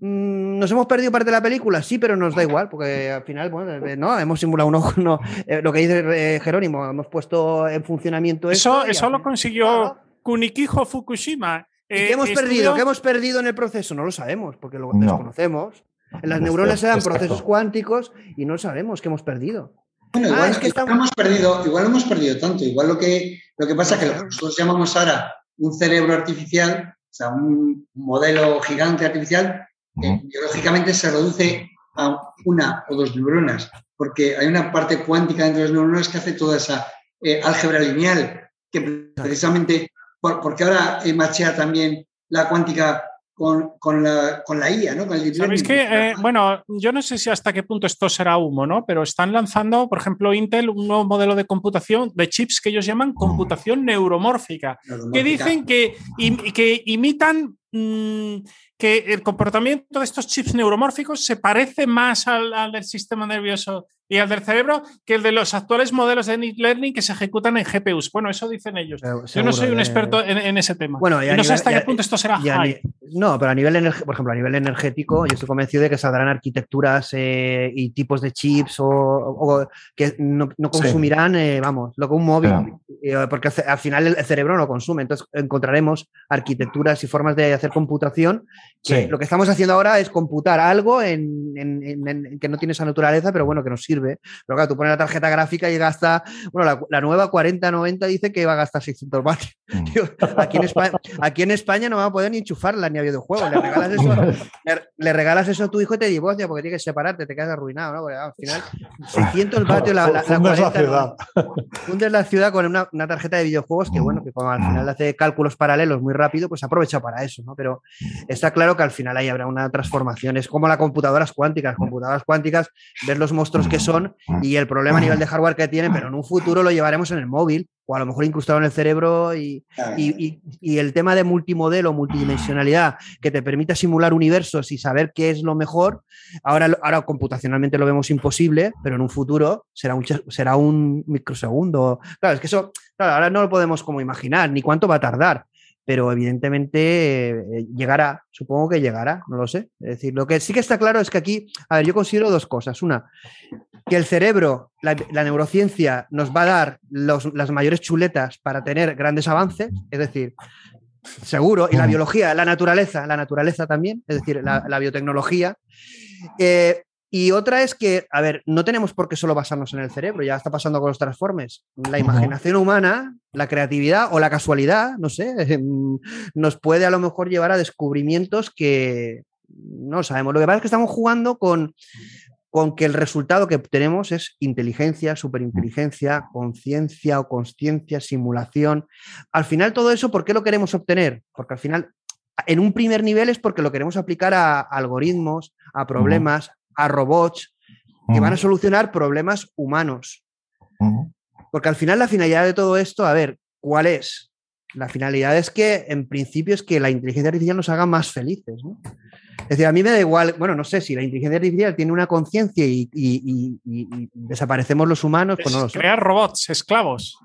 Mm, ¿Nos hemos perdido parte de la película? Sí, pero nos da igual, porque al final, bueno, eh, no, hemos simulado un ojo, no, eh, lo que dice eh, Jerónimo, hemos puesto en funcionamiento eso. Eso, lo consiguió Kunikijo Fukushima. qué hemos perdido? ¿Qué hemos perdido en el proceso? No lo sabemos, porque lo desconocemos. En las neuronas se dan procesos cuánticos y no sabemos qué hemos perdido. Bueno, igual, ah, es que estamos... hemos perdido, igual hemos perdido tanto. Igual lo que, lo que pasa es que lo que nosotros llamamos ahora un cerebro artificial, o sea, un modelo gigante artificial, biológicamente se reduce a una o dos neuronas, porque hay una parte cuántica dentro de las neuronas que hace toda esa eh, álgebra lineal, que precisamente, porque ahora machea también la cuántica con, con, la, con la IA, ¿no? Con el ¿Sabéis que, eh, bueno, yo no sé si hasta qué punto esto será humo, ¿no? Pero están lanzando, por ejemplo, Intel un nuevo modelo de computación, de chips que ellos llaman computación neuromórfica, que dicen que, que imitan mm, que el comportamiento de estos chips neuromórficos se parece más al, del sistema nervioso y al del cerebro que el de los actuales modelos de deep learning que se ejecutan en GPUs. Bueno, eso dicen ellos. Yo no soy un experto en, ese tema. Bueno, y, no sé hasta qué punto esto será No, pero a nivel, por ejemplo, a nivel energético, yo estoy convencido de que saldrán arquitecturas eh, y tipos de chips o, que no, consumirán, eh, vamos, lo que un móvil, porque al final el cerebro no consume. Entonces encontraremos arquitecturas y formas de hacer computación lo que estamos haciendo ahora es computar algo en, que no tiene esa naturaleza, pero bueno, que nos sirve. Pero claro, tú pones la tarjeta gráfica y gasta, bueno, la, nueva 4090 dice que va a gastar 600 vatios. Mm. aquí, en España, aquí en España no va a poder ni enchufarla ni a videojuegos. Le regalas eso, le, regalas eso a tu hijo y te divorcia porque tienes que separarte, te quedas arruinado, ¿no? al final, 600 vatios la, la, la ciudad. Fundes la ciudad con una, tarjeta de videojuegos que, bueno, que como al final hace cálculos paralelos muy rápido, pues aprovecha para eso, ¿no? Pero está claro que al final ahí habrá una transformación. Es como las computadoras cuánticas. Computadoras cuánticas, ves los monstruos que son y el problema a nivel de hardware que tienen, pero en un futuro lo llevaremos en el móvil o a lo mejor incrustado en el cerebro y, y, y, el tema de multimodelo, multidimensionalidad, que te permita simular universos y saber qué es lo mejor, ahora, ahora computacionalmente lo vemos imposible, pero en un futuro será un, será un microsegundo. Claro, es que eso, claro, ahora no lo podemos como imaginar, ni cuánto va a tardar pero evidentemente eh, llegará, supongo que llegará, no lo sé. Es decir, lo que sí que está claro es que aquí, a ver, yo considero dos cosas. Una, que el cerebro, la, neurociencia nos va a dar las mayores chuletas para tener grandes avances, es decir, seguro, y la biología, la naturaleza, la naturaleza también, es decir, la, biotecnología. Eh, y otra es que, a ver, no tenemos por qué solo basarnos en el cerebro, ya está pasando con los transformes. La imaginación humana, la creatividad o la casualidad, no sé, nos puede a lo mejor llevar a descubrimientos que no sabemos. Lo que pasa es que estamos jugando con, con que el resultado que tenemos es inteligencia, superinteligencia, conciencia o consciencia, simulación. Al final todo eso, ¿por qué lo queremos obtener? Porque al final, en un primer nivel es porque lo queremos aplicar a algoritmos, a problemas, a robots que van a solucionar problemas humanos. Porque al final la finalidad de todo esto, a ver, ¿cuál es? La finalidad es que, en principio, es que la inteligencia artificial nos haga más felices. ¿no? Es decir, a mí me da igual, bueno, no sé, si la inteligencia artificial tiene una conciencia y, desaparecemos los humanos, pues no lo sé. Crear robots, esclavos.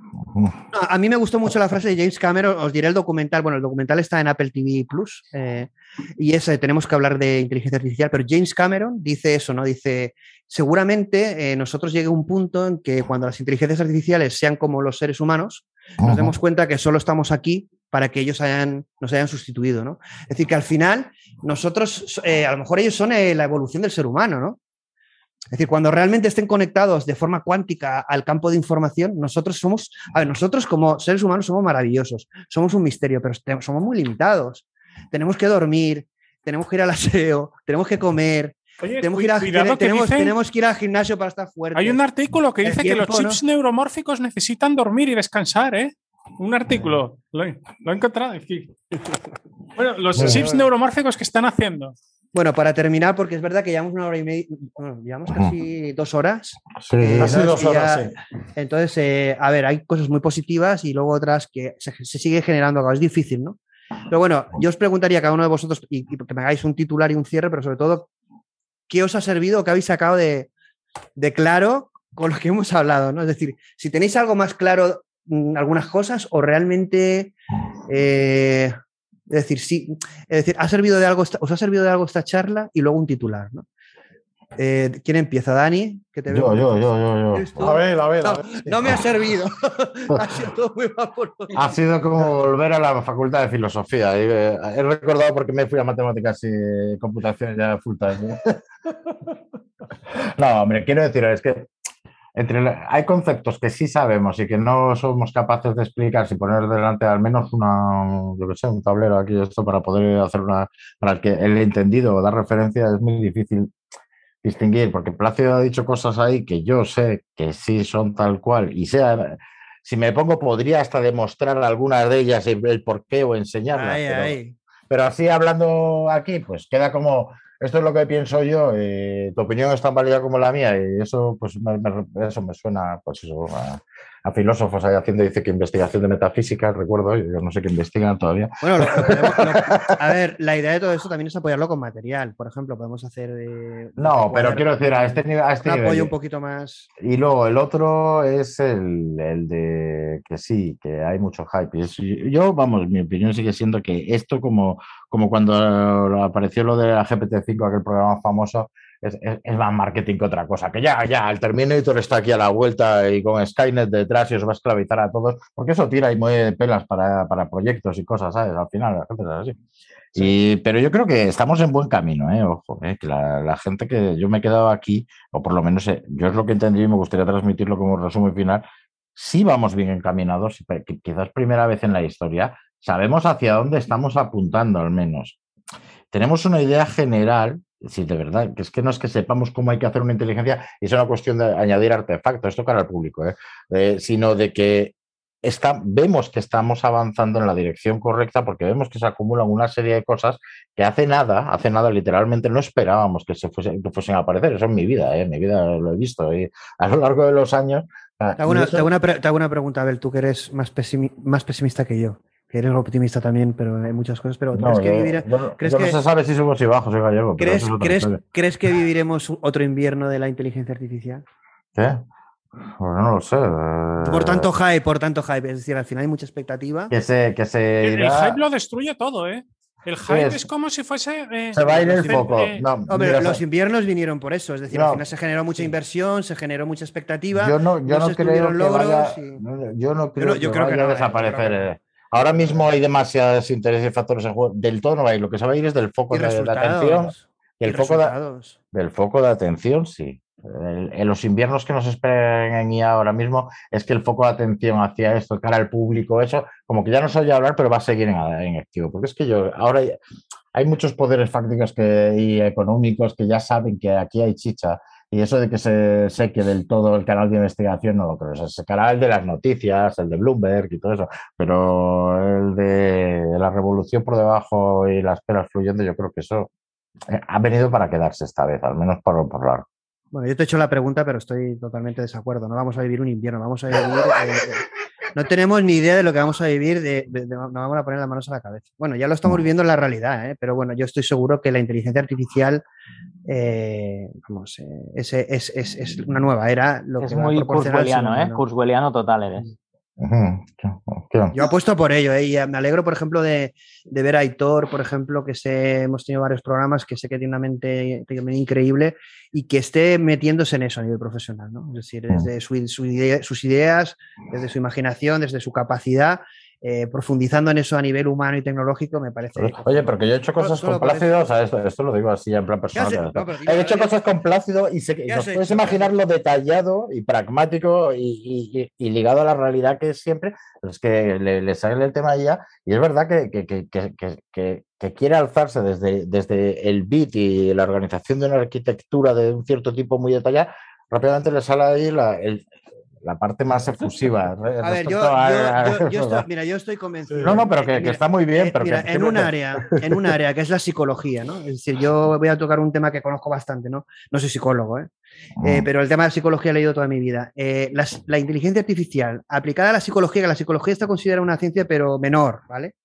a mí me gustó mucho la frase de James Cameron, os diré el documental, bueno, el documental está en Apple TV Plus, eh, y ese tenemos que hablar de inteligencia artificial, pero James Cameron dice eso, ¿no? Dice, seguramente eh, nosotros llegue a un punto en que cuando las inteligencias artificiales sean como los seres humanos, nos demos cuenta que solo estamos aquí para que ellos hayan, nos hayan sustituido, ¿no? Es decir, que al final nosotros, eh, a lo mejor ellos son eh, la evolución del ser humano, ¿no? Es decir, cuando realmente estén conectados de forma cuántica al campo de información, nosotros somos, a ver, nosotros como seres humanos somos maravillosos, somos un misterio, pero somos muy limitados. Tenemos que dormir, tenemos que ir al aseo, tenemos que comer, tenemos, que ir tenemos, que ir al gimnasio para estar fuerte. Hay un artículo que dice que los chips neuromórficos necesitan dormir y descansar, ¿eh? Un artículo, lo he, encontrado aquí. Bueno, los chips neuromórficos que están haciendo. Bueno, para terminar, porque es verdad que llevamos una hora y media, bueno, llevamos casi dos horas. Sí, casi dos horas. Entonces, eh, a ver, hay cosas muy positivas y luego otras que se, sigue generando, es difícil, ¿no? Pero bueno, yo os preguntaría a cada uno de vosotros, y, que me hagáis un titular y un cierre, pero sobre todo, ¿qué os ha servido, qué habéis sacado de, de claro con lo que hemos hablado? ¿no? Es decir, si tenéis algo más claro algunas cosas o realmente, eh, es decir, sí, es decir, ¿ha servido de algo, os ha servido de algo esta charla y luego un titular, ¿no? Eh, ¿Quién empieza? ¿Dani? Que te yo, yo, yo, yo, yo. A ver, a ver. No, me ha servido. ha sido muy Ha sido como volver a la facultad de filosofía. Eh, he recordado porque me fui a matemáticas y computación ya full time. no, hombre, quiero decir, es que hay conceptos que sí sabemos y que no somos capaces de explicar si poner delante al menos una, yo que sé, un tablero aquí esto para poder hacer una, para el que el entendido o dar referencia es muy difícil distinguir, porque Plácido ha dicho cosas ahí que yo sé que sí son tal cual y sea, si me pongo podría hasta demostrar algunas de ellas el, por qué o enseñarlas. pero, pero así hablando aquí, pues queda como esto es lo que pienso yo, y tu opinión es tan válida como la mía y eso, pues, eso me suena pues eso, filósofos ahí haciendo, dice que investigación de metafísica, recuerdo, yo no sé qué investigan todavía. Bueno, a ver, la idea de todo eso también es apoyarlo con material, por ejemplo, podemos hacer de... No, pero quiero decir, a este nivel... A este un apoyo un poquito más... Y luego el otro es el, el, de que sí, que hay mucho hype. Y yo, vamos, mi opinión sigue siendo que esto como, como cuando apareció lo de la GPT-5, aquel programa famoso, es, más marketing que otra cosa. Que ya, ya, el Terminator está aquí a la vuelta y con Skynet detrás y os va a esclavizar a todos, porque eso tira y mueve pelas para, proyectos y cosas, ¿sabes? Al final la gente es así. Y, pero yo creo que estamos en buen camino, ¿eh? Ojo, ¿eh? que la, gente que yo me he quedado aquí, o por lo menos eh, yo es lo que entendí y me gustaría transmitirlo como resumen final, sí vamos bien encaminados, quizás primera vez en la historia, sabemos hacia dónde estamos apuntando al menos. Tenemos una idea general Sí, de verdad, que es que no es que sepamos cómo hay que hacer una inteligencia y es una cuestión de añadir artefactos, esto cara al público, ¿eh? Eh, sino de que está, vemos que estamos avanzando en la dirección correcta porque vemos que se acumulan una serie de cosas que hace nada, hace nada literalmente no esperábamos que se fuesen, que fuesen a aparecer. Eso en mi vida, ¿eh? en mi vida lo he visto y a lo largo de los años. Ah, te hago una, pregunta, Abel, tú que eres más, más pesimista que yo eres optimista también, pero hay muchas cosas. Pero ¿crees que ¿crees que, no se sabe si somos y bajos, soy gallego. ¿crees, ¿crees, que viviremos otro invierno de la inteligencia artificial? ¿Qué? Pues no lo sé. Por tanto hype, por tanto hype. Es decir, al final hay mucha expectativa. Que se, que se el, hype lo destruye todo, ¿eh? El hype es, como si fuese. Eh, se va a ir el foco. Eh, los inviernos vinieron por eso. Es decir, al final se generó mucha inversión, se generó mucha expectativa. Yo no, yo no, creo que vaya, yo no creo que vaya a desaparecer. Ahora mismo hay demasiados intereses y factores en juego. Del todo no va a ir. Lo que se va a ir es del foco de, atención. el foco del foco de atención, sí en los inviernos que nos esperan en IA ahora mismo es que el foco de atención hacia esto, cara al público, eso, como que ya no se oye hablar, pero va a seguir en, activo. Porque es que yo, ahora hay muchos poderes fácticos que, y económicos que ya saben que aquí hay chicha. Y eso de que se seque del todo el canal de investigación no lo creo. O sea, canal de las noticias, el de Bloomberg y todo eso. Pero el de la revolución por debajo y las peras fluyendo, yo creo que eso eh, ha venido para quedarse esta vez, al menos por, por largo. Bueno, yo te he hecho la pregunta, pero estoy totalmente de desacuerdo. No vamos a vivir un invierno, vamos a vivir. Eh, no tenemos ni idea de lo que vamos a vivir, de, nos vamos a poner las manos a la cabeza. Bueno, ya lo estamos viviendo en la realidad, ¿eh? pero bueno, yo estoy seguro que la inteligencia artificial, eh, vamos, es, es, es, una nueva era. Lo es muy Kurzwelliano, ¿eh? Kurzwelliano total eres. Yo apuesto por ello ¿eh? y me alegro, por ejemplo, de, ver a Aitor, por ejemplo, que hemos tenido varios programas que sé que tiene una mente, increíble y que esté metiéndose en eso a nivel profesional, ¿no? Es decir, mm. desde sus ideas, desde su imaginación, desde su capacidad eh, profundizando en eso a nivel humano y tecnológico, me parece. Oye, pero que yo he hecho cosas con Plácido, o sea, esto, lo digo así en plan personal. he hecho cosas con Plácido y, se, puedes imaginar lo detallado y pragmático y, ligado a la realidad que es siempre, es que le, sale el tema ya y es verdad que, quiere alzarse desde, desde el bit y la organización de una arquitectura de un cierto tipo muy detallada, rápidamente le sale ahí la, el, la parte más efusiva. A ver, yo, estoy, mira, yo estoy convencido. No, no, pero que, está muy bien. Eh, pero mira, en un área, en un área que es la psicología, ¿no? Es decir, yo voy a tocar un tema que conozco bastante, ¿no? No soy psicólogo, ¿eh? eh mm. pero el tema de la psicología he leído toda mi vida. Eh, la, inteligencia artificial aplicada a la psicología, que la psicología está considerada una ciencia, pero menor, ¿vale?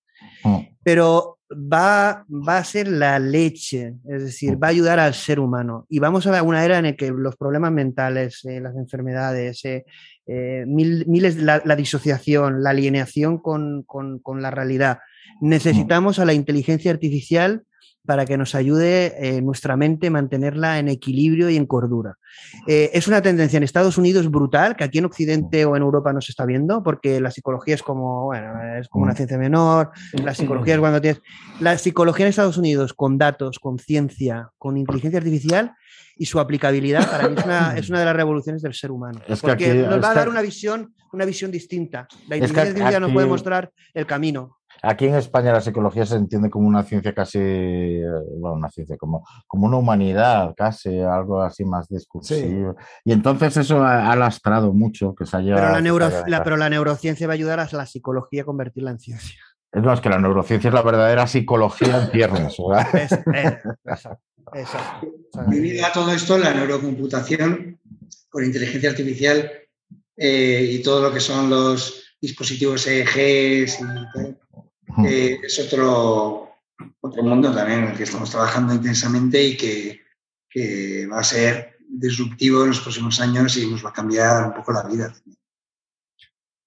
Mm. Pero va, va a ser la leche, es decir, va a ayudar al ser humano. Y vamos a ver una era en la que los problemas mentales, eh, las enfermedades, eh, eh, miles, la, la, disociación, la alienación con, con, con la realidad, necesitamos a la inteligencia artificial para que nos ayude eh, nuestra mente mantenerla en equilibrio y en cordura. Eh, es una tendencia en Estados Unidos brutal, que aquí en Occidente o en Europa no se está viendo, porque la psicología es como, bueno, es como una mm. ciencia menor, la psicología es cuando tienes... La psicología en Estados Unidos con datos, con ciencia, con inteligencia artificial y su aplicabilidad para mí es una, es una de las revoluciones del ser humano. porque nos va a dar una visión, una visión distinta. La inteligencia artificial nos puede mostrar el camino. Aquí en España la psicología se entiende como una ciencia casi, eh, bueno, una ciencia, como, como una humanidad, casi, algo así más discursivo. Y entonces eso ha, lastrado mucho, que se ha Pero la, pero la neurociencia va a ayudar a la psicología a convertirla en ciencia. Es más, que la neurociencia es la verdadera psicología en ciernes, ¿verdad? Es, a todo esto, la neurocomputación con inteligencia artificial eh, y todo lo que son los dispositivos EEGs y eh, es otro, otro mundo también en el que estamos trabajando intensamente y que, va a ser disruptivo en los próximos años y nos va a cambiar un poco la vida.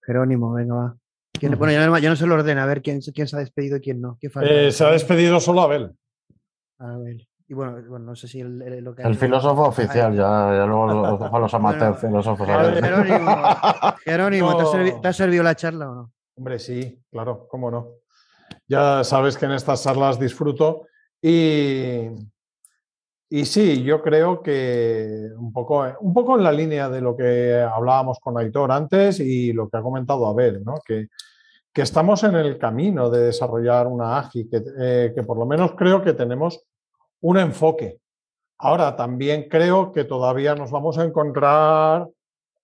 Jerónimo, venga, va. Bueno, ya no, ya no, se lo ordena, a ver quién, quién se ha despedido y quién no. Eh, se ha despedido solo Abel. Abel. Y bueno, bueno, no sé si el, lo que el filósofo oficial, ya, ya luego los, los, los amateurs filósofos. Jerónimo, Jerónimo ¿te, ha servido, la charla o no? Hombre, sí, claro, cómo no. Ya sabes que en estas charlas disfruto y, y sí, yo creo que un poco, un poco en la línea de lo que hablábamos con Aitor antes y lo que ha comentado Abel, ¿no? que, que estamos en el camino de desarrollar una AGI, que, eh, que por lo menos creo que tenemos un enfoque. Ahora, también creo que todavía nos vamos a encontrar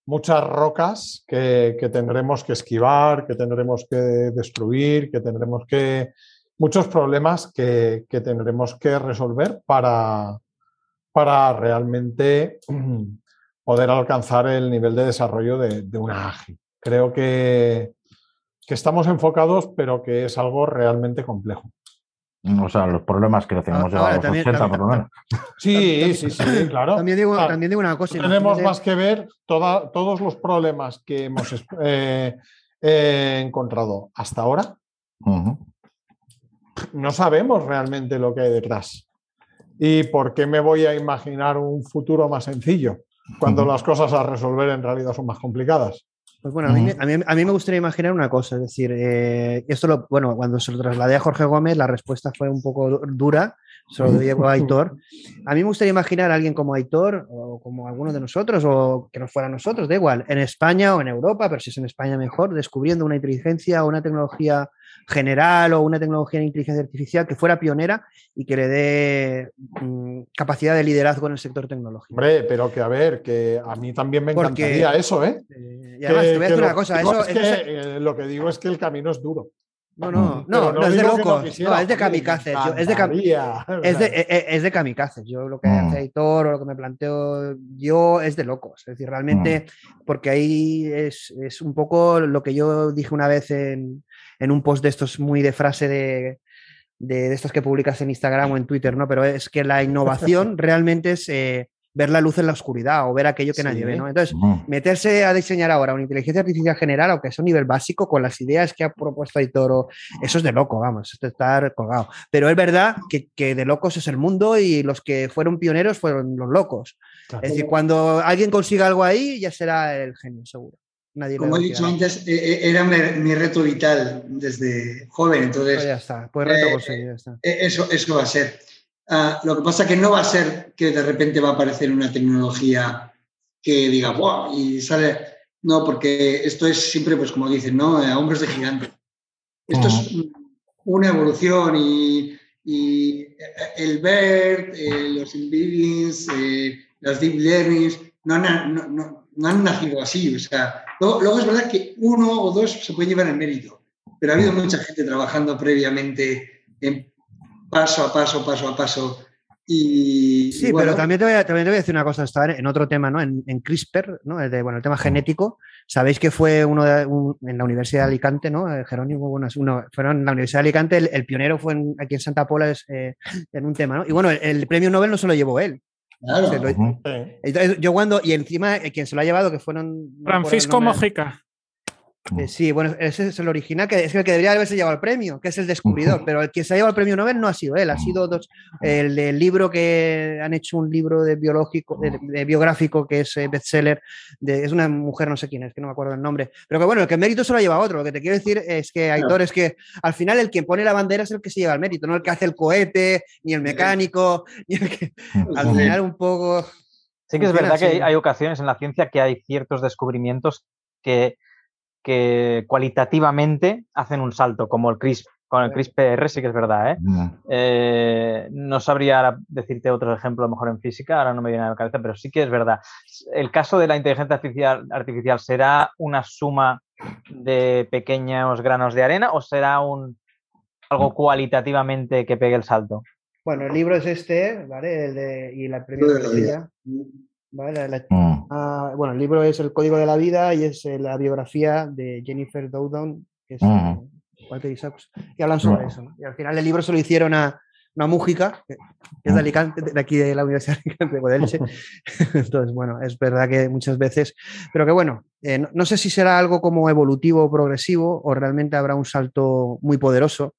muchas rocas que, tendremos que esquivar, que tendremos que destruir, que tendremos que... muchos problemas que, tendremos que resolver para, para realmente poder alcanzar el nivel de desarrollo de, una ágil. Creo que, que estamos enfocados, pero que es algo realmente complejo. O sea, los problemas que lo tenemos ya a los 80 por lo menos. Sí, sí, sí, claro. También digo, también digo una cosa. Tenemos más que ver todos los problemas que hemos eh, encontrado hasta ahora. No sabemos realmente lo que hay detrás. ¿Y por qué me voy a imaginar un futuro más sencillo cuando las cosas a resolver en realidad son más complicadas? Pues bueno, a mí, a, mí, me gustaría imaginar una cosa, es decir, eh, esto lo, bueno, cuando se lo trasladé a Jorge Gómez, la respuesta fue un poco dura, se lo a Aitor. A mí me gustaría imaginar a alguien como Aitor o como alguno de nosotros, o que no fuera nosotros, da igual, en España o en Europa, pero si es en España mejor, descubriendo una inteligencia o una tecnología general o una tecnología de inteligencia artificial que fuera pionera y que le dé mm, capacidad de liderazgo en el sector tecnológico. Hombre, pero que a ver, que a mí también me encantaría eso, ¿eh? ¿eh? y además, te voy a decir una cosa, eso, es que, eh, lo que digo es que el camino es duro. No, no, no, no, es de locos. No, es de kamikazes. es, de es, de, e, e, es, de kamikazes. Yo lo que mm. hace Aitor o lo que me planteo yo es de locos. Es decir, realmente, mm. porque ahí es, es, un poco lo que yo dije una vez en, en un post de estos muy de frase de, de, estos que publicas en Instagram o en Twitter, ¿no? Pero es que la innovación realmente es eh, ver la luz en la oscuridad o ver aquello que nadie ve, ¿no? Entonces, meterse a diseñar ahora una inteligencia artificial general, aunque sea un nivel básico, con las ideas que ha propuesto Aitor, eso es de loco, vamos, esto está colgado. Pero es verdad que, que, de locos es el mundo y los que fueron pioneros fueron los locos. Es decir, cuando alguien consiga algo ahí, ya será el genio, seguro. Como he dicho antes, e, e, era mi, reto vital desde joven, entonces... Pues ya está, pues reto conseguido, ya está. E, eso, eso va a ser. Ah, lo que pasa es que no va a ser que de repente va a aparecer una tecnología que diga, ¡buah! Y sale... No, porque esto es siempre, pues como dicen, ¿no? A hombres de gigante. Esto es una evolución y, el BERT, eh, los embeddings, eh, las deep learnings, no, no, no, no han nacido así. O sea, luego, es verdad que uno o dos se pueden llevar el mérito, pero ha habido mucha gente trabajando previamente en paso a paso, paso a paso. Y, sí, pero también te, voy a, también te, voy a, decir una cosa, estar en otro tema, ¿no? En, CRISPR, ¿no? El, de, bueno, el tema genético. Sabéis que fue uno de, en la Universidad de Alicante, ¿no? Eh, Jerónimo, bueno, uno, fueron en la Universidad de Alicante, el, pionero fue aquí en Santa Pola eh, en un tema, ¿no? Y bueno, el, premio Nobel no se lo llevó él, yo cuando, y encima eh, quien se lo ha llevado, que fueron. Francisco Mojica. Eh, sí, bueno, ese es el original, que es el que debería haberse llevado el premio, que es el descubridor, pero el que se ha llevado el premio Nobel no ha sido él, ha sido dos, el, libro que han hecho un libro de biológico, de, biográfico que es eh, bestseller, de, es una mujer, no sé quién es, que no me acuerdo el nombre, pero que bueno, el que el mérito se lo lleva otro, lo que te quiero decir es que, Aitor, es que al final el que pone la bandera es el que se lleva el mérito, no el que hace el cohete, ni el mecánico, ni el que al final un poco... Sí que es verdad que hay ocasiones en la ciencia que hay ciertos descubrimientos que que cualitativamente hacen un salto, como el CRISP. Con el CRISPR sí que es verdad, ¿eh? ¿eh? no sabría decirte otro ejemplo, a lo mejor en física, ahora no me viene a la cabeza, pero sí que es verdad. El caso de la inteligencia artificial, artificial ¿será una suma de pequeños granos de arena o será un algo cualitativamente que pegue el salto? Bueno, el libro es este, ¿vale? El de, y la Mm. Ah, bueno, el libro es El Código de la Vida y es eh, la biografía de Jennifer Doudon, que es mm. Walter Isaacs, y hablan sobre eso. Y al final el libro se lo hicieron a una Mújica, que es de mm. Alicante, de aquí de la Universidad de Alicante, Entonces, bueno, es verdad que muchas veces, pero que bueno, eh, no, no, sé si será algo como evolutivo o progresivo o realmente habrá un salto muy poderoso.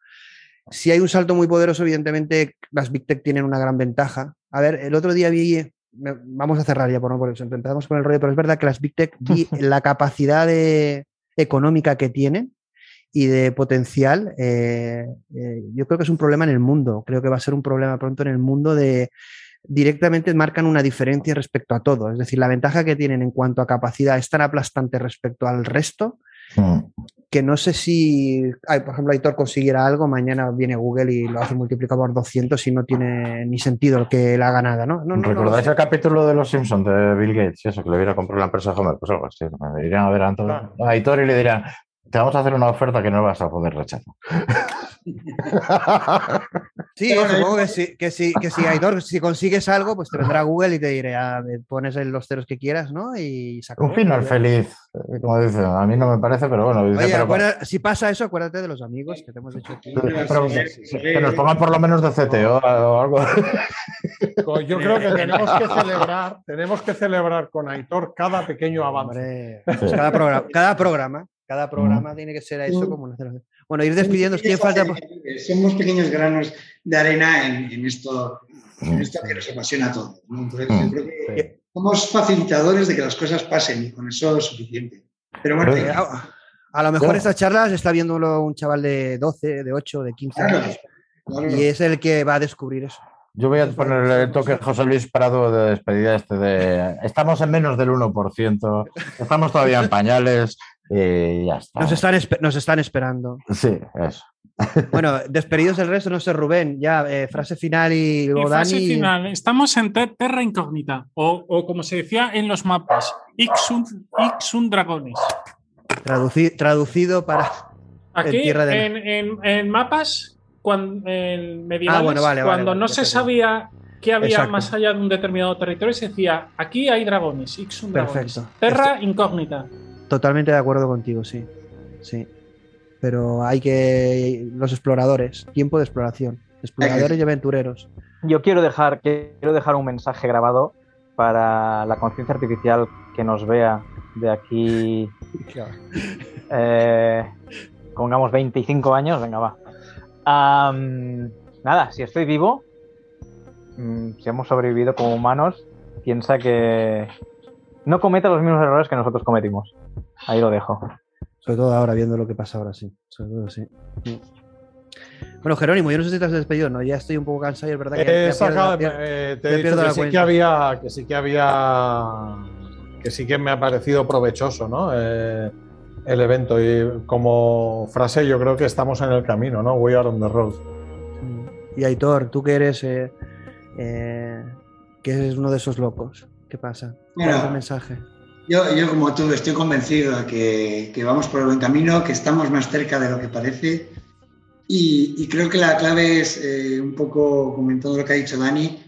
Si hay un salto muy poderoso, evidentemente las Big Tech tienen una gran ventaja. A ver, el otro día vi vamos a cerrar ya por no por eso, empezamos con el rollo, pero es verdad que las Big Tech, la capacidad económica que tienen y de potencial, eh, eh, yo creo que es un problema en el mundo, creo que va a ser un problema pronto en el mundo de directamente marcan una diferencia respecto a todo, es decir, la ventaja que tienen en cuanto a capacidad es tan aplastante respecto al resto que no sé si, ay, por ejemplo, Aitor consiguiera algo, mañana viene Google y lo hace multiplicado por 200 y no tiene ni sentido el que le haga nada, ¿no? no, no ¿Recordáis no, el capítulo de Los Simpsons de Bill Gates? Eso, que le hubiera comprado la empresa Homer, pues algo así. Me irían a ver a, Antonio, a Aitor y le dirían, te vamos a hacer una oferta que no vas a poder rechazar. Sí, yo supongo que si, que si, que si, Aitor, si consigues algo, pues te vendrá Google y te dirá, pones en los ceros que quieras, ¿no? Y saca. Un final feliz, eh, como dicen. A mí no me parece, pero bueno. Dice, Oye, pero, si pasa eso, acuérdate de los amigos que te hemos hecho aquí. Pero, que, que, nos pongan por lo menos de CTO o algo. Yo creo que tenemos que celebrar, tenemos que celebrar con Aitor cada pequeño avance. Hombre, pues cada, programa, cada programa, cada programa mm. tiene que ser eso como una celebración. Bueno, ir despidiendo. ¿Quién falta? Somos pequeños granos de arena en, en, esto, en esto que nos apasiona a todos. ¿no? Entonces, yo creo que somos facilitadores de que las cosas pasen y con eso es suficiente. Pero bueno, a, a, lo mejor estas charlas está viéndolo un chaval de 12, de 8, de 15 claro, años. claro. Y es el que va a descubrir eso. Yo voy a poner el toque José Luis Prado de despedida este de estamos en menos del 1%, estamos todavía en pañales y ya está. Nos están, nos están esperando. Sí, eso. Bueno, despedidos el resto, no sé, Rubén, ya, eh, frase final y luego y frase final, estamos en ter Terra Incógnita, o, o, como se decía en los mapas, Ixun, Ixun Dragones. Traduci traducido para. Aquí, en, tierra de... en, en, en mapas, cuando, en medievales, ah, bueno, vale, cuando vale, no se sabía qué había Exacto. más allá de un determinado territorio, se decía, aquí hay dragones, Ixun Dragones. Perfecto. Terra Esto- Incógnita. Totalmente de acuerdo contigo, sí. Sí. Pero hay que. Los exploradores, tiempo de exploración. Exploradores y aventureros. Yo quiero dejar, quiero dejar un mensaje grabado para la conciencia artificial que nos vea de aquí, eh, pongamos 25 años, venga, va. Um, nada, si estoy vivo, um, si hemos sobrevivido como humanos, piensa que no cometa los mismos errores que nosotros cometimos. Ahí lo dejo. Sobre todo ahora, viendo lo que pasa ahora, sí. Sobre todo, sí. sí. Bueno, Jerónimo, yo no sé si te has despedido, ¿no? Ya estoy un poco cansado y es verdad que. Eh, ya saca, pierdo- eh, te he dicho que sí cuenta. que había, que sí que había, que sí que me ha parecido provechoso, ¿no? Eh, el evento y como frase yo creo que estamos en el camino, ¿no? We are on the road. Y Aitor, tú que eres. eh, eh, que eres uno de esos locos. ¿Qué pasa? ¿Cuál es el mensaje? Yo, yo, como tú, estoy convencido de que, que vamos por el buen camino, que estamos más cerca de lo que parece. Y, y creo que la clave es, eh, un poco comentando lo que ha dicho Dani,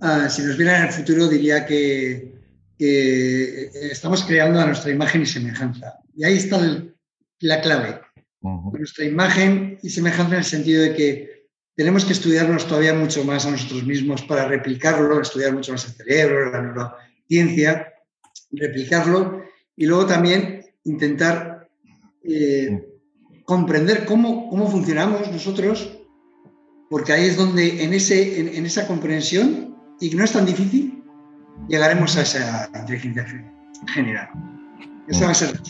ah, si nos viera en el futuro diría que, que, eh, estamos creando a nuestra imagen y semejanza. Y ahí está el- la clave. Ujú. Nuestra imagen y semejanza en el sentido de que tenemos que estudiarnos todavía mucho más a nosotros mismos para replicarlo, estudiar mucho más el cerebro, la neurociencia, replicarlo y luego también intentar eh, comprender cómo, cómo funcionamos nosotros, porque ahí es donde en, ese, en, en esa comprensión, y que no es tan difícil, llegaremos a esa inteligencia general. Esa va a ser.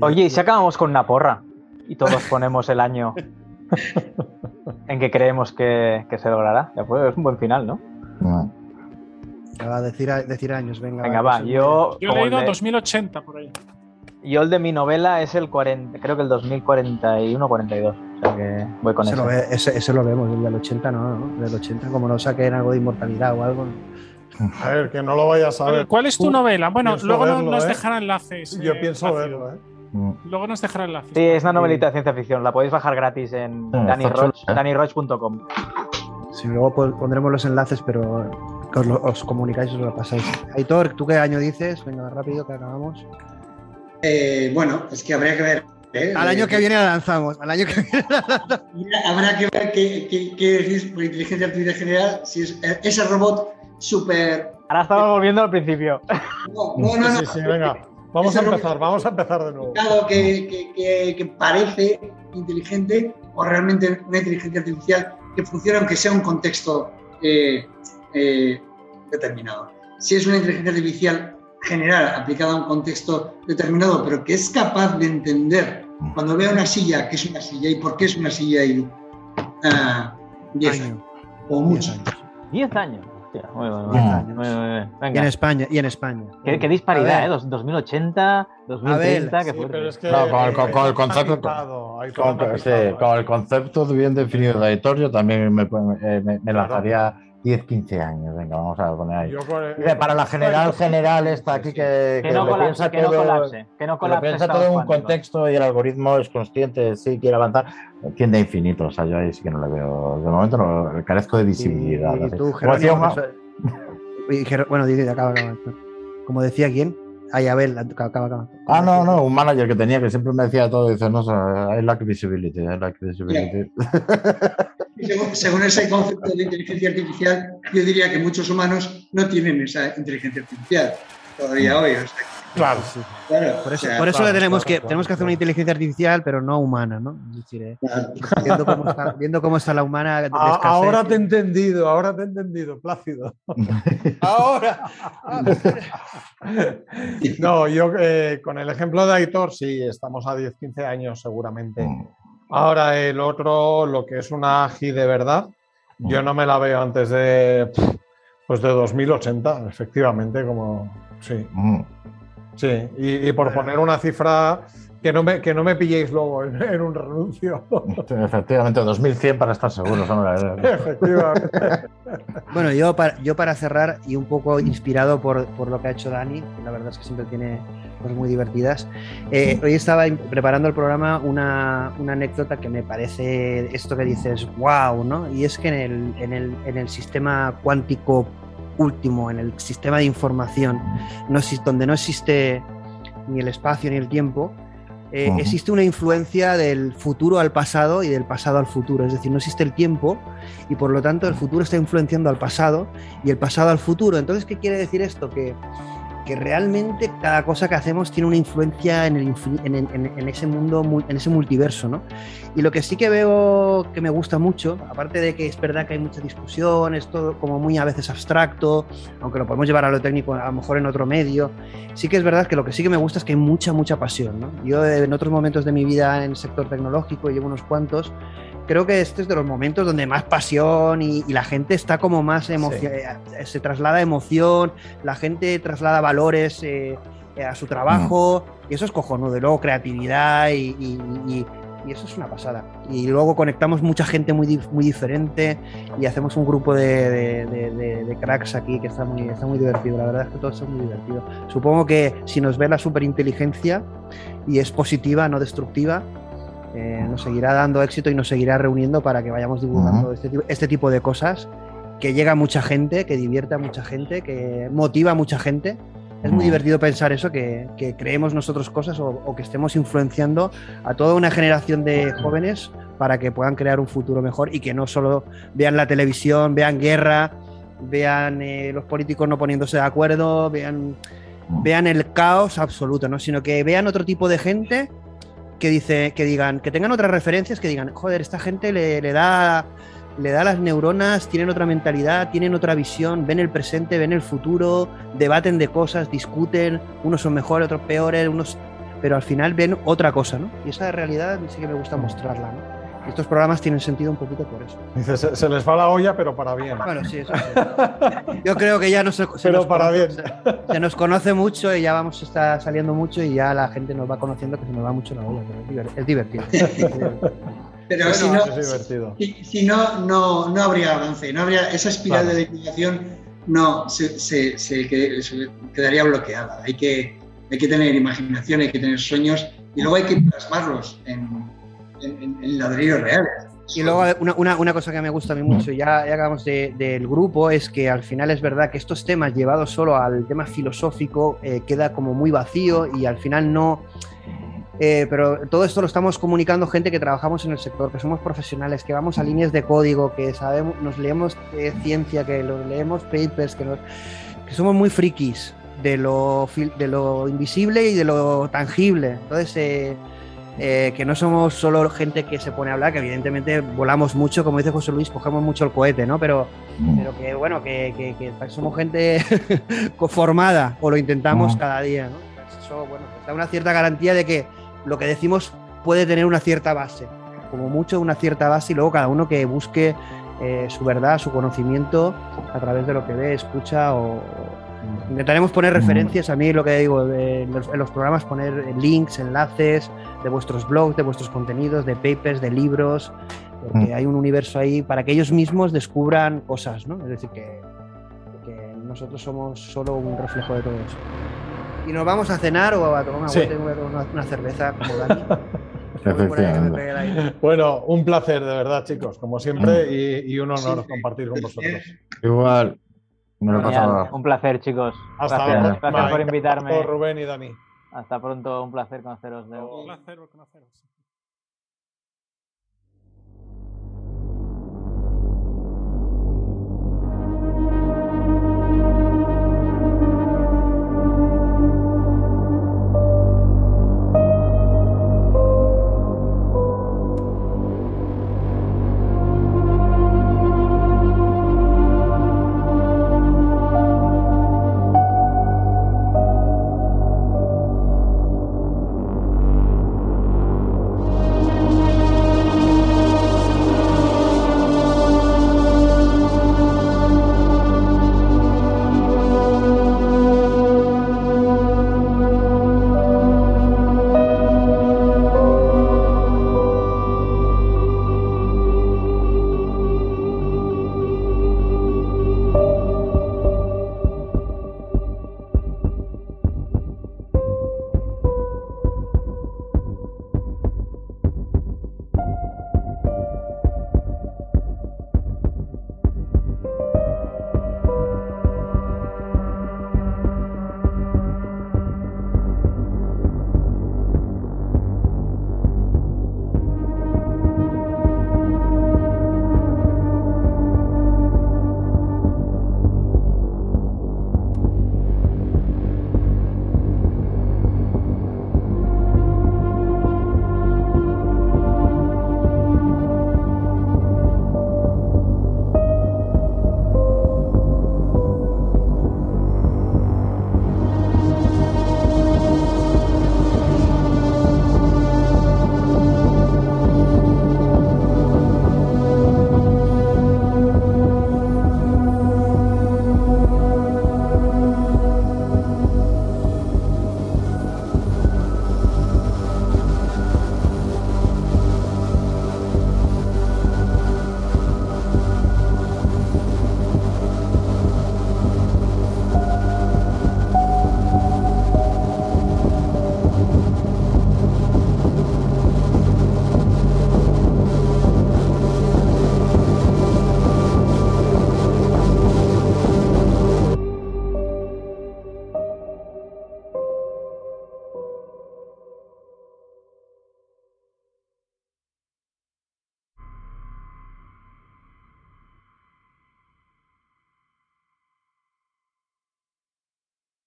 Oye, ¿y si acabamos con una porra? Y todos ponemos el año en que creemos que, que se logrará. Ya pues, es un buen final, ¿no? No. Ya va a decir, años, venga. Venga, va. que Yo, Yo he el leído de- 2080 por ahí. yo el de mi novela es el 40, creo que el 2041 42. O sea que voy con ese, eso. lo ve- ese, ese lo vemos, el del 80 no, ¿no? Del 80, como no saquen algo de inmortalidad o algo. A ver, que no lo vayas a ver. ¿Cuál es tu novela? Bueno, pienso luego verlo, nos ¿eh? dejará enlaces. Yo eh, pienso Plácido. verlo, ¿eh? Mm. Luego nos dejará enlaces. Sí, es una novelita de ciencia ficción. La podéis bajar gratis en está Roch- chula, ¿eh? dannyroch.com. Sí, luego pon- pondremos los enlaces, pero que os, lo- os comunicáis y os lo pasáis. Aitor, ¿tú qué año dices? Venga, rápido, que acabamos. Eh, bueno, es que habría que ver. ¿eh? Al año Eh, que viene la lanzamos. Al año que viene la lanzamos. Habrá que ver qué, qué, qué decís por inteligencia artificial general, si es ese robot súper... Ahora estamos volviendo al principio. No, no, no, no. Sí, sí, venga. Vamos a empezar, vamos a empezar de nuevo. complicado Que, que, que, que parece inteligente o realmente una inteligencia artificial que funciona aunque sea un contexto eh, eh, determinado. Si es una inteligencia artificial general aplicada a un contexto determinado, pero que es capaz de entender cuando vea una silla que es una silla y por qué es una silla y ah, 10 Año. años o mucho. Diez años. 10 años. Hostia, muy bien, muy 10 bien. años. Muy bien, muy bien. Y en España, y en España. Qué, qué disparidad, ver. ¿eh? Dos- 2080, 2030, qué Sí, fuerte. pero es que, No, con el- con- con el eh, concepto- todo Con, sí, con ¿eh? el concepto bien definido de editor, yo también me, me- me- me lanzaría 10, 15 años. Venga, vamos a poner ahí. El- para la general, general, esta aquí que, que no lo colapse, piensa que no todo- colapse, que no que lo colapse. piensa todo en un contexto y el algoritmo es consciente, sí, quiere avanzar, tiende a infinito. O sea, yo ahí sí que no le veo. De momento no, carezco de visibilidad. Y, y tú, Como decía Jerónimo, un- eso- y Jer- bueno, dice, acaba, acaba. Como decía quién, ay, Abel, acaba, acaba. acaba. Ah, no, no, un manager que tenía que siempre me decía todo, dice, no, I lack visibility, I lack visibility. Según, según ese concepto de inteligencia artificial, yo diría que muchos humanos no tienen esa inteligencia artificial todavía hoy. o sea, Claro, claro, Por eso, o sea, por eso claro, le tenemos, claro, que, claro, tenemos que hacer claro. una inteligencia artificial, pero no humana, ¿no? Es decir, eh, claro. viendo, cómo está, viendo cómo está la humana. de A- escasez. ahora te he entendido, ahora te he entendido, Plácido. Ahora. No, yo eh, con el ejemplo de Aitor, sí, estamos a 10, 15 años seguramente. Ahora el otro, lo que es una AGI de verdad, yo no me la veo antes de, pues de 2080, efectivamente, como, sí, Mm. Sí. Y, y por poner una cifra, que no me, que no me pilléis luego en, en un renuncio. Efectivamente, 2100 para estar seguros. efectivamente. Bueno, yo para, yo para cerrar y un poco inspirado por, por lo que ha hecho Dani, que la verdad es que siempre tiene cosas muy divertidas, eh, hoy estaba preparando el programa una, una anécdota que me parece esto que dices, wow, ¿no? Y es que en el, en el, en el sistema cuántico último, en el sistema de información, no, exi- donde no existe ni el espacio ni el tiempo, eh, existe una influencia del futuro al pasado y del pasado al futuro. Es decir, no existe el tiempo y por lo tanto el futuro está influenciando al pasado y el pasado al futuro. Entonces, ¿qué quiere decir esto? Que, que realmente cada cosa que hacemos tiene una influencia en, ese mundo, en ese multiverso, ¿no? Y lo que sí que veo que me gusta mucho, aparte de que es verdad que hay mucha discusión, es todo como muy a veces abstracto, aunque lo podemos llevar a lo técnico a lo mejor en otro medio, sí que es verdad que lo que sí que me gusta es que hay mucha, mucha pasión, ¿no? Yo en otros momentos de mi vida en el sector tecnológico, llevo unos cuantos, creo que este es de los momentos donde más pasión y, y la gente está como más emoción, se traslada emoción, la gente traslada valores eh, eh, a su trabajo y eso es cojonudo. Y luego creatividad y, y- y- eso es una pasada. Y luego conectamos mucha gente muy, muy diferente y hacemos un grupo de, de- de- de- de cracks aquí que está muy, está muy divertido. La verdad es que todo está muy divertido. Supongo que si nos ve la superinteligencia y es positiva, no destructiva, eh, nos seguirá dando éxito y nos seguirá reuniendo para que vayamos divulgando este, tipo- este tipo de cosas que llega a mucha gente, que divierte a mucha gente, que motiva a mucha gente. Es muy divertido pensar eso, que, que creemos nosotros cosas o, o que estemos influenciando a toda una generación de jóvenes para que puedan crear un futuro mejor y que no solo vean la televisión, vean guerra, vean eh, los políticos no poniéndose de acuerdo, vean, vean el caos absoluto, ¿no? sino que vean otro tipo de gente que dice, que digan, que tengan otras referencias, que digan, joder, esta gente le, le da le da las neuronas, tienen otra mentalidad, tienen otra visión, ven el presente, ven el futuro, debaten de cosas, discuten, unos son mejores, otros peores, unos pero al final ven otra cosa, ¿no? Y esa realidad sí que me gusta mostrarla, ¿no? Estos programas tienen sentido un poquito por eso. Dice, se, se les va la olla, pero para bien. Bueno, sí, eso sí. Yo creo que ya no se, se Pero nos para conoce, bien. Se, se nos conoce mucho y ya vamos a estar saliendo mucho y ya la gente nos va conociendo que se nos va mucho la olla, pero es diver- es divertido. Pero Bueno, si no, Es divertido. si, si no, no, no habría avance, no habría esa espiral Claro. de divulgación, no se, se- se se quedaría bloqueada. Hay que, hay que tener imaginación, hay que tener sueños y luego hay que plasmarlos en, en, en- ladrillos reales. Y luego una, una- una cosa que me gusta a mí mucho, ya, ya acabamos de- del grupo, es que al final es verdad que estos temas llevados solo al tema filosófico eh, queda como muy vacío y al final no... eh, pero todo esto lo estamos comunicando gente que trabajamos en el sector, que somos profesionales, que vamos a líneas de código, que sabemos, nos leemos eh, ciencia, que leemos papers, que, nos- que somos muy frikis de lo, de lo invisible y de lo tangible. Entonces, eh, que no somos solo gente que se pone a hablar, que evidentemente volamos mucho, como dice José Luis, cogemos mucho el cohete, ¿no? Pero, pero que bueno, que, que- que somos gente formada o lo intentamos Mm. cada día, ¿no? Eso, bueno, pues da una cierta garantía de que lo que decimos puede tener una cierta base, como mucho una cierta base y luego cada uno que busque eh, su verdad, su conocimiento a través de lo que ve, escucha o... Intentaremos poner referencias, a mí lo que digo, de- en, los, en los programas poner links, enlaces de vuestros blogs, de vuestros contenidos, de papers, de libros, porque Mm. hay un universo ahí para que ellos mismos descubran cosas, ¿no? Es decir, que, que nosotros somos solo un reflejo de todo eso. Y nos vamos a cenar o a tomar una, Sí. vuelta y una, una- una cerveza como Dani. Bueno, un placer de verdad, chicos, como siempre, y, y un honor Sí, compartir con vosotros. Igual. Me lo he Genial. pasado. Un placer, chicos. Hasta gracias, luego. gracias por invitarme. Rubén y Dani. Hasta pronto, un placer conoceros. Leo. Un placer conoceros.